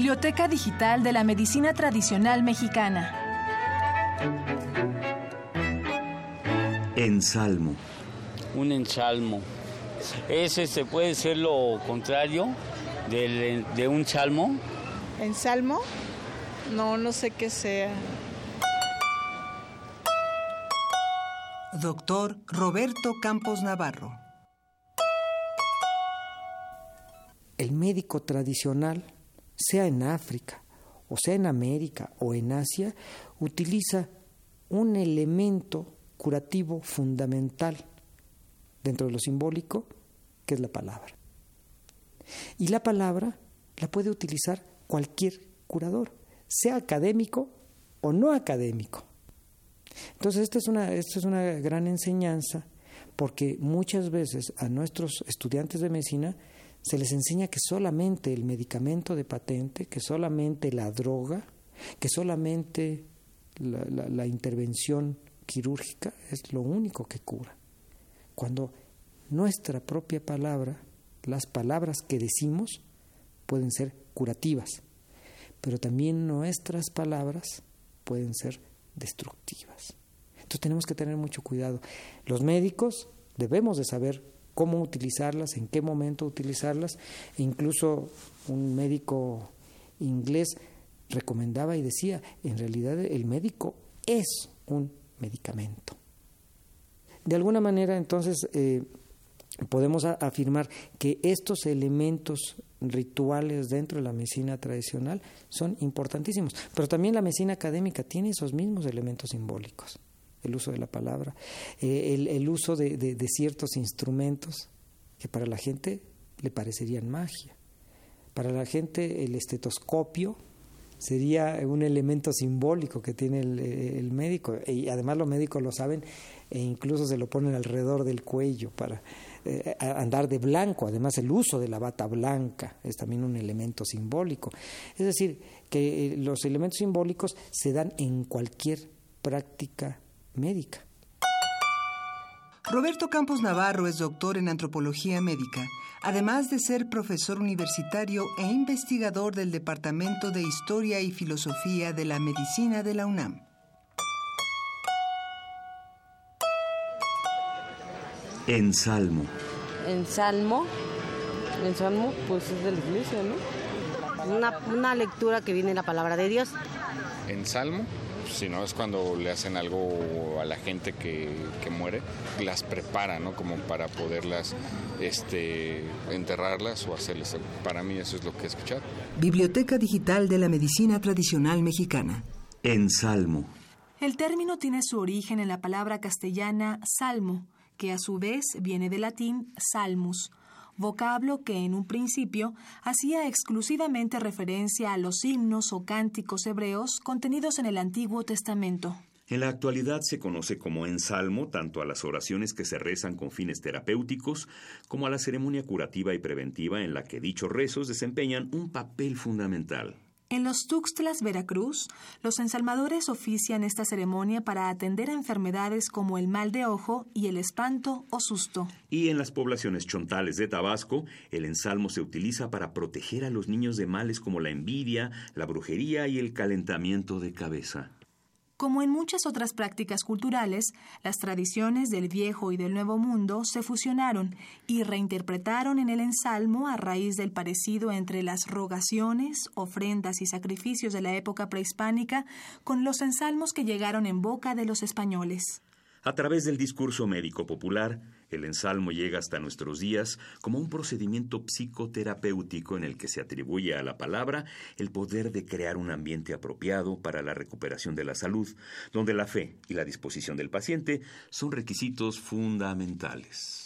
Biblioteca Digital de la Medicina Tradicional Mexicana. Ensalmo. Un ensalmo. Ese se puede ser lo contrario del- de un salmo. ¿Ensalmo? No, no sé qué sea. Doctor Roberto Campos Navarro. El médico tradicional, sea en África, o sea en América o en Asia, utiliza un elemento curativo fundamental dentro de lo simbólico, que es la palabra. Y la palabra la puede utilizar cualquier curador, sea académico o no académico. Entonces, esta es una, esta es una gran enseñanza porque muchas veces a nuestros estudiantes de medicina se les enseña que solamente el medicamento de patente, que solamente la droga, que solamente la, intervención quirúrgica es lo único que cura. Cuando nuestra propia palabra, las palabras que decimos, pueden ser curativas, pero también nuestras palabras pueden ser destructivas. Entonces tenemos que tener mucho cuidado. Los médicos debemos de saber cómo utilizarlas, en qué momento utilizarlas. E incluso un médico inglés recomendaba y decía, en realidad el médico es un medicamento. De alguna manera, entonces, eh, podemos afirmar que estos elementos rituales dentro de la medicina tradicional son importantísimos, pero también la medicina académica tiene esos mismos elementos simbólicos, el uso de la palabra, eh, el, uso de, ciertos instrumentos que para la gente le parecerían magia. Para la gente el estetoscopio sería un elemento simbólico que tiene el, el médico y además los médicos lo saben e incluso se lo ponen alrededor del cuello para eh, andar de blanco. Además el uso de la bata blanca es también un elemento simbólico. Es decir, que eh, los elementos simbólicos se dan en cualquier práctica médica. Roberto Campos Navarro es doctor en antropología médica, además de ser profesor universitario e investigador del Departamento de Historia y Filosofía de la Medicina de la UNAM. Ensalmo. En Salmo, en Salmo, pues es de la iglesia, ¿no? Una, una lectura que viene de la palabra de Dios. En Salmo, si no es cuando le hacen algo a la gente que, que muere, las prepara, ¿no? Como para poderlas este, enterrarlas o hacerles. algo. Para mí eso es lo que he escuchado. Biblioteca Digital de la Medicina Tradicional Mexicana. Ensalmo. El término tiene su origen en la palabra castellana salmo, que a su vez viene del latín salmus, vocablo que en un principio hacía exclusivamente referencia a los himnos o cánticos hebreos contenidos en el Antiguo Testamento. En la actualidad se conoce como ensalmo tanto a las oraciones que se rezan con fines terapéuticos como a la ceremonia curativa y preventiva en la que dichos rezos desempeñan un papel fundamental. En los Tuxtlas, Veracruz, los ensalmadores ofician esta ceremonia para atender a enfermedades como el mal de ojo y el espanto o susto. Y en las poblaciones chontales de Tabasco, el ensalmo se utiliza para proteger a los niños de males como la envidia, la brujería y el calentamiento de cabeza. Como en muchas otras prácticas culturales, las tradiciones del viejo y del nuevo mundo se fusionaron y reinterpretaron en el ensalmo a raíz del parecido entre las rogaciones, ofrendas y sacrificios de la época prehispánica con los ensalmos que llegaron en boca de los españoles. A través del discurso médico popular, el ensalmo llega hasta nuestros días como un procedimiento psicoterapéutico en el que se atribuye a la palabra el poder de crear un ambiente apropiado para la recuperación de la salud, donde la fe y la disposición del paciente son requisitos fundamentales.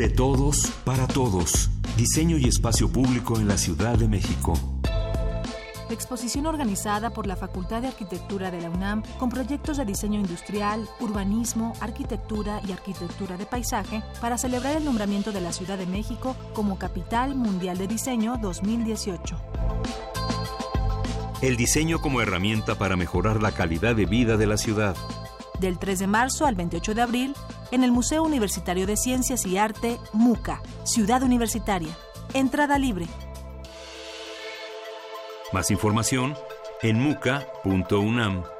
De todos, para todos. Diseño y espacio público en la Ciudad de México. Exposición organizada por la Facultad de Arquitectura de la UNAM con proyectos de diseño industrial, urbanismo, arquitectura y arquitectura de paisaje para celebrar el nombramiento de la Ciudad de México como Capital Mundial de Diseño 2018. El diseño como herramienta para mejorar la calidad de vida de la ciudad. Del 3 de marzo al 28 de abril, en el Museo Universitario de Ciencias y Arte, MUCA, Ciudad Universitaria. Entrada libre. Más información en muca.unam.mx.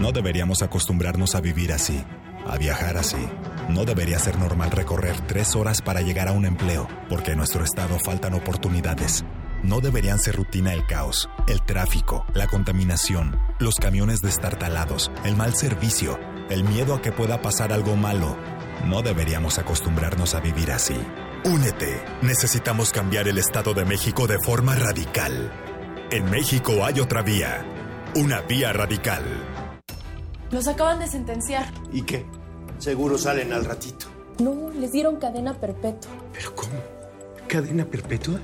No deberíamos acostumbrarnos a vivir así, a viajar así. No debería ser normal recorrer tres horas para llegar a un empleo, porque en nuestro estado faltan oportunidades. No deberían ser rutina el caos, el tráfico, la contaminación, los camiones destartalados, el mal servicio, el miedo a que pueda pasar algo malo. No deberíamos acostumbrarnos a vivir así. Únete. Necesitamos cambiar el Estado de México de forma radical. En México hay otra vía. Una vía radical. Los acaban de sentenciar. ¿Y qué? Seguro salen al ratito. No, les dieron cadena perpetua. ¿Pero cómo? ¿Cadena perpetua?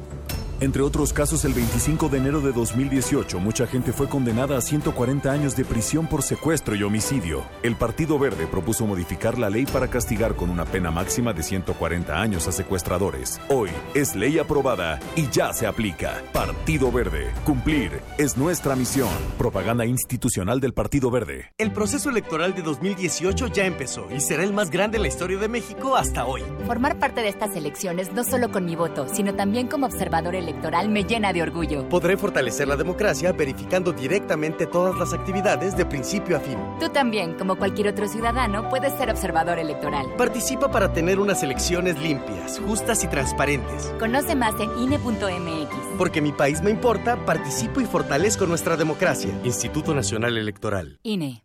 Entre otros casos, el 25 de enero de 2018, mucha gente fue condenada a 140 años de prisión por secuestro y homicidio. El Partido Verde propuso modificar la ley para castigar con una pena máxima de 140 años a secuestradores. Hoy es ley aprobada y ya se aplica. Partido Verde. Cumplir es nuestra misión. Propaganda institucional del Partido Verde. El proceso electoral de 2018 ya empezó y será el más grande en la historia de México hasta hoy. Formar parte de estas elecciones no solo con mi voto, sino también como observador electoral me llena de orgullo. Podré fortalecer la democracia verificando directamente todas las actividades de principio a fin. Tú también, como cualquier otro ciudadano, puedes ser observador electoral. Participa para tener unas elecciones limpias, justas y transparentes. Conoce más en INE.mx. Porque mi país me importa, participo y fortalezco nuestra democracia. Instituto Nacional Electoral. INE.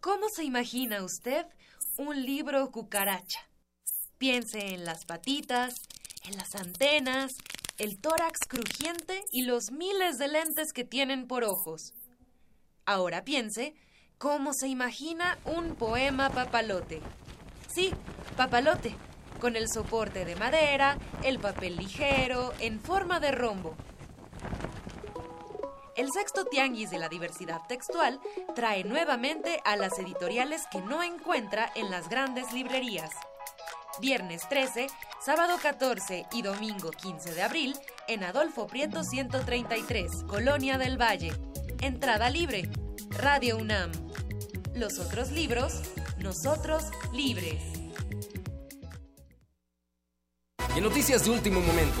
¿Cómo se imagina usted un libro cucaracha? Piense en las patitas, en las antenas, el tórax crujiente y los miles de lentes que tienen por ojos. Ahora piense cómo se imagina un poema papalote. Sí, papalote, con el soporte de madera, el papel ligero, en forma de rombo. El sexto tianguis de la diversidad textual trae nuevamente a las editoriales que no encuentra en las grandes librerías. Viernes 13, sábado 14 y domingo 15 de abril en Adolfo Prieto 133, Colonia del Valle. Entrada libre. Radio UNAM. Los otros libros, nosotros libres. Y noticias de último momento,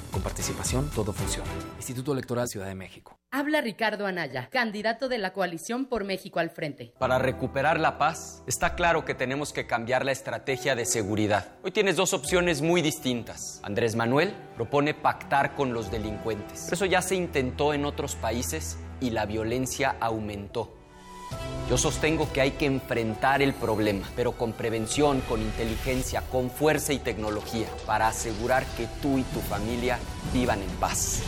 Con participación todo funciona. Instituto Electoral Ciudad de México. Habla Ricardo Anaya, candidato de la coalición por México al frente. Para recuperar la paz, está claro que tenemos que cambiar la estrategia de seguridad. Hoy tienes dos opciones muy distintas. Andrés Manuel propone pactar con los delincuentes. Pero eso ya se intentó en otros países y la violencia aumentó. Yo sostengo que hay que enfrentar el problema, pero con prevención, con inteligencia, con fuerza y tecnología, para asegurar que tú y tu familia vivan en paz.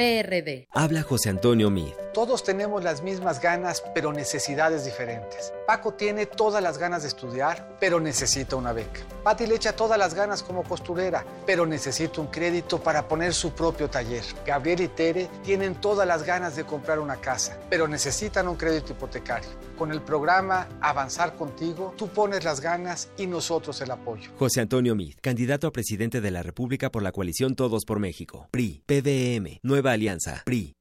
PRD. Habla José Antonio Mid. Todos tenemos las mismas ganas, pero necesidades diferentes. Paco tiene todas las ganas de estudiar, pero necesita una beca. Pati le echa todas las ganas como costurera, pero necesita un crédito para poner su propio taller. Gabriel y Tere tienen todas las ganas de comprar una casa, pero necesitan un crédito hipotecario. Con el programa Avanzar Contigo, tú pones las ganas y nosotros el apoyo. José Antonio Mid, candidato a presidente de la República por la coalición Todos por México. PRI, PDM, Nueva Alianza, PRI.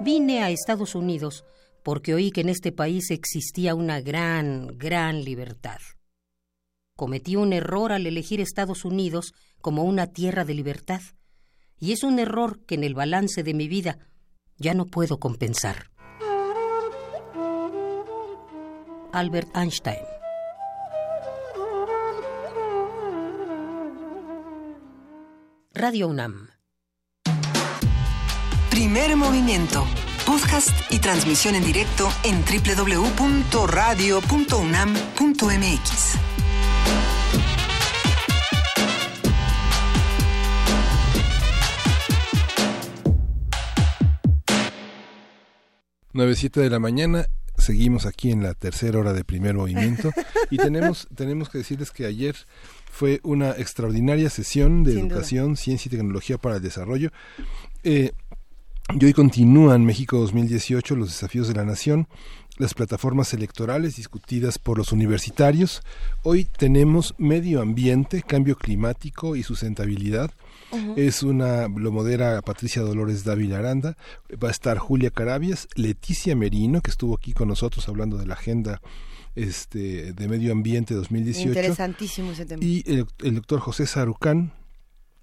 Vine a Estados Unidos porque oí que en este país existía una gran, gran libertad. Cometí un error al elegir Estados Unidos como una tierra de libertad, y es un error que en el balance de mi vida ya no puedo compensar. Albert Einstein Radio UNAM Primer movimiento. Podcast y transmisión en directo en www.radio.unam.mx. Nueve siete de la mañana, seguimos aquí en la tercera hora de primer movimiento y tenemos, tenemos que decirles que ayer fue una extraordinaria sesión de Sin duda. educación, ciencia y tecnología para el desarrollo. Eh, y hoy continúan México 2018, los desafíos de la nación, las plataformas electorales discutidas por los universitarios. Hoy tenemos medio ambiente, cambio climático y sustentabilidad. Es una, lo modera Patricia Dolores Dávila Aranda, va a estar Julia Carabias, Leticia Merino, que estuvo aquí con nosotros hablando de la agenda este, de medio ambiente 2018. Interesantísimo ese tema. Y el, el doctor José Sarucán.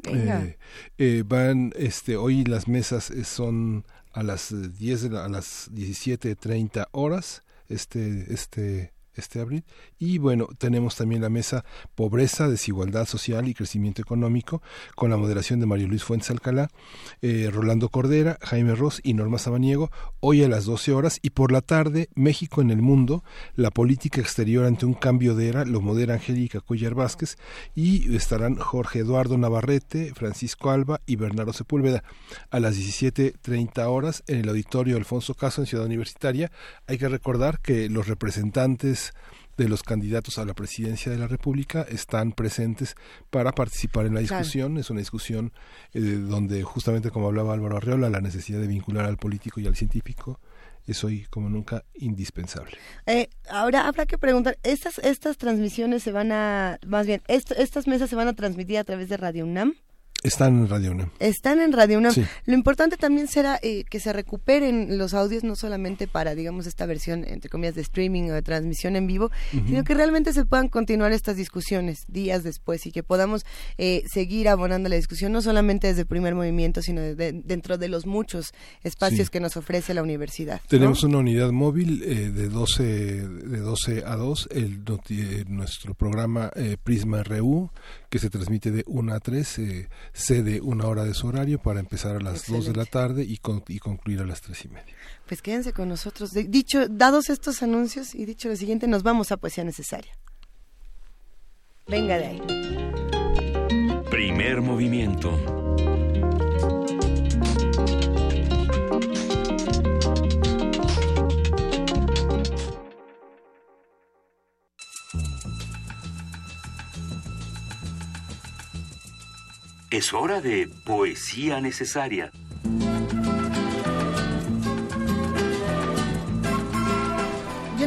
Eh, eh, van, este, hoy las mesas eh, son a las eh, 10 de la- a las 17.30 horas, este, este, este abril. Y bueno, tenemos también la mesa Pobreza, Desigualdad Social y Crecimiento Económico, con la moderación de Mario Luis Fuentes Alcalá, eh, Rolando Cordera, Jaime Ross y Norma Sabaniego, hoy a las 12 horas. Y por la tarde, México en el mundo, la política exterior ante un cambio de era, lo modera Angélica Cuellar Vázquez, y estarán Jorge Eduardo Navarrete, Francisco Alba y Bernardo Sepúlveda. A las 17.30 horas, en el auditorio Alfonso Caso, en Ciudad Universitaria, hay que recordar que los representantes de los candidatos a la presidencia de la República están presentes para participar en la Claro. discusión. Es una discusión eh, donde justamente como hablaba Álvaro Arreola, la necesidad de vincular al político y al científico es hoy como nunca indispensable. Eh, ahora habrá que preguntar, ¿estas, estas transmisiones se van a, más bien, est- estas mesas se van a transmitir a través de Radio UNAM? Están en Radio UNAM. Están en Radio UNAM. Sí. Lo importante también será eh, que se recuperen los audios, no solamente para, digamos, esta versión, entre comillas, de streaming o de transmisión en vivo, sino que realmente se puedan continuar estas discusiones días después y que podamos eh, seguir abonando la discusión, no solamente desde el primer movimiento, sino de- de- dentro de los muchos espacios Sí. que nos ofrece la universidad. ¿no? Tenemos una unidad móvil eh, de 12 de 12 a 2, el, eh, nuestro programa eh, Prisma RU, que se transmite de 1 a 3, eh, cede una hora de su horario para empezar a las 2 de la Excelente. tarde y, con- y concluir a las 3 y media. Pues quédense con nosotros. De- dicho, dados estos anuncios y dicho lo siguiente, nos vamos a Poesía Necesaria. Venga de ahí. Primer movimiento. Es hora de poesía necesaria.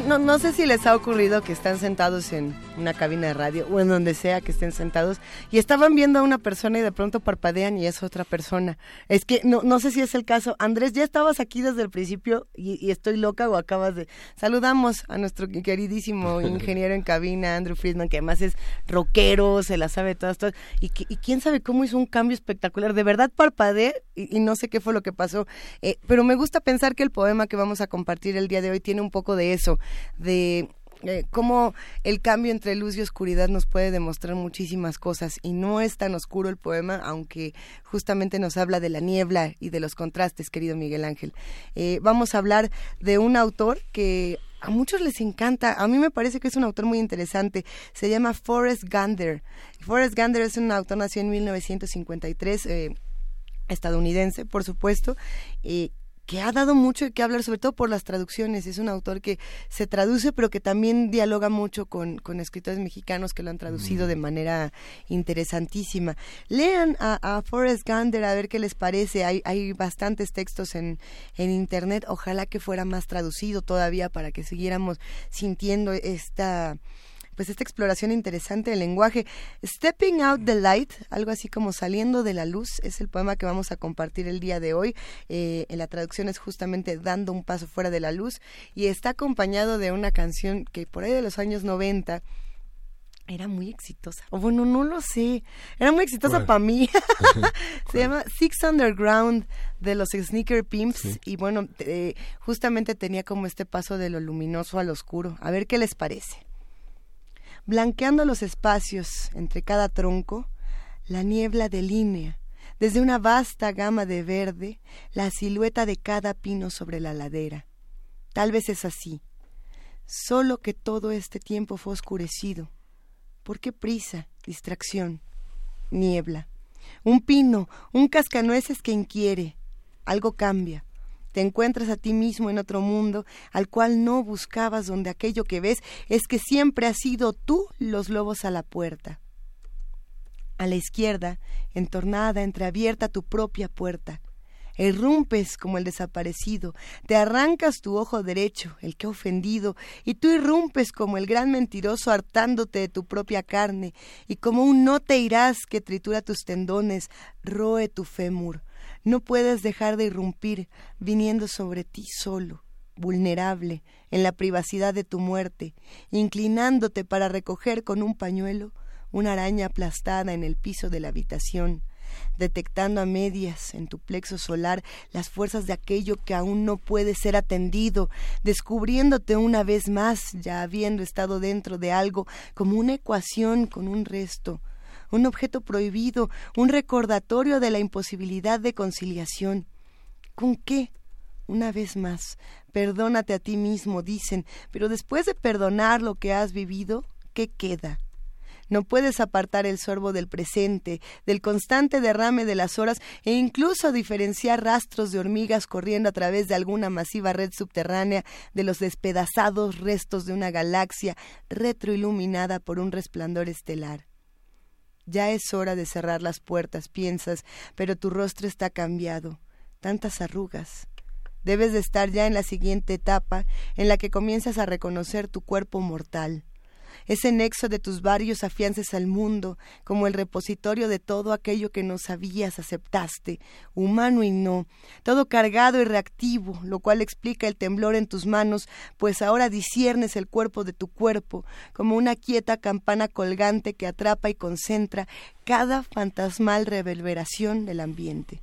no, no sé si les ha ocurrido que están sentados en una cabina de radio o en donde sea que estén sentados y estaban viendo a una persona y de pronto parpadean y es otra persona. Es que no, no sé si es el caso. Andrés, ya estabas aquí desde el principio y, estoy loca o acabas de... Saludamos a nuestro queridísimo ingeniero en cabina, Andrew Friedman, que además es rockero, se la sabe todas, todas. Y, y quién sabe cómo hizo un cambio espectacular. De verdad parpadeé y, no sé qué fue lo que pasó. Eh, pero me gusta pensar que el poema que vamos a compartir el día de hoy tiene un poco de eso de eh, cómo el cambio entre luz y oscuridad nos puede demostrar muchísimas cosas y no es tan oscuro el poema, aunque justamente nos habla de la niebla y de los contrastes, querido Miguel Ángel. Eh, vamos a hablar de un autor que a muchos les encanta, a mí me parece que es un autor muy interesante, se llama Forrest Gander. Forrest Gander es un autor nació en 1953. Eh, estadounidense, por supuesto, eh, que ha dado mucho que hablar, sobre todo por las traducciones. Es un autor que se traduce, pero que también dialoga mucho con, escritores mexicanos que lo han traducido de manera interesantísima. Lean a, Forrest Gander a ver qué les parece. Hay, hay bastantes textos en, en Internet. Ojalá que fuera más traducido todavía para que siguiéramos sintiendo esta pues esta exploración interesante del lenguaje. Stepping Out the Light, algo así como saliendo de la luz, es el poema que vamos a compartir el día de hoy. Eh, en la traducción es justamente dando un paso fuera de la luz y está acompañado de una canción que por ahí de los años 90 era muy exitosa. O bueno, no lo sé. Era muy exitosa para mí. Se llama Six Underground de los Sneaker Pimps. Y bueno, justamente tenía como este paso de lo luminoso al oscuro. A ver qué les parece blanqueando los espacios entre cada tronco, la niebla delinea, desde una vasta gama de verde, la silueta de cada pino sobre la ladera. Tal vez es así, solo que todo este tiempo fue oscurecido. ¿Por qué prisa, distracción, niebla? Un pino, un cascanueces que inquiere, algo cambia, te encuentras a ti mismo en otro mundo al cual no buscabas donde aquello que ves es que siempre has sido tú los lobos a la puerta. A la izquierda, entornada, entreabierta tu propia puerta. Irrumpes como el desaparecido, te arrancas tu ojo derecho, el que ha ofendido, y tú irrumpes como el gran mentiroso hartándote de tu propia carne, y como un no te irás que tritura tus tendones, roe tu fémur. No puedes dejar de irrumpir viniendo sobre ti solo, vulnerable, en la privacidad de tu muerte, inclinándote para recoger con un pañuelo una araña aplastada en el piso de la habitación, detectando a medias en tu plexo solar las fuerzas de aquello que aún no puede ser atendido, descubriéndote una vez más, ya habiendo estado dentro de algo, como una ecuación con un resto, un objeto prohibido, un recordatorio de la imposibilidad de conciliación. ¿Con qué? Una vez más, perdónate a ti mismo, dicen, pero después de perdonar lo que has vivido, ¿qué queda? No puedes apartar el sorbo del presente, del constante derrame de las horas e incluso diferenciar rastros de hormigas corriendo a través de alguna masiva red subterránea de los despedazados restos de una galaxia retroiluminada por un resplandor estelar. Ya es hora de cerrar las puertas, piensas, pero tu rostro está cambiado. Tantas arrugas. Debes de estar ya en la siguiente etapa en la que comienzas a reconocer tu cuerpo mortal ese nexo de tus varios afiances al mundo, como el repositorio de todo aquello que no sabías, aceptaste, humano y no, todo cargado y reactivo, lo cual explica el temblor en tus manos, pues ahora disiernes el cuerpo de tu cuerpo, como una quieta campana colgante que atrapa y concentra cada fantasmal reverberación del ambiente.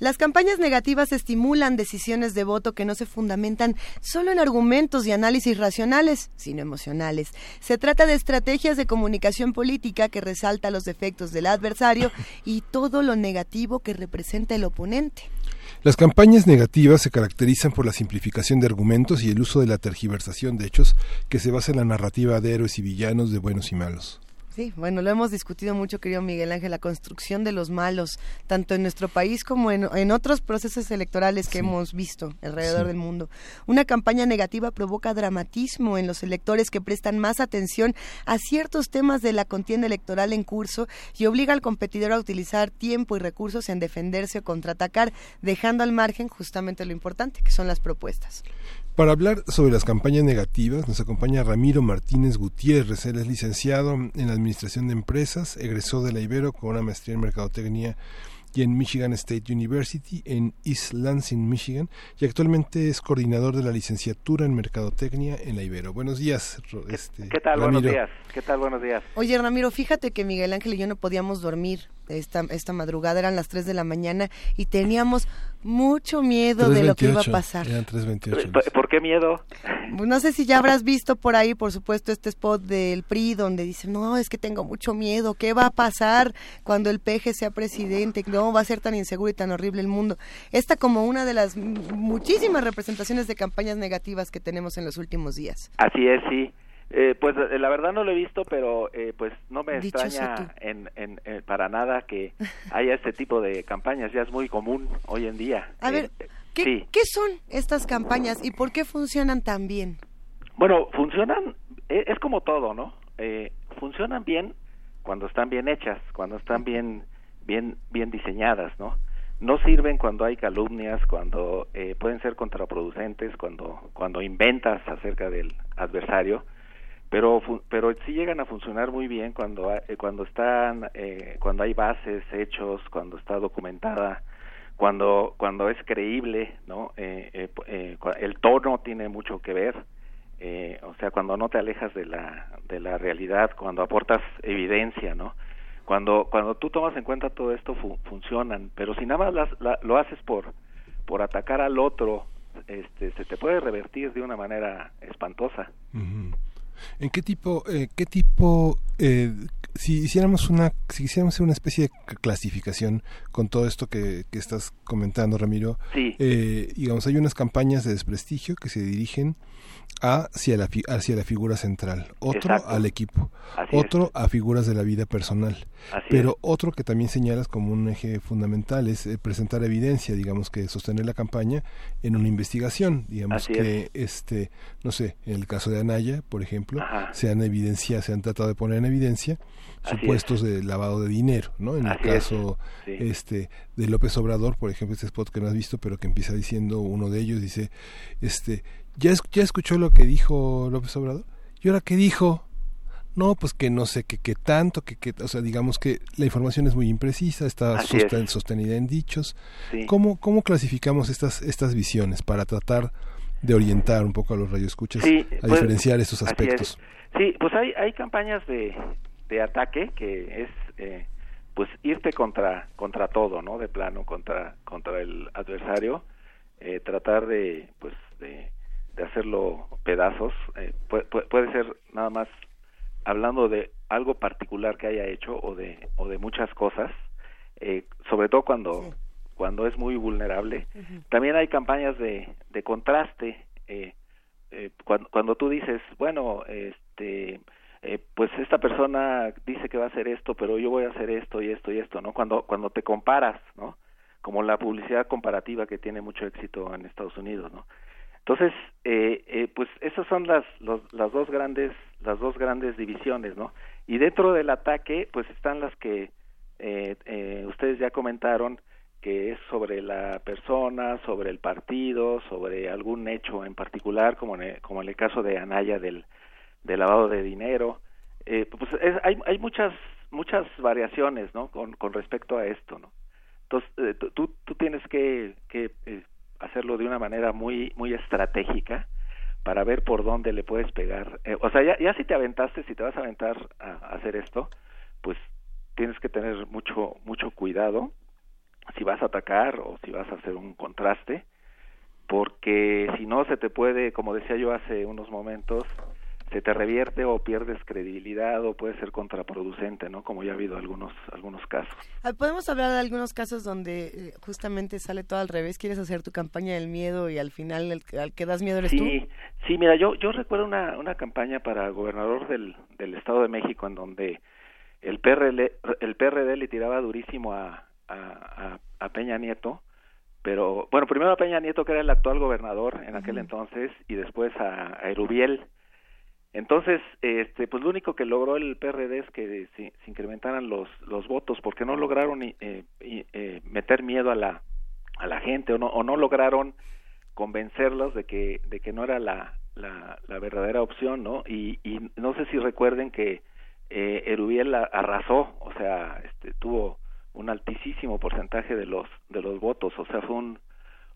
Las campañas negativas estimulan decisiones de voto que no se fundamentan solo en argumentos y análisis racionales, sino emocionales. Se trata de estrategias de comunicación política que resalta los defectos del adversario y todo lo negativo que representa el oponente. Las campañas negativas se caracterizan por la simplificación de argumentos y el uso de la tergiversación de hechos que se basa en la narrativa de héroes y villanos, de buenos y malos. Sí, bueno, lo hemos discutido mucho, querido Miguel Ángel, la construcción de los malos, tanto en nuestro país como en, otros procesos electorales que hemos visto alrededor del mundo. Una campaña negativa provoca dramatismo en los electores que prestan más atención a ciertos temas de la contienda electoral en curso y obliga al competidor a utilizar tiempo y recursos en defenderse o contraatacar, dejando al margen justamente lo importante, que son las propuestas. Para hablar sobre las campañas negativas nos acompaña Ramiro Martínez Gutiérrez. Él es licenciado en Administración de Empresas, egresó de la Ibero con una maestría en Mercadotecnia y en Michigan State University en East Lansing, Michigan, y actualmente es coordinador de la licenciatura en Mercadotecnia en la Ibero. Buenos días, este, ¿Qué tal? Buenos días. ¿Qué tal? Buenos días. Oye, Ramiro, fíjate que Miguel Ángel y yo no podíamos dormir esta, esta madrugada, eran las 3 de la mañana y teníamos mucho miedo de lo que iba a pasar. Eran 3.28. ¿Por, qué miedo? No sé si ya habrás visto por ahí, por supuesto, este spot del PRI donde dicen, no, es que tengo mucho miedo, ¿qué va a pasar cuando el peje sea presidente? No, va a ser tan inseguro y tan horrible el mundo. Esta como una de las muchísimas representaciones de campañas negativas que tenemos en los últimos días. Así es, sí. Eh, pues eh, la verdad no lo he visto, pero eh, pues no me extraña en, en, para nada que haya este tipo de campañas. Ya es muy común hoy en día. A ver, ¿qué, ¿qué son estas campañas y por qué funcionan tan bien? Bueno, funcionan, es como todo, ¿no? funcionan bien cuando están bien hechas, cuando están bien, bien, bien diseñadas, ¿no? no sirven cuando hay calumnias, cuando eh, pueden ser contraproducentes, cuando cuando inventas acerca del adversario, pero pero sí llegan a funcionar muy bien cuando eh, cuando están eh, cuando hay bases, hechos, cuando está documentada, cuando cuando es creíble, no el tono tiene mucho que ver, o sea cuando no te alejas de la de la realidad, cuando aportas evidencia, no cuando cuando tú tomas en cuenta todo esto funcionan pero si nada más lo haces por por atacar al otro este se te puede revertir de una manera espantosa. ¿En qué tipo, eh, qué tipo, eh, si hiciéramos una, si hiciéramos una especie de clasificación con todo esto que, que estás comentando, Ramiro, sí. eh, digamos, hay unas campañas de desprestigio que se dirigen hacia la, hacia la figura central, otro al equipo, otro a figuras de la vida personal, pero otro que también señalas como un eje fundamental es eh, presentar evidencia, digamos que sostener la campaña en una investigación, digamos que este, no sé, en el caso de Anaya, por ejemplo, se han evidenciado, se han tratado de poner en evidencia supuestos de lavado de dinero, ¿no? En el caso este de López Obrador, por ejemplo, este spot que no has visto, pero que empieza diciendo uno de ellos dice, este ¿Ya, ¿Ya escuchó lo que dijo López Obrador? ¿Y ahora qué dijo? No, pues que no sé qué tanto, que, que, o sea, digamos que la información es muy imprecisa, está sostenida en dichos. ¿Cómo, ¿Cómo clasificamos estas, estas visiones para tratar de orientar un poco a los radioescuchas a pues, diferenciar estos aspectos? Sí, pues hay, hay campañas de, de ataque que es eh, pues irte contra contra todo, ¿no? De plano contra contra el adversario, eh, tratar de pues de de hacerlo pedazos. Eh, puede, ser nada más hablando de algo particular que haya hecho o de, o de muchas cosas, eh, sobre todo cuando, cuando es muy vulnerable. También hay campañas de, de contraste. Eh, cuando, cuando tú dices, bueno, este, pues esta persona dice que va a hacer esto, pero yo voy a hacer esto y esto y esto, ¿no? Cuando, cuando te comparas, ¿no? Como la publicidad comparativa que tiene mucho éxito en Estados Unidos, ¿no? Entonces, eh, eh, pues esas son las, las dos grandes las dos grandes divisiones, ¿no? Y dentro del ataque, pues están las que eh, ustedes ya comentaron, que es sobre la persona, sobre el partido, sobre algún hecho en particular, como en el, como en el caso de Anaya del, lavado de dinero. pues hay, hay muchas muchas variaciones, ¿no? Con, respecto a esto, ¿no? Entonces, tú, tú tienes que, que hacerlo de una manera muy muy estratégica para ver por dónde le puedes pegar. Eh, o sea, ya, ya si te aventaste, si te vas a aventar a, hacer esto, pues tienes que tener mucho mucho cuidado si vas a atacar o si vas a hacer un contraste, porque si no se te puede, como decía yo hace unos momentos, se te revierte o pierdes credibilidad o puede ser contraproducente, ¿no? Como ya ha habido algunos algunos casos. Ah, Podemos hablar de algunos casos donde eh, justamente sale todo al revés, quieres hacer tu campaña del miedo y al final el, al que das miedo eres sí, tú. Sí, mira, yo yo recuerdo una una campaña para gobernador del del Estado de México en donde el PRD, el PRD le tiraba durísimo a, a, a Peña Nieto pero bueno, primero a Peña Nieto, que era el actual gobernador en aquel entonces, y después a, a Erubiel, entonces, este, pues lo único que logró el PRD es que se, incrementaran los, los votos, porque no lograron eh, eh, meter miedo a la, a la gente o no, o no lograron convencerlos de que, de que no era la, la, la verdadera opción, ¿no? Y, y no sé si recuerden que eh, Erubiel arrasó, o sea, este, tuvo un altísimo porcentaje de los, de los votos, o sea, fue un,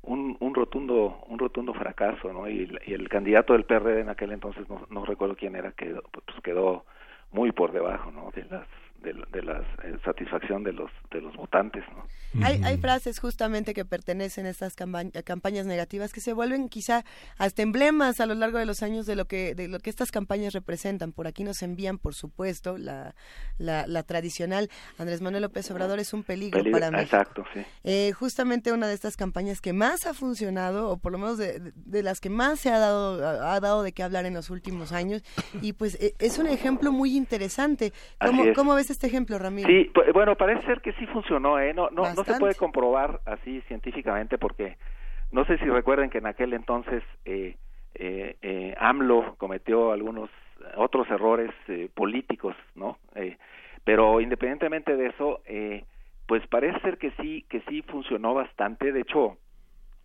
un, un rotundo un rotundo fracaso no y, el candidato del PRD en aquel entonces no, no recuerdo quién era quedó pues quedó muy por debajo no de las de, la eh, satisfacción de los de los votantes ¿no? hay, hay frases justamente que pertenecen a estas campañas negativas que se vuelven quizá hasta emblemas a lo largo de los años de lo que de lo que estas campañas representan. Por aquí nos envían por supuesto la, la, tradicional. Andrés Manuel López Obrador es un peligro, para México. exacto sí. Eh, justamente una de estas campañas que más ha funcionado o por lo menos de, de, las que más se ha dado ha, dado de qué hablar en los últimos años. Y pues e, es un ejemplo muy interesante. ¿Cómo, ¿cómo ves este ejemplo, Ramiro? Sí, pues, bueno, parece ser que sí funcionó, ¿eh? No, no, no se puede comprobar así científicamente porque no sé si recuerden que en aquel entonces eh, eh, eh AMLO cometió algunos otros errores eh, políticos, ¿no? Eh, pero independientemente de eso, eh, pues parece ser que sí, que sí funcionó bastante. De hecho,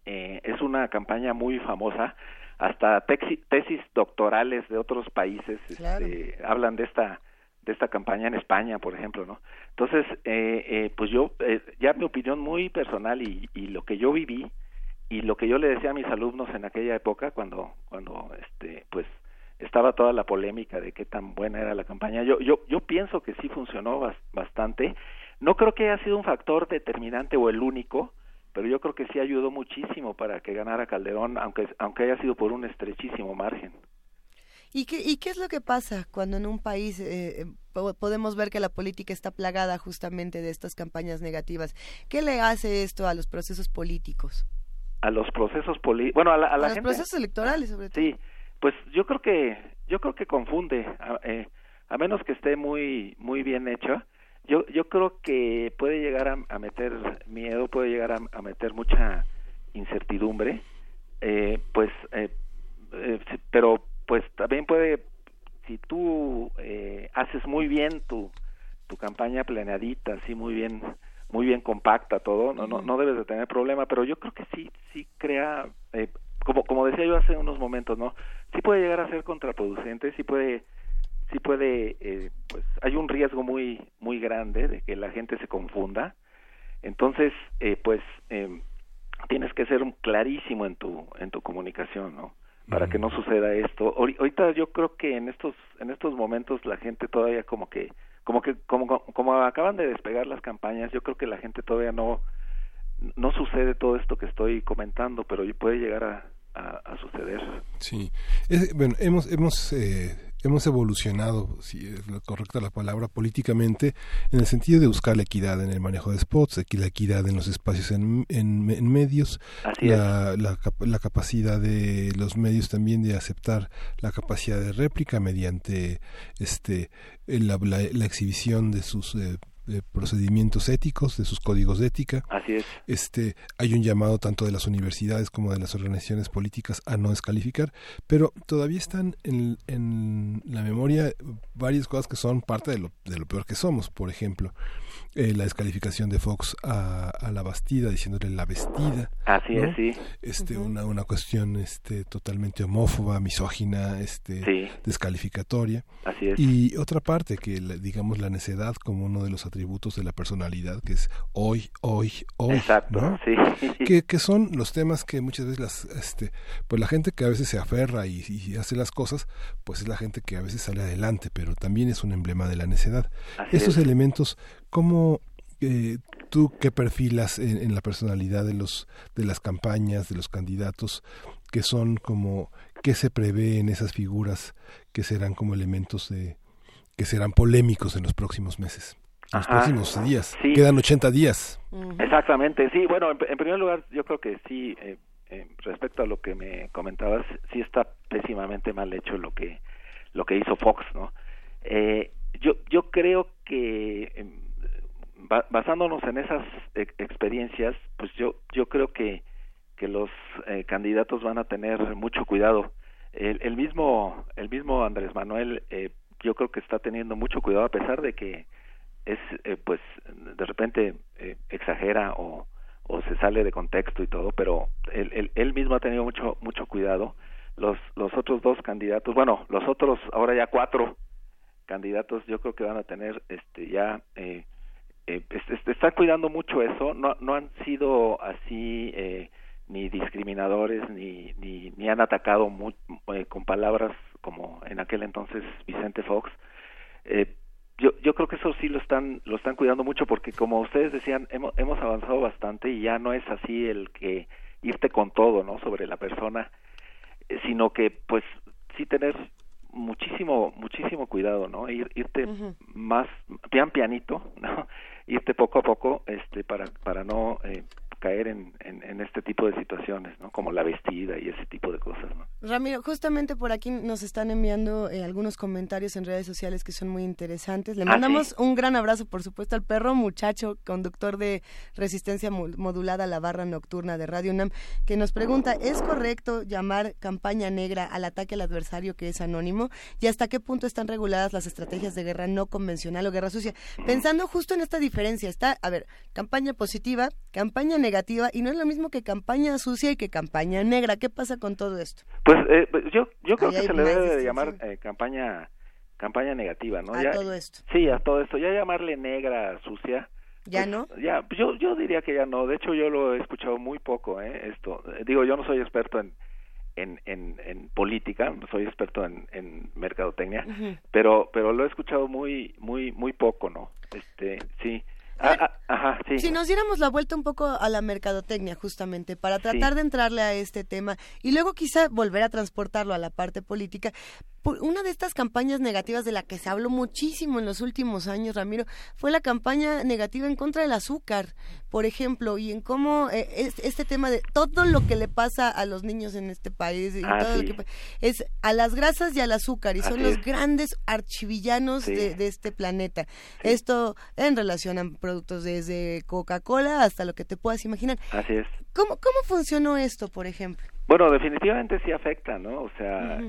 eh, es una campaña muy famosa. Hasta tesis doctorales de otros países este, hablan de esta de esta campaña en España, por ejemplo, ¿no? Entonces, eh, eh, pues yo, eh, ya mi opinión muy personal y, y lo que yo viví y lo que yo le decía a mis alumnos en aquella época, cuando, cuando, este, pues, estaba toda la polémica de qué tan buena era la campaña, yo, yo, yo pienso que sí funcionó bastante. No creo que haya sido un factor determinante o el único, pero yo creo que sí ayudó muchísimo para que ganara Calderón, aunque, aunque haya sido por un estrechísimo margen. ¿Y qué, ¿Y qué es lo que pasa cuando en un país eh, podemos ver que la política está plagada justamente de estas campañas negativas? ¿Qué le hace esto a los procesos políticos? A los procesos políticos, bueno, a la, a los procesos electorales sobre todo. Sí, pues yo creo que yo creo que confunde, a, eh, a menos que esté muy muy bien hecho. Yo yo creo que puede llegar a, meter miedo, puede llegar a, meter mucha incertidumbre, eh, pues, eh, eh pero pues también puede, si tú eh, haces muy bien tu, tu campaña planeadita, así muy bien, muy bien compacta todo, no, no, no debes de tener problema, pero yo creo que sí, sí crea, eh, como, como decía yo hace unos momentos, ¿no? Sí puede llegar a ser contraproducente, sí puede, sí puede, eh, pues hay un riesgo muy, muy grande de que la gente se confunda, entonces, eh, pues, eh, tienes que ser clarísimo en tu, en tu comunicación, ¿no? Para que no suceda esto. Ahorita yo creo que en estos en estos momentos la gente todavía como que como que como como acaban de despegar las campañas, yo creo que la gente todavía no no sucede todo esto que estoy comentando, pero puede llegar a, a, suceder. Sí, bueno, hemos hemos eh, hemos evolucionado, si es correcta la palabra, políticamente, en el sentido de buscar la equidad en el manejo de spots, la equidad en los espacios en, en, medios, la, la, capacidad de los medios también de aceptar la capacidad de réplica mediante este la, la exhibición de sus eh, de procedimientos éticos, de sus códigos de ética. Así es. Este, hay un llamado tanto de las universidades como de las organizaciones políticas a no descalificar, pero todavía están en, en la memoria varias cosas que son parte de lo, de lo peor que somos. Por ejemplo, eh, la descalificación de Fox a, a, la Bastida, diciéndole la vestida. Así es, sí. Este, una, una cuestión este, totalmente homófoba, misógina, este, descalificatoria. Así es. Y otra parte, que digamos la necedad como uno de los atributos de la personalidad, que es hoy, hoy, hoy. Exacto, sí. Que, que son los temas que muchas veces las, este, pues la gente que a veces se aferra y, hace las cosas, pues es la gente que a veces sale adelante, pero también es un emblema de la necedad. Estos elementos ¿Cómo eh, tú qué perfilas en, la personalidad de los de las campañas, de los candidatos, que son como qué se prevé en esas figuras que serán como elementos de que serán polémicos en los próximos meses? En los próximos días. Quedan 80 días. Exactamente, sí. Bueno, en, primer lugar, yo creo que sí, eh, eh, respecto a lo que me comentabas, sí está pésimamente mal hecho lo que lo que hizo Fox, ¿no? Eh, yo yo creo que em, basándonos en esas e, experiencias, pues yo yo creo que que los eh, candidatos van a tener mucho cuidado. El, el mismo el mismo Andrés Manuel eh, yo creo que está teniendo mucho cuidado a pesar de que es eh, pues de repente exagera o, o se sale de contexto y todo, pero él, él, él mismo ha tenido mucho mucho cuidado. Los los otros dos candidatos, bueno, los otros ahora ya cuatro candidatos yo creo que van a tener este ya eh, eh, están cuidando mucho eso, no, no han sido así eh, ni discriminadores ni, ni, ni han atacado muy, eh, con palabras como en aquel entonces Vicente Fox, eh, yo, yo creo que eso sí lo están lo están cuidando mucho porque como ustedes decían hemos, hemos avanzado bastante y ya no es así el que irte con todo no sobre la persona eh, sino que pues sí tener muchísimo muchísimo cuidado no Ir, irte más pian pianito no irte poco a poco este para para no eh, caer en, en, este tipo de situaciones, ¿no? Como la vestida y ese tipo de cosas, ¿no? Ramiro, justamente por aquí nos están enviando eh, algunos comentarios en redes sociales que son muy interesantes. Le ah, mandamos un gran abrazo, por supuesto, al perro muchacho, conductor de resistencia modulada a la barra nocturna de Radio UNAM, que nos pregunta, ¿es correcto llamar campaña negra al ataque al adversario que es anónimo? ¿Y hasta qué punto están reguladas las estrategias de guerra no convencional o guerra sucia? Pensando justo en esta diferencia, está, a ver, campaña positiva, campaña negra negativa y no es lo mismo que campaña sucia y que campaña negra. ¿Qué pasa con todo esto? Pues eh, yo, yo creo que se le debe de llamar eh, campaña campaña negativa, ¿no? A todo esto. Sí, a todo esto. Ya llamarle negra, sucia. ¿Ya pues, no? Ya, yo, yo diría que ya no. De hecho, yo lo he escuchado muy poco, ¿eh? Esto. Digo, yo no soy experto en, en, en, en política, soy experto en, en mercadotecnia, pero, pero lo he escuchado muy, muy, muy poco, ¿no? Este, sí. Ah, ah, si nos diéramos la vuelta un poco a la mercadotecnia, justamente, para tratar de entrarle a este tema y luego quizá volver a transportarlo a la parte política, una de estas campañas negativas de la que se habló muchísimo en los últimos años, Ramiro, fue la campaña negativa en contra del azúcar, por ejemplo, y en cómo eh, este tema de todo lo que le pasa a los niños en este país y ah, todo lo que es a las grasas y al azúcar y son los grandes archivillanos de, este planeta. Esto en relación a productos desde Coca-Cola hasta lo que te puedas imaginar. Así es. ¿Cómo, cómo funcionó esto, por ejemplo? Bueno, definitivamente sí afecta, ¿no? O sea,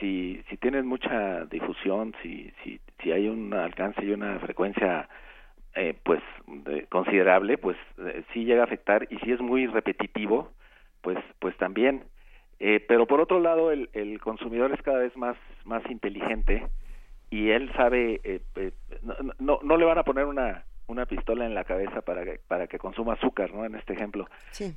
si, si tienes mucha difusión, si, si, si hay un alcance y una frecuencia eh, pues considerable, pues eh, sí llega a afectar y si es muy repetitivo, pues pues también. Eh, pero por otro lado, el, el consumidor es cada vez más más inteligente y él sabe, eh, no, no, no le van a poner una una pistola en la cabeza para que, para que consuma azúcar, ¿no? En este ejemplo.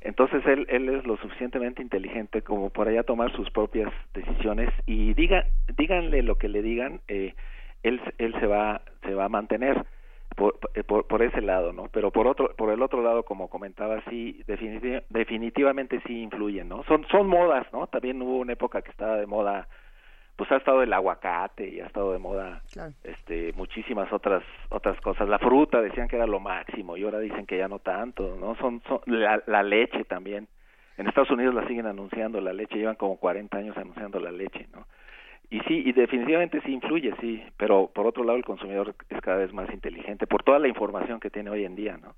Entonces él, él es lo suficientemente inteligente como para ya tomar sus propias decisiones y diga, díganle lo que le digan, eh, él, él se va, se va a mantener por, por, por, ese lado, ¿no? Pero por otro, por el otro lado, como comentaba, sí, definitivamente sí influyen, ¿no? Son, son modas, ¿no? También hubo una época que estaba de moda pues ha estado el aguacate y ha estado de moda este muchísimas otras otras cosas. La fruta decían que era lo máximo y ahora dicen que ya no tanto no son, son la, la leche también. En Estados Unidos la siguen anunciando la leche llevan como 40 años anunciando la leche no y sí y definitivamente sí influye sí pero por otro lado el consumidor es cada vez más inteligente por toda la información que tiene hoy en día no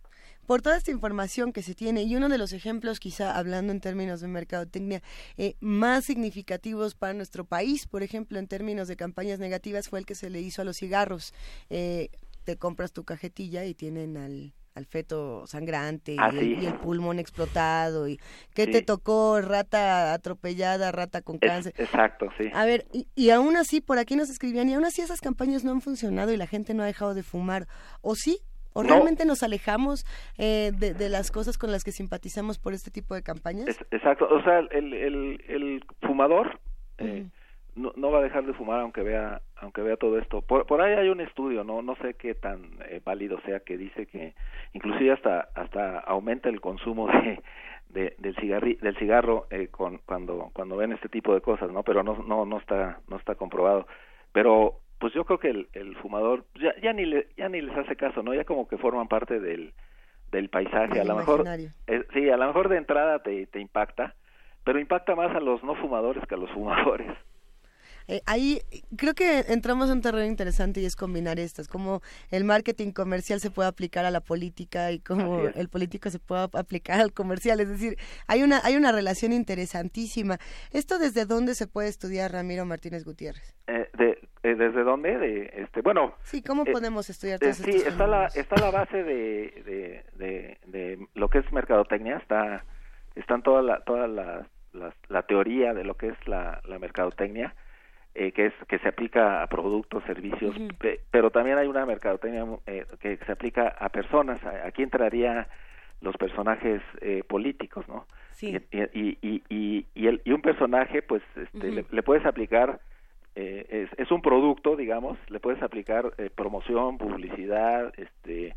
por toda esta información que se tiene y uno de los ejemplos, quizá hablando en términos de mercadotecnia, eh, más significativos para nuestro país, por ejemplo, en términos de campañas negativas, fue el que se le hizo a los cigarros. Eh, te compras tu cajetilla y tienen al, al feto sangrante ah, y, el, pulmón explotado y qué te tocó rata atropellada rata con cáncer. exacto sí. A ver y, y, aún así por aquí nos escribían y aún así esas campañas no han funcionado y la gente no ha dejado de fumar o sí ¿O realmente nos alejamos eh, de, las cosas con las que simpatizamos por este tipo de campañas? exacto, o sea, el, el, el fumador eh, no, no, va a dejar de fumar aunque vea aunque vea todo esto. Por, por ahí hay un estudio, no no sé qué tan eh, válido sea que dice que inclusive hasta hasta aumenta el consumo de, de del cigarri, del cigarro con, cuando cuando ven este tipo de cosas, ¿no? Pero no no no está no está comprobado. Pero pues yo creo que el, el fumador ya, ya ni le, ya ni les hace caso, ¿no? Ya como que forman parte del, del paisaje. a lo mejor, eh, sí, a lo mejor de entrada te, te impacta, pero impacta más a los no fumadores que a los fumadores. Eh, ahí creo que entramos en un terreno interesante y es combinar estas, como el marketing comercial se puede aplicar a la política y como el político se puede aplicar al comercial, es decir, hay una hay una relación interesantísima. ¿Esto desde dónde se puede estudiar, Ramiro Martínez Gutiérrez? Eh, de, eh, ¿Desde dónde? De, este, bueno. Sí, ¿cómo podemos estudiar Sí, está la, está la base de, de, de, lo que es mercadotecnia, está, están toda la, toda la, la, teoría de lo que es la, la mercadotecnia eh, que es que se aplica a productos, servicios, pero también hay una mercadotecnia eh, que se aplica a personas. Aquí entraría los personajes eh, políticos, ¿no? Sí. Y, y, y, y, el, y un personaje, pues, este, le, puedes aplicar es, es, un producto, digamos, le puedes aplicar promoción, publicidad, este,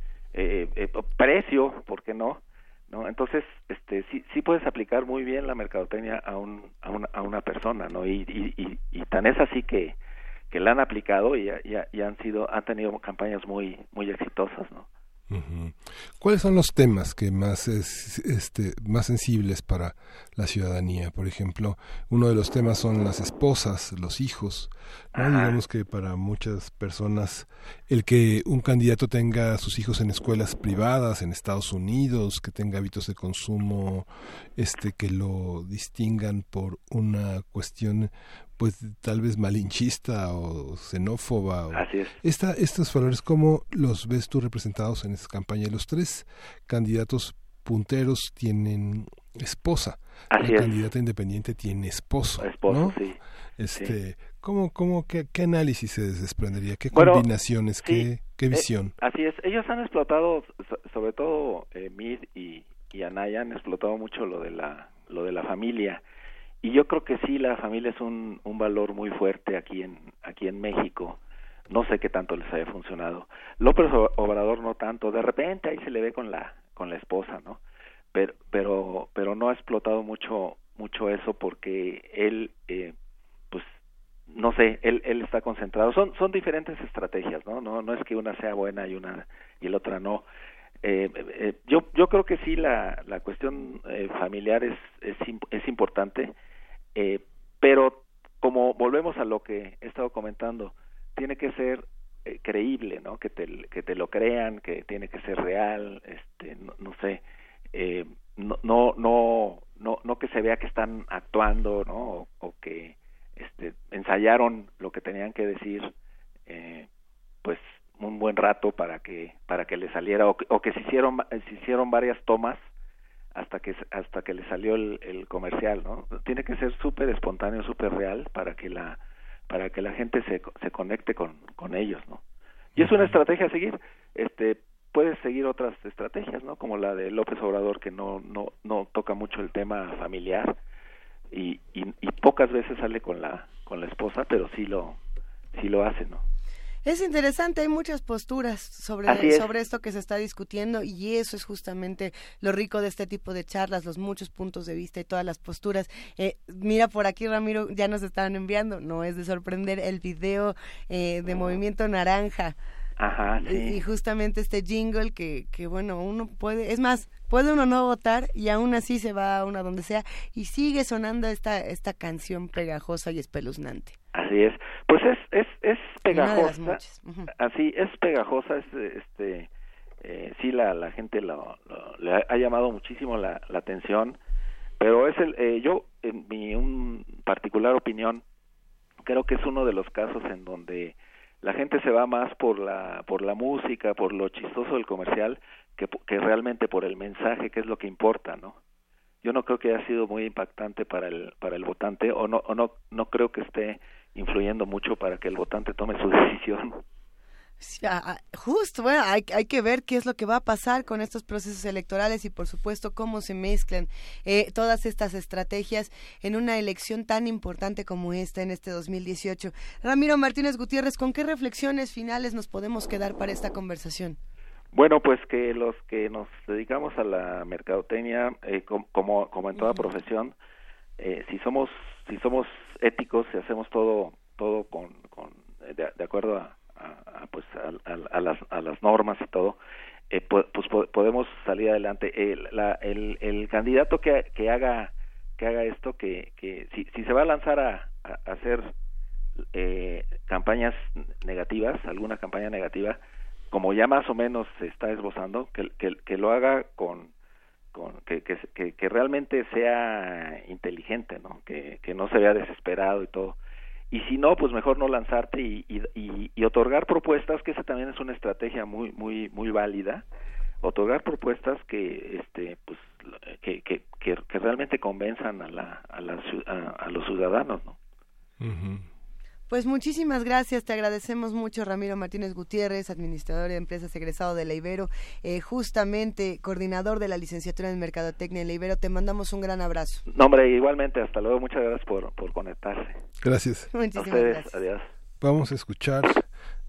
precio, ¿por qué no? ¿No? Entonces, este, sí, sí puedes aplicar muy bien la mercadotecnia a, un, a, una, a una persona, ¿no? Y, y, y, tan es así que, que la han aplicado y, y, han sido, han tenido campañas muy, muy exitosas, ¿no? ¿Cuáles son los temas que más es, este, más sensibles para la ciudadanía? Por ejemplo, uno de los temas son las esposas, los hijos. Digamos que para muchas personas el que un candidato tenga a sus hijos en escuelas privadas en Estados Unidos, que tenga hábitos de consumo, este, que lo distingan por una cuestión pues tal vez malinchista o xenófoba. Así es. Esta, estos valores, ¿cómo los ves tú representados en esta campaña? Los tres candidatos punteros tienen esposa. Así La candidata independiente tiene esposo. Esposo, sí. Este, ¿cómo, cómo, qué, qué, análisis se desprendería? ¿Qué combinaciones? qué, qué, eh, visión? así es. Ellos han explotado, sobre todo eh, Mid y, y Anaya, han explotado mucho lo de la, lo de la familia y yo creo que sí la familia es un, un valor muy fuerte aquí en aquí en México. No sé qué tanto les haya funcionado. López Obrador no tanto. De repente ahí se le ve con la con la esposa no pero pero pero no ha explotado mucho mucho eso porque él eh, pues no sé él él está concentrado. Son son diferentes estrategias no no no es que una sea buena y una y la otra no eh, eh, yo yo creo que sí la la cuestión eh, familiar es es, es importante eh, pero como volvemos a lo que he estado comentando, tiene que ser eh, creíble, ¿no? Que te, lo crean, que tiene que ser real, este, no, sé, eh, no, no, no, no, no que se vea que están actuando, ¿no? O, que este, ensayaron lo que tenían que decir, eh, pues un buen rato para que para que le saliera o que, o que se hicieron se hicieron varias tomas hasta que hasta que le salió el, el comercial no tiene que ser súper espontáneo súper real para que la para que la gente se, se conecte con, con ellos no y es una estrategia a seguir. Este puedes seguir otras estrategias no como la de López Obrador que no no no toca mucho el tema familiar y, y, y pocas veces sale con la con la esposa pero sí lo sí lo hace no es interesante, hay muchas posturas sobre, sobre esto que se está discutiendo y eso es justamente lo rico de este tipo de charlas, los muchos puntos de vista y todas las posturas. Eh, mira, por aquí Ramiro ya nos estaban enviando, no es de sorprender, el video eh, de Movimiento Naranja. Ajá, sí. Y, justamente este jingle que, que, bueno, uno puede, es más, puede uno no votar y aún así se va a una donde sea y sigue sonando esta, esta canción pegajosa y espeluznante. Así es. Pues es, es, es pegajosa. Así, es pegajosa, es, este, eh, sí, la, la gente lo, le ha, llamado muchísimo la, la atención, pero es el, eh, yo, en mi un particular opinión, creo que es uno de los casos en donde la gente se va más por la, por la música, por lo chistoso del comercial, que, realmente por el mensaje, que es lo que importa, ¿no? Yo no creo que haya sido muy impactante para el, para el votante, o no, o no, no creo que esté influyendo mucho para que el votante tome su decisión. Justo, bueno, hay, hay, que ver qué es lo que va a pasar con estos procesos electorales y por supuesto cómo se mezclan eh, todas estas estrategias en una elección tan importante como esta en este 2018. Ramiro Martínez Gutiérrez, ¿con qué reflexiones finales nos podemos quedar para esta conversación? Bueno, pues que los que nos dedicamos a la mercadotecnia, eh, como, como en toda profesión, eh, si somos si somos éticos, si hacemos todo todo con, con de, acuerdo a, pues a, las, a las normas y todo, eh, pues, podemos salir adelante. El, la, el, el candidato que, que haga que haga esto, que, que si, si se va a lanzar a, a hacer eh, campañas negativas, alguna campaña negativa, como ya más o menos se está esbozando, que, lo haga con que, que, que, realmente sea inteligente, ¿no? Que, no se vea desesperado y todo. Y si no, pues mejor no lanzarte y, y, y, otorgar propuestas, que esa también es una estrategia muy muy muy válida, otorgar propuestas que este pues que, que, que, realmente convenzan a la a, la, a, los ciudadanos, ¿no? Pues muchísimas gracias, te agradecemos mucho Ramiro Martínez Gutiérrez, administrador de empresas egresado de la Ibero, eh, justamente coordinador de la licenciatura en Mercadotecnia en la Ibero, te mandamos un gran abrazo. No, hombre, igualmente, hasta luego, muchas gracias por, por conectarse. Gracias. Muchísimas a ustedes, gracias. adiós. Vamos a escuchar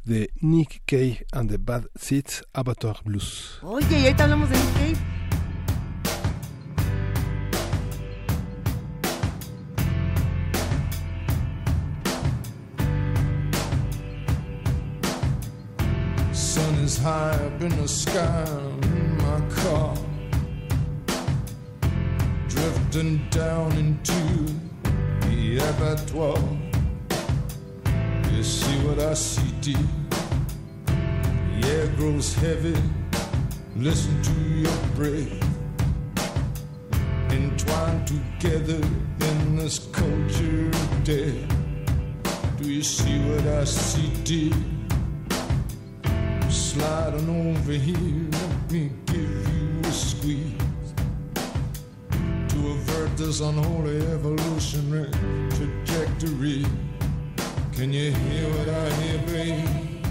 de Nick Cave and the Bad Seeds Avatar Blues. Oye, y ahorita hablamos de Nick Cave. Is high up in the sky in my car. Drifting down into the abattoir. You see what I see, dear? The air grows heavy. Listen to your breath. Entwined together in this culture of death. Do you see what I see, dear? Slide on over here, let me give you a squeeze to avert this unholy evolutionary trajectory. Can you hear what I hear, babe?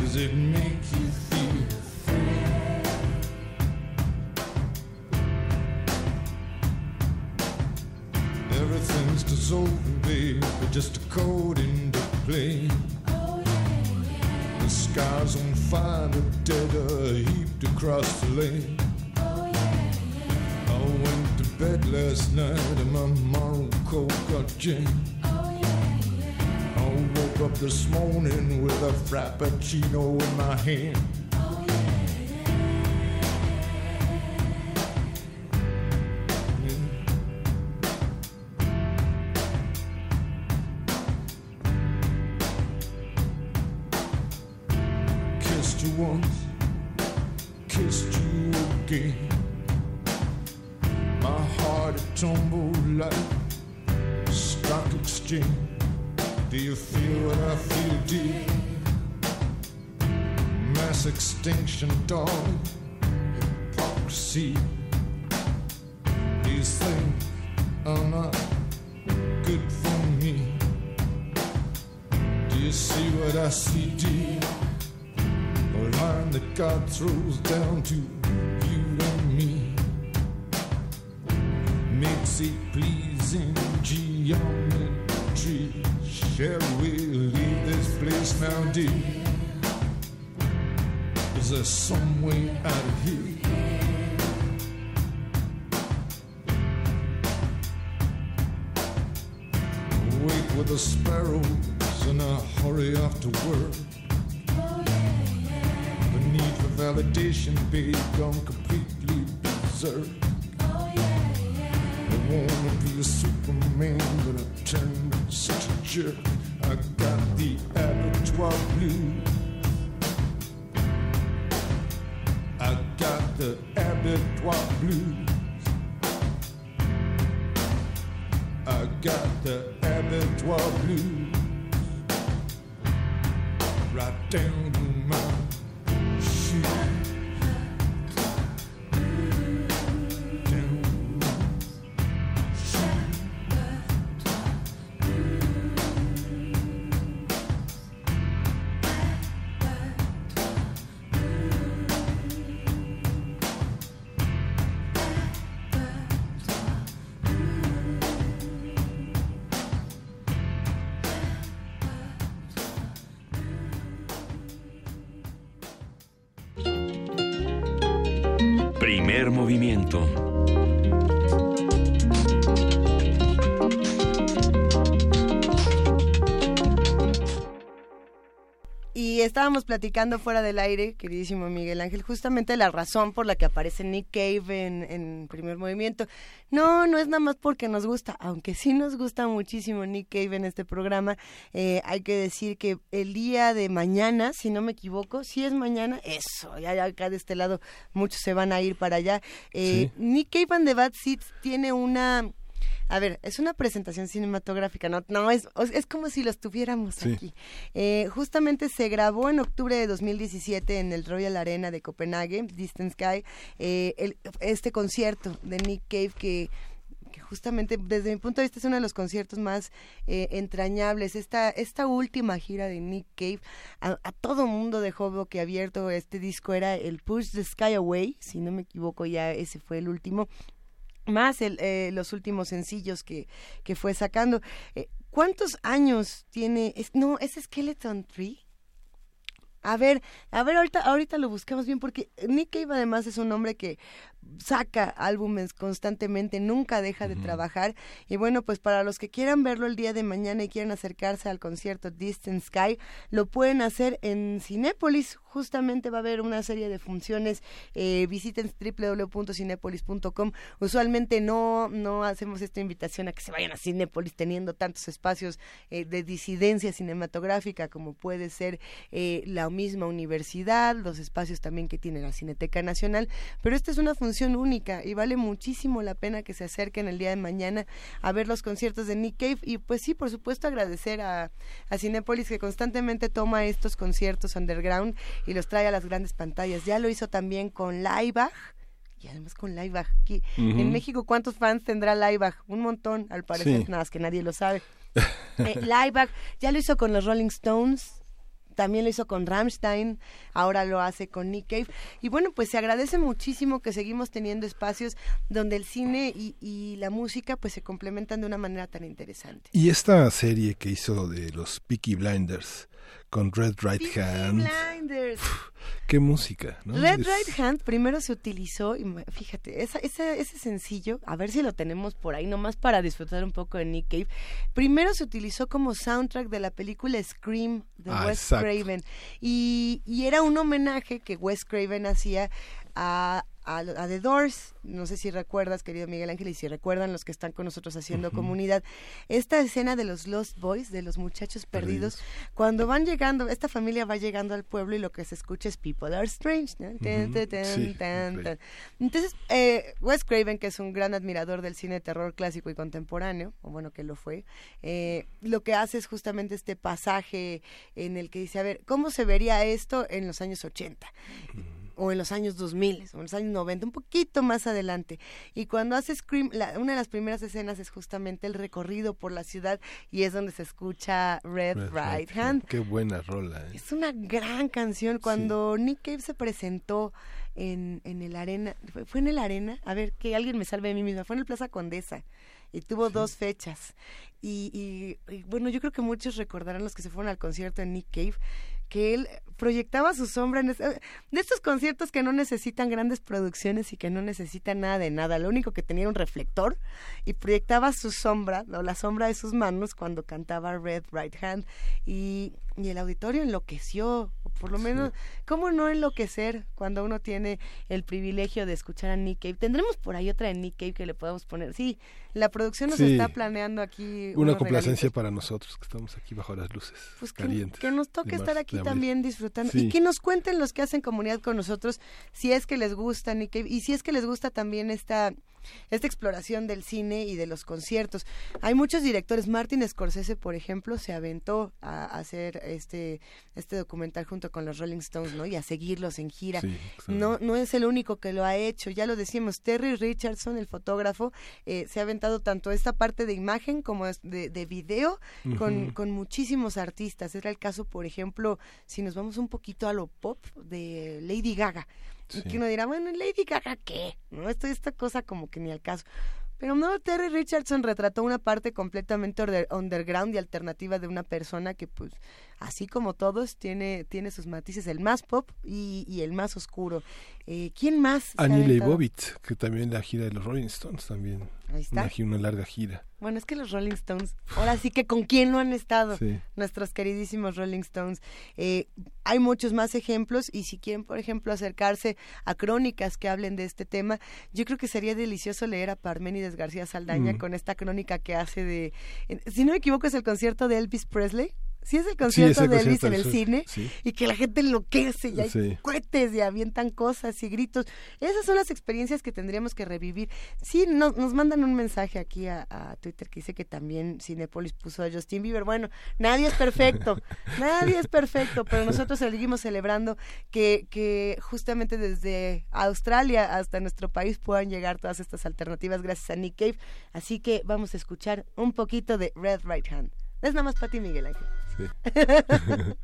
Does it make you feel free? Everything's dissolving, babe, but just a code across the lane. I went to bed last night and my Morocco got jammed. I woke up this morning with a frappuccino in my hand. become completely berserk. Movimiento. Estábamos platicando fuera del aire, queridísimo Miguel Ángel, justamente la razón por la que aparece Nick Cave en, en primer movimiento. No, no es nada más porque nos gusta, aunque sí nos gusta muchísimo Nick Cave en este programa. Eh, hay que decir que el día de mañana, si no me equivoco, si es mañana, eso, ya, ya acá de este lado muchos se van a ir para allá. Eh, Nick Cave and the Bad Seeds tiene una... A ver, es una presentación cinematográfica, no, no es, es como si lo estuviéramos Sí. aquí. Eh, justamente se grabó en octubre de 2017 en el Royal Arena de Copenhague, Distance Sky, eh, el- este concierto de Nick Cave que, que justamente desde mi punto de vista es uno de los conciertos más eh, entrañables. Esta, esta última gira de Nick Cave a, a todo mundo dejó que abierto este disco era el Push the Sky Away, si no me equivoco ya ese fue el último más el, eh, los últimos sencillos que, que fue sacando. Eh, ¿Cuántos años tiene? Es, no, es Skeleton Tree. A ver, a ver, ahorita, ahorita lo buscamos bien porque Nick Cave además es un hombre que saca álbumes constantemente, nunca deja de trabajar. Y bueno, pues para los que quieran verlo el día de mañana y quieran acercarse al concierto Distant Sky, lo pueden hacer en Cinépolis. Justamente va a haber una serie de funciones. Eh, visiten www.cinepolis.com. Usualmente no, no hacemos esta invitación a que se vayan a Cinépolis teniendo tantos espacios eh, de disidencia cinematográfica como puede ser eh, la misma universidad, los espacios también que tiene la Cineteca Nacional. Pero esta es una función única y vale muchísimo la pena que se acerquen el día de mañana a ver los conciertos de Nick Cave y pues sí, por supuesto agradecer a, a Cinépolis que constantemente toma estos conciertos underground y los trae a las grandes pantallas. Ya lo hizo también con Laibach y además con Laibach. Aquí, En México, ¿cuántos fans tendrá Laibach? Un montón, al parecer, nada más que nadie lo sabe. eh, Laibach ya lo hizo con los Rolling Stones, también lo hizo con Rammstein, ahora lo hace con Nick Cave. Y bueno, pues se agradece muchísimo que seguimos teniendo espacios donde el cine y, y, la música pues se complementan de una manera tan interesante. Y esta serie que hizo de los Peaky Blinders con Red Right Hand. Blinders. Qué música, ¿no? Red Es- Right Hand primero se utilizó, y fíjate, esa, esa- ese sencillo, a ver si lo tenemos por ahí, nomás para disfrutar un poco de Nick Cave. Primero se utilizó como soundtrack de la película Scream de Ah, Wes exacto. Craven. Y, y era un homenaje que Wes Craven hacía a, a, a The Doors. No sé si recuerdas, querido Miguel Ángel, y si recuerdan los que están con nosotros haciendo Ujú. comunidad, esta escena de los Lost Boys, de los muchachos perdidos, cuando van llegando, esta familia va llegando al pueblo y lo que se escucha es People Are Strange. ¿no? Tan, tan, tan, Sí, tan, tan. Entonces, eh, Wes Craven, que es un gran admirador del cine de terror clásico y contemporáneo, o bueno, que lo fue, eh, lo que hace es justamente este pasaje en el que dice, a ver, ¿cómo se vería esto en los años 80? O en los años 2000 o en los años 90, un poquito más adelante. Y cuando hace Scream, la- una de las primeras escenas es justamente el recorrido por la ciudad y es donde se escucha Red, Red Right Hand. Qué buena rola. ¿eh? Es una gran canción. Cuando Nick Cave se presentó en, en el Arena, ¿fue, fue en el Arena? A ver, que alguien me salve de mí misma. Fue en el Plaza Condesa y tuvo dos fechas. Y, y- y, bueno, yo creo que muchos recordarán los que se fueron al concierto de Nick Cave que él proyectaba su sombra en de estos conciertos que no necesitan grandes producciones y que no necesitan nada de nada, lo único que tenía un reflector y proyectaba su sombra o la sombra de sus manos cuando cantaba Red Right Hand. Y, el auditorio enloqueció, por lo menos, ¿cómo no enloquecer cuando uno tiene el privilegio de escuchar a Nick Cave? Tendremos por ahí otra de Nick Cave que le podamos poner. Sí, la producción nos Sí. está planeando aquí Una complacencia regalitos. para nosotros que estamos aquí bajo las luces Pues que, calientes. que nos toque estar aquí también disfrutando Sí. y que nos cuenten los que hacen comunidad con nosotros si es que les gusta Nick Cave, y si es que les gusta también esta esta exploración del cine y de los conciertos. Hay muchos directores, Martin Scorsese, por ejemplo, se aventó a hacer este este documental junto con los Rolling Stones, ¿no? Y a seguirlos en gira. Sí, no no es el único que lo ha hecho, ya lo decíamos, Terry Richardson, el fotógrafo, eh, se ha aventado tanto esta parte de imagen como de, de video con, con muchísimos artistas. Era el caso, por ejemplo, si nos vamos un poquito a lo pop de Lady Gaga. Y que uno dirá, bueno, ¿Lady Gaga qué? ¿No? Esto, esta cosa como que ni al caso. Pero no, Terry Richardson retrató una parte completamente underground y alternativa de una persona que, pues, así como todos, tiene, tiene sus matices, el más pop y, y el más oscuro. Eh, ¿Quién más? Annie? Leibovitz, que también la gira de los Rolling Stones también. Ahí está. Una, una larga gira. Bueno, es que los Rolling Stones, ahora sí que con quién no han estado, Sí. nuestros queridísimos Rolling Stones. Eh, hay muchos más ejemplos y si quieren, por ejemplo, acercarse a crónicas que hablen de este tema, yo creo que sería delicioso leer a Parménides García Saldaña Mm. con esta crónica que hace de, si no me equivoco, es el concierto de Elvis Presley. Sí es el concierto de concierto Elvis en el cine sí. y que la gente enloquece y hay cohetes y avientan cosas y gritos. Esas son las experiencias que tendríamos que revivir. Sí, nos, nos mandan un mensaje aquí a, a Twitter que dice que también Cinepolis puso a Justin Bieber. Bueno, nadie es perfecto, nadie es perfecto, pero nosotros seguimos celebrando que, que justamente desde Australia hasta nuestro país puedan llegar todas estas alternativas gracias a Nick Cave. Así que vamos a escuchar un poquito de Red Right Hand. Es nada más para ti, Miguel Ángel.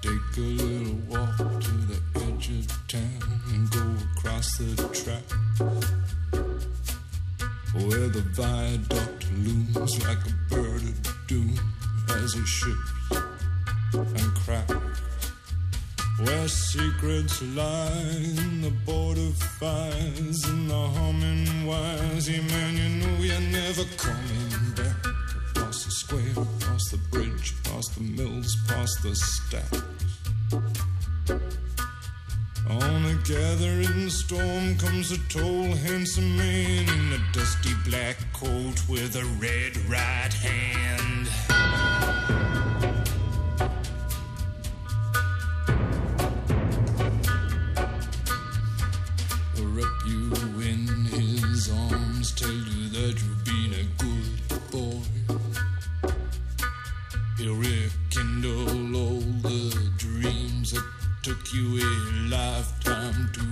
Take a little walk to the edge of town and go across the track where the viaduct looms like a bird of doom as it ships and cracks. Where secrets lie in the border fires and the humming wires. Yeah, man, you know you're never coming back. Across the square, across the bridge, past the mills, past the stacks. On a gathering storm comes a tall, handsome man in a dusty black coat with a red right hand.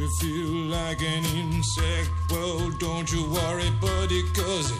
You feel like an insect. Well, don't you worry, buddy, cause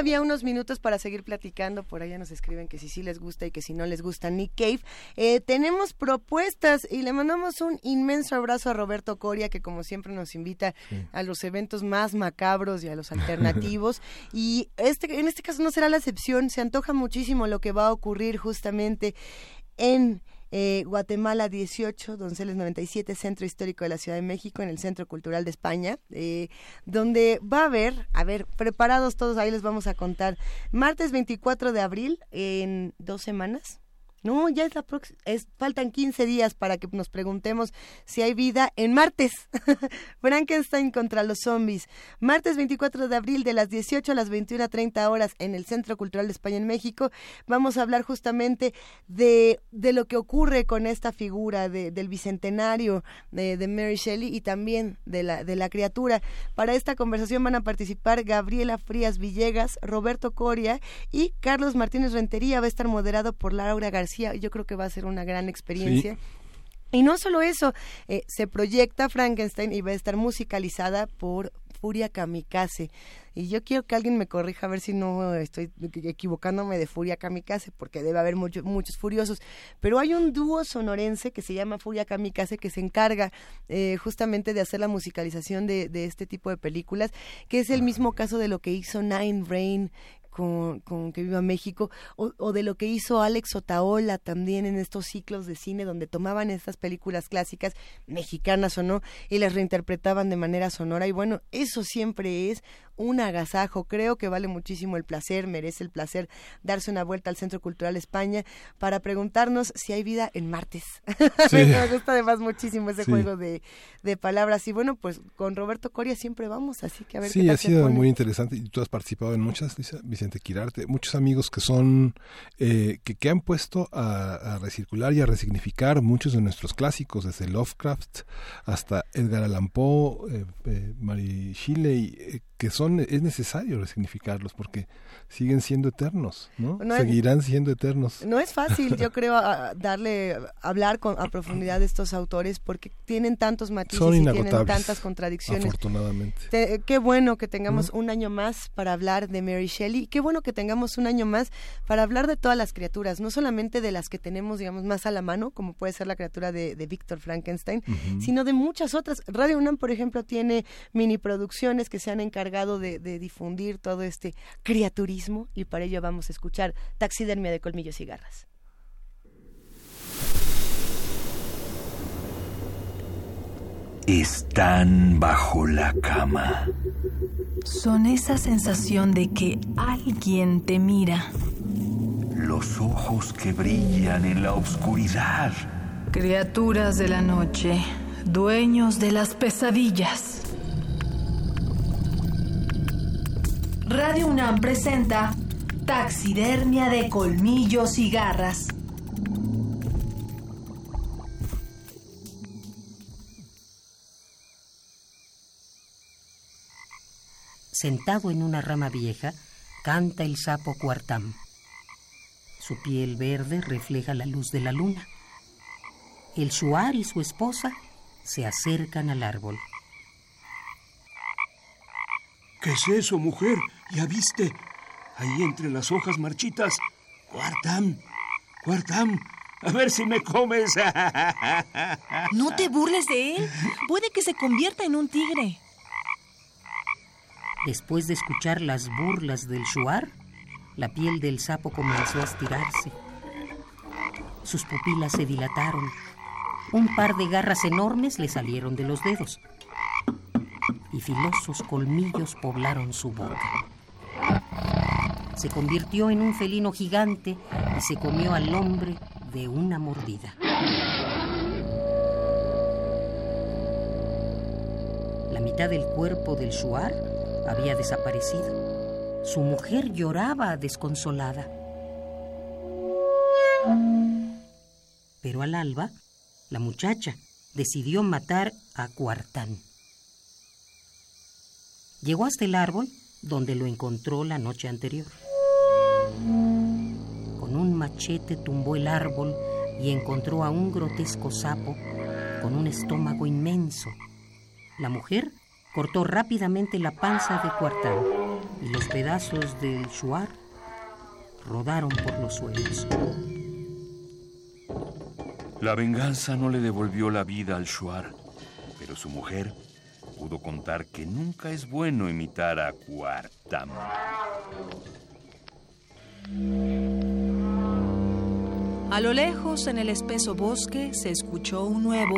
todavía unos minutos para seguir platicando. Por allá nos escriben que si sí les gusta y que si no les gusta Nick Cave. Eh, tenemos propuestas y le mandamos un inmenso abrazo a Roberto Coria, que como siempre nos invita a los eventos más macabros y a los alternativos. y este, en este caso no será la excepción. Se antoja muchísimo lo que va a ocurrir justamente en eh, Guatemala 18, Donceles 97, Centro Histórico de la Ciudad de México, en el Centro Cultural de España, eh, donde va a haber, a ver, preparados todos, ahí les vamos a contar, martes 24 de abril, en dos semanas, no, ya es la próxima. Faltan 15 días para que nos preguntemos si hay vida en martes. Frankenstein contra los zombies. Martes 24 de abril de las 18 a las 21.30 horas en el Centro Cultural de España en México. Vamos a hablar justamente de, de lo que ocurre con esta figura de, del bicentenario de, de, Mary Shelley y también de la, de la criatura. Para esta conversación van a participar Gabriela Frías Villegas, Roberto Coria y Carlos Martínez Rentería. Va a estar moderado por Laura García yo creo que va a ser una gran experiencia. Y no solo eso, eh, se proyecta Frankenstein y va a estar musicalizada por Furia Kamikaze. Y yo quiero que alguien me corrija a ver si no estoy equivocándome de Furia Kamikaze, porque debe haber muchos furiosos. Pero hay un dúo sonorense que se llama Furia Kamikaze que se encarga eh, justamente de hacer la musicalización de, de, este tipo de películas, que es el mismo caso de lo que hizo Nine Rain, con, Que Viva México, o, de lo que hizo Alex Otaola también en estos ciclos de cine donde tomaban estas películas clásicas, mexicanas o no, y las reinterpretaban de manera sonora. Y bueno, eso siempre es un agasajo. Creo que vale muchísimo el placer, merece el placer darse una vuelta al Centro Cultural España para preguntarnos si hay vida en martes. Me gusta además muchísimo ese juego de, palabras. Y bueno, pues con Roberto Coria siempre vamos, así que a ver sí, ha sido muy interesante y tú has participado en muchas, Vicente Quirarte, muchos amigos que son, eh, que, que han puesto a, recircular y a resignificar muchos de nuestros clásicos, desde Lovecraft hasta Edgar Allan Poe, eh, eh, Mary Shelley, eh, que son es necesario resignificarlos porque siguen siendo eternos, ¿no? Seguirán siendo eternos. No es fácil, yo creo, darle, hablar con, a profundidad de estos autores porque tienen tantos matices y tienen tantas contradicciones. Afortunadamente. qué bueno que tengamos un año más para hablar de Mary Shelley, qué bueno que tengamos un año más para hablar de todas las criaturas, no solamente de las que tenemos, digamos, más a la mano, como puede ser la criatura de, de Víctor Frankenstein, sino de muchas otras. Radio UNAM, por ejemplo, tiene mini producciones que se han encargado de, difundir todo este criaturismo y para ello vamos a escuchar Taxidermia de Colmillos y Garras. Están bajo la cama. Son esa sensación de que alguien te mira. Los ojos que brillan en la oscuridad. Criaturas de la noche, dueños de las pesadillas. Radio UNAM presenta Taxidermia de colmillos y garras. Sentado en una rama vieja, canta el sapo cuartam. Su piel verde refleja la luz de la luna. El shuar y su esposa se acercan al árbol. ¿Qué es eso, mujer? ¿Ya viste? Ahí entre las hojas marchitas. Cuartam, Cuartam, a ver si me comes. No te burles de él. Puede que se convierta en un tigre. Después de escuchar las burlas del shuar, la piel del sapo comenzó a estirarse. Sus pupilas se dilataron. Un par de garras enormes le salieron de los dedos y filosos colmillos poblaron su boca. Se convirtió en un felino gigante y se comió al hombre de una mordida. La mitad del cuerpo del Shuar había desaparecido. Su mujer lloraba desconsolada. Pero al alba, la muchacha decidió matar a Cuartán. Llegó hasta el árbol donde lo encontró la noche anterior. machete tumbó el árbol y encontró a un grotesco sapo con un estómago inmenso. La mujer cortó rápidamente la panza de Cuartán y los pedazos del shuar rodaron por los suelos. La venganza no le devolvió la vida al shuar, pero su mujer pudo contar que nunca es bueno imitar a Cuartam. A lo lejos, en el espeso bosque, se escuchó un nuevo.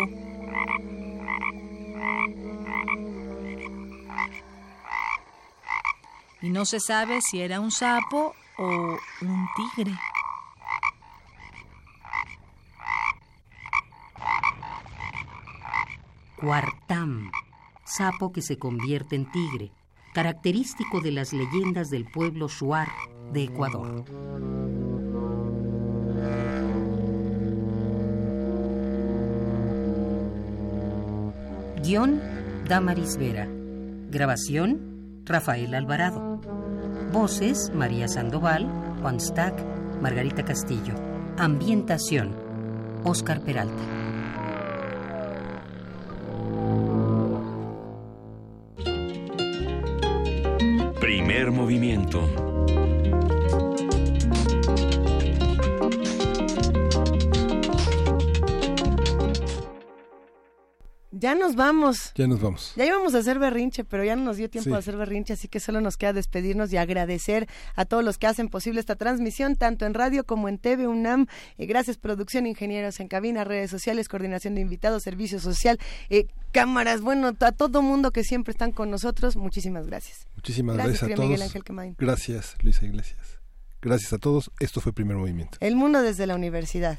Y no se sabe si era un sapo o un tigre. Cuartam, sapo que se convierte en tigre, característico de las leyendas del pueblo Shuar de Ecuador. Guión, Damaris Vera. Grabación, Rafael Alvarado. Voces, María Sandoval, Juan Stack, Margarita Castillo. Ambientación, Oscar Peralta. Primer movimiento. Ya nos vamos. Ya nos vamos. Ya íbamos a hacer berrinche, pero ya no nos dio tiempo de hacer berrinche, así que solo nos queda despedirnos y agradecer a todos los que hacen posible esta transmisión, tanto en radio como en TV UNAM. Eh, gracias, producción, ingenieros en cabina, redes sociales, coordinación de invitados, servicio social, eh, cámaras, bueno, a todo mundo que siempre están con nosotros. Muchísimas gracias. Muchísimas gracias, a todos. Miguel Ángel Quemain. Gracias, Luisa Iglesias. Gracias a todos. Esto fue Primer Movimiento. El mundo desde la universidad.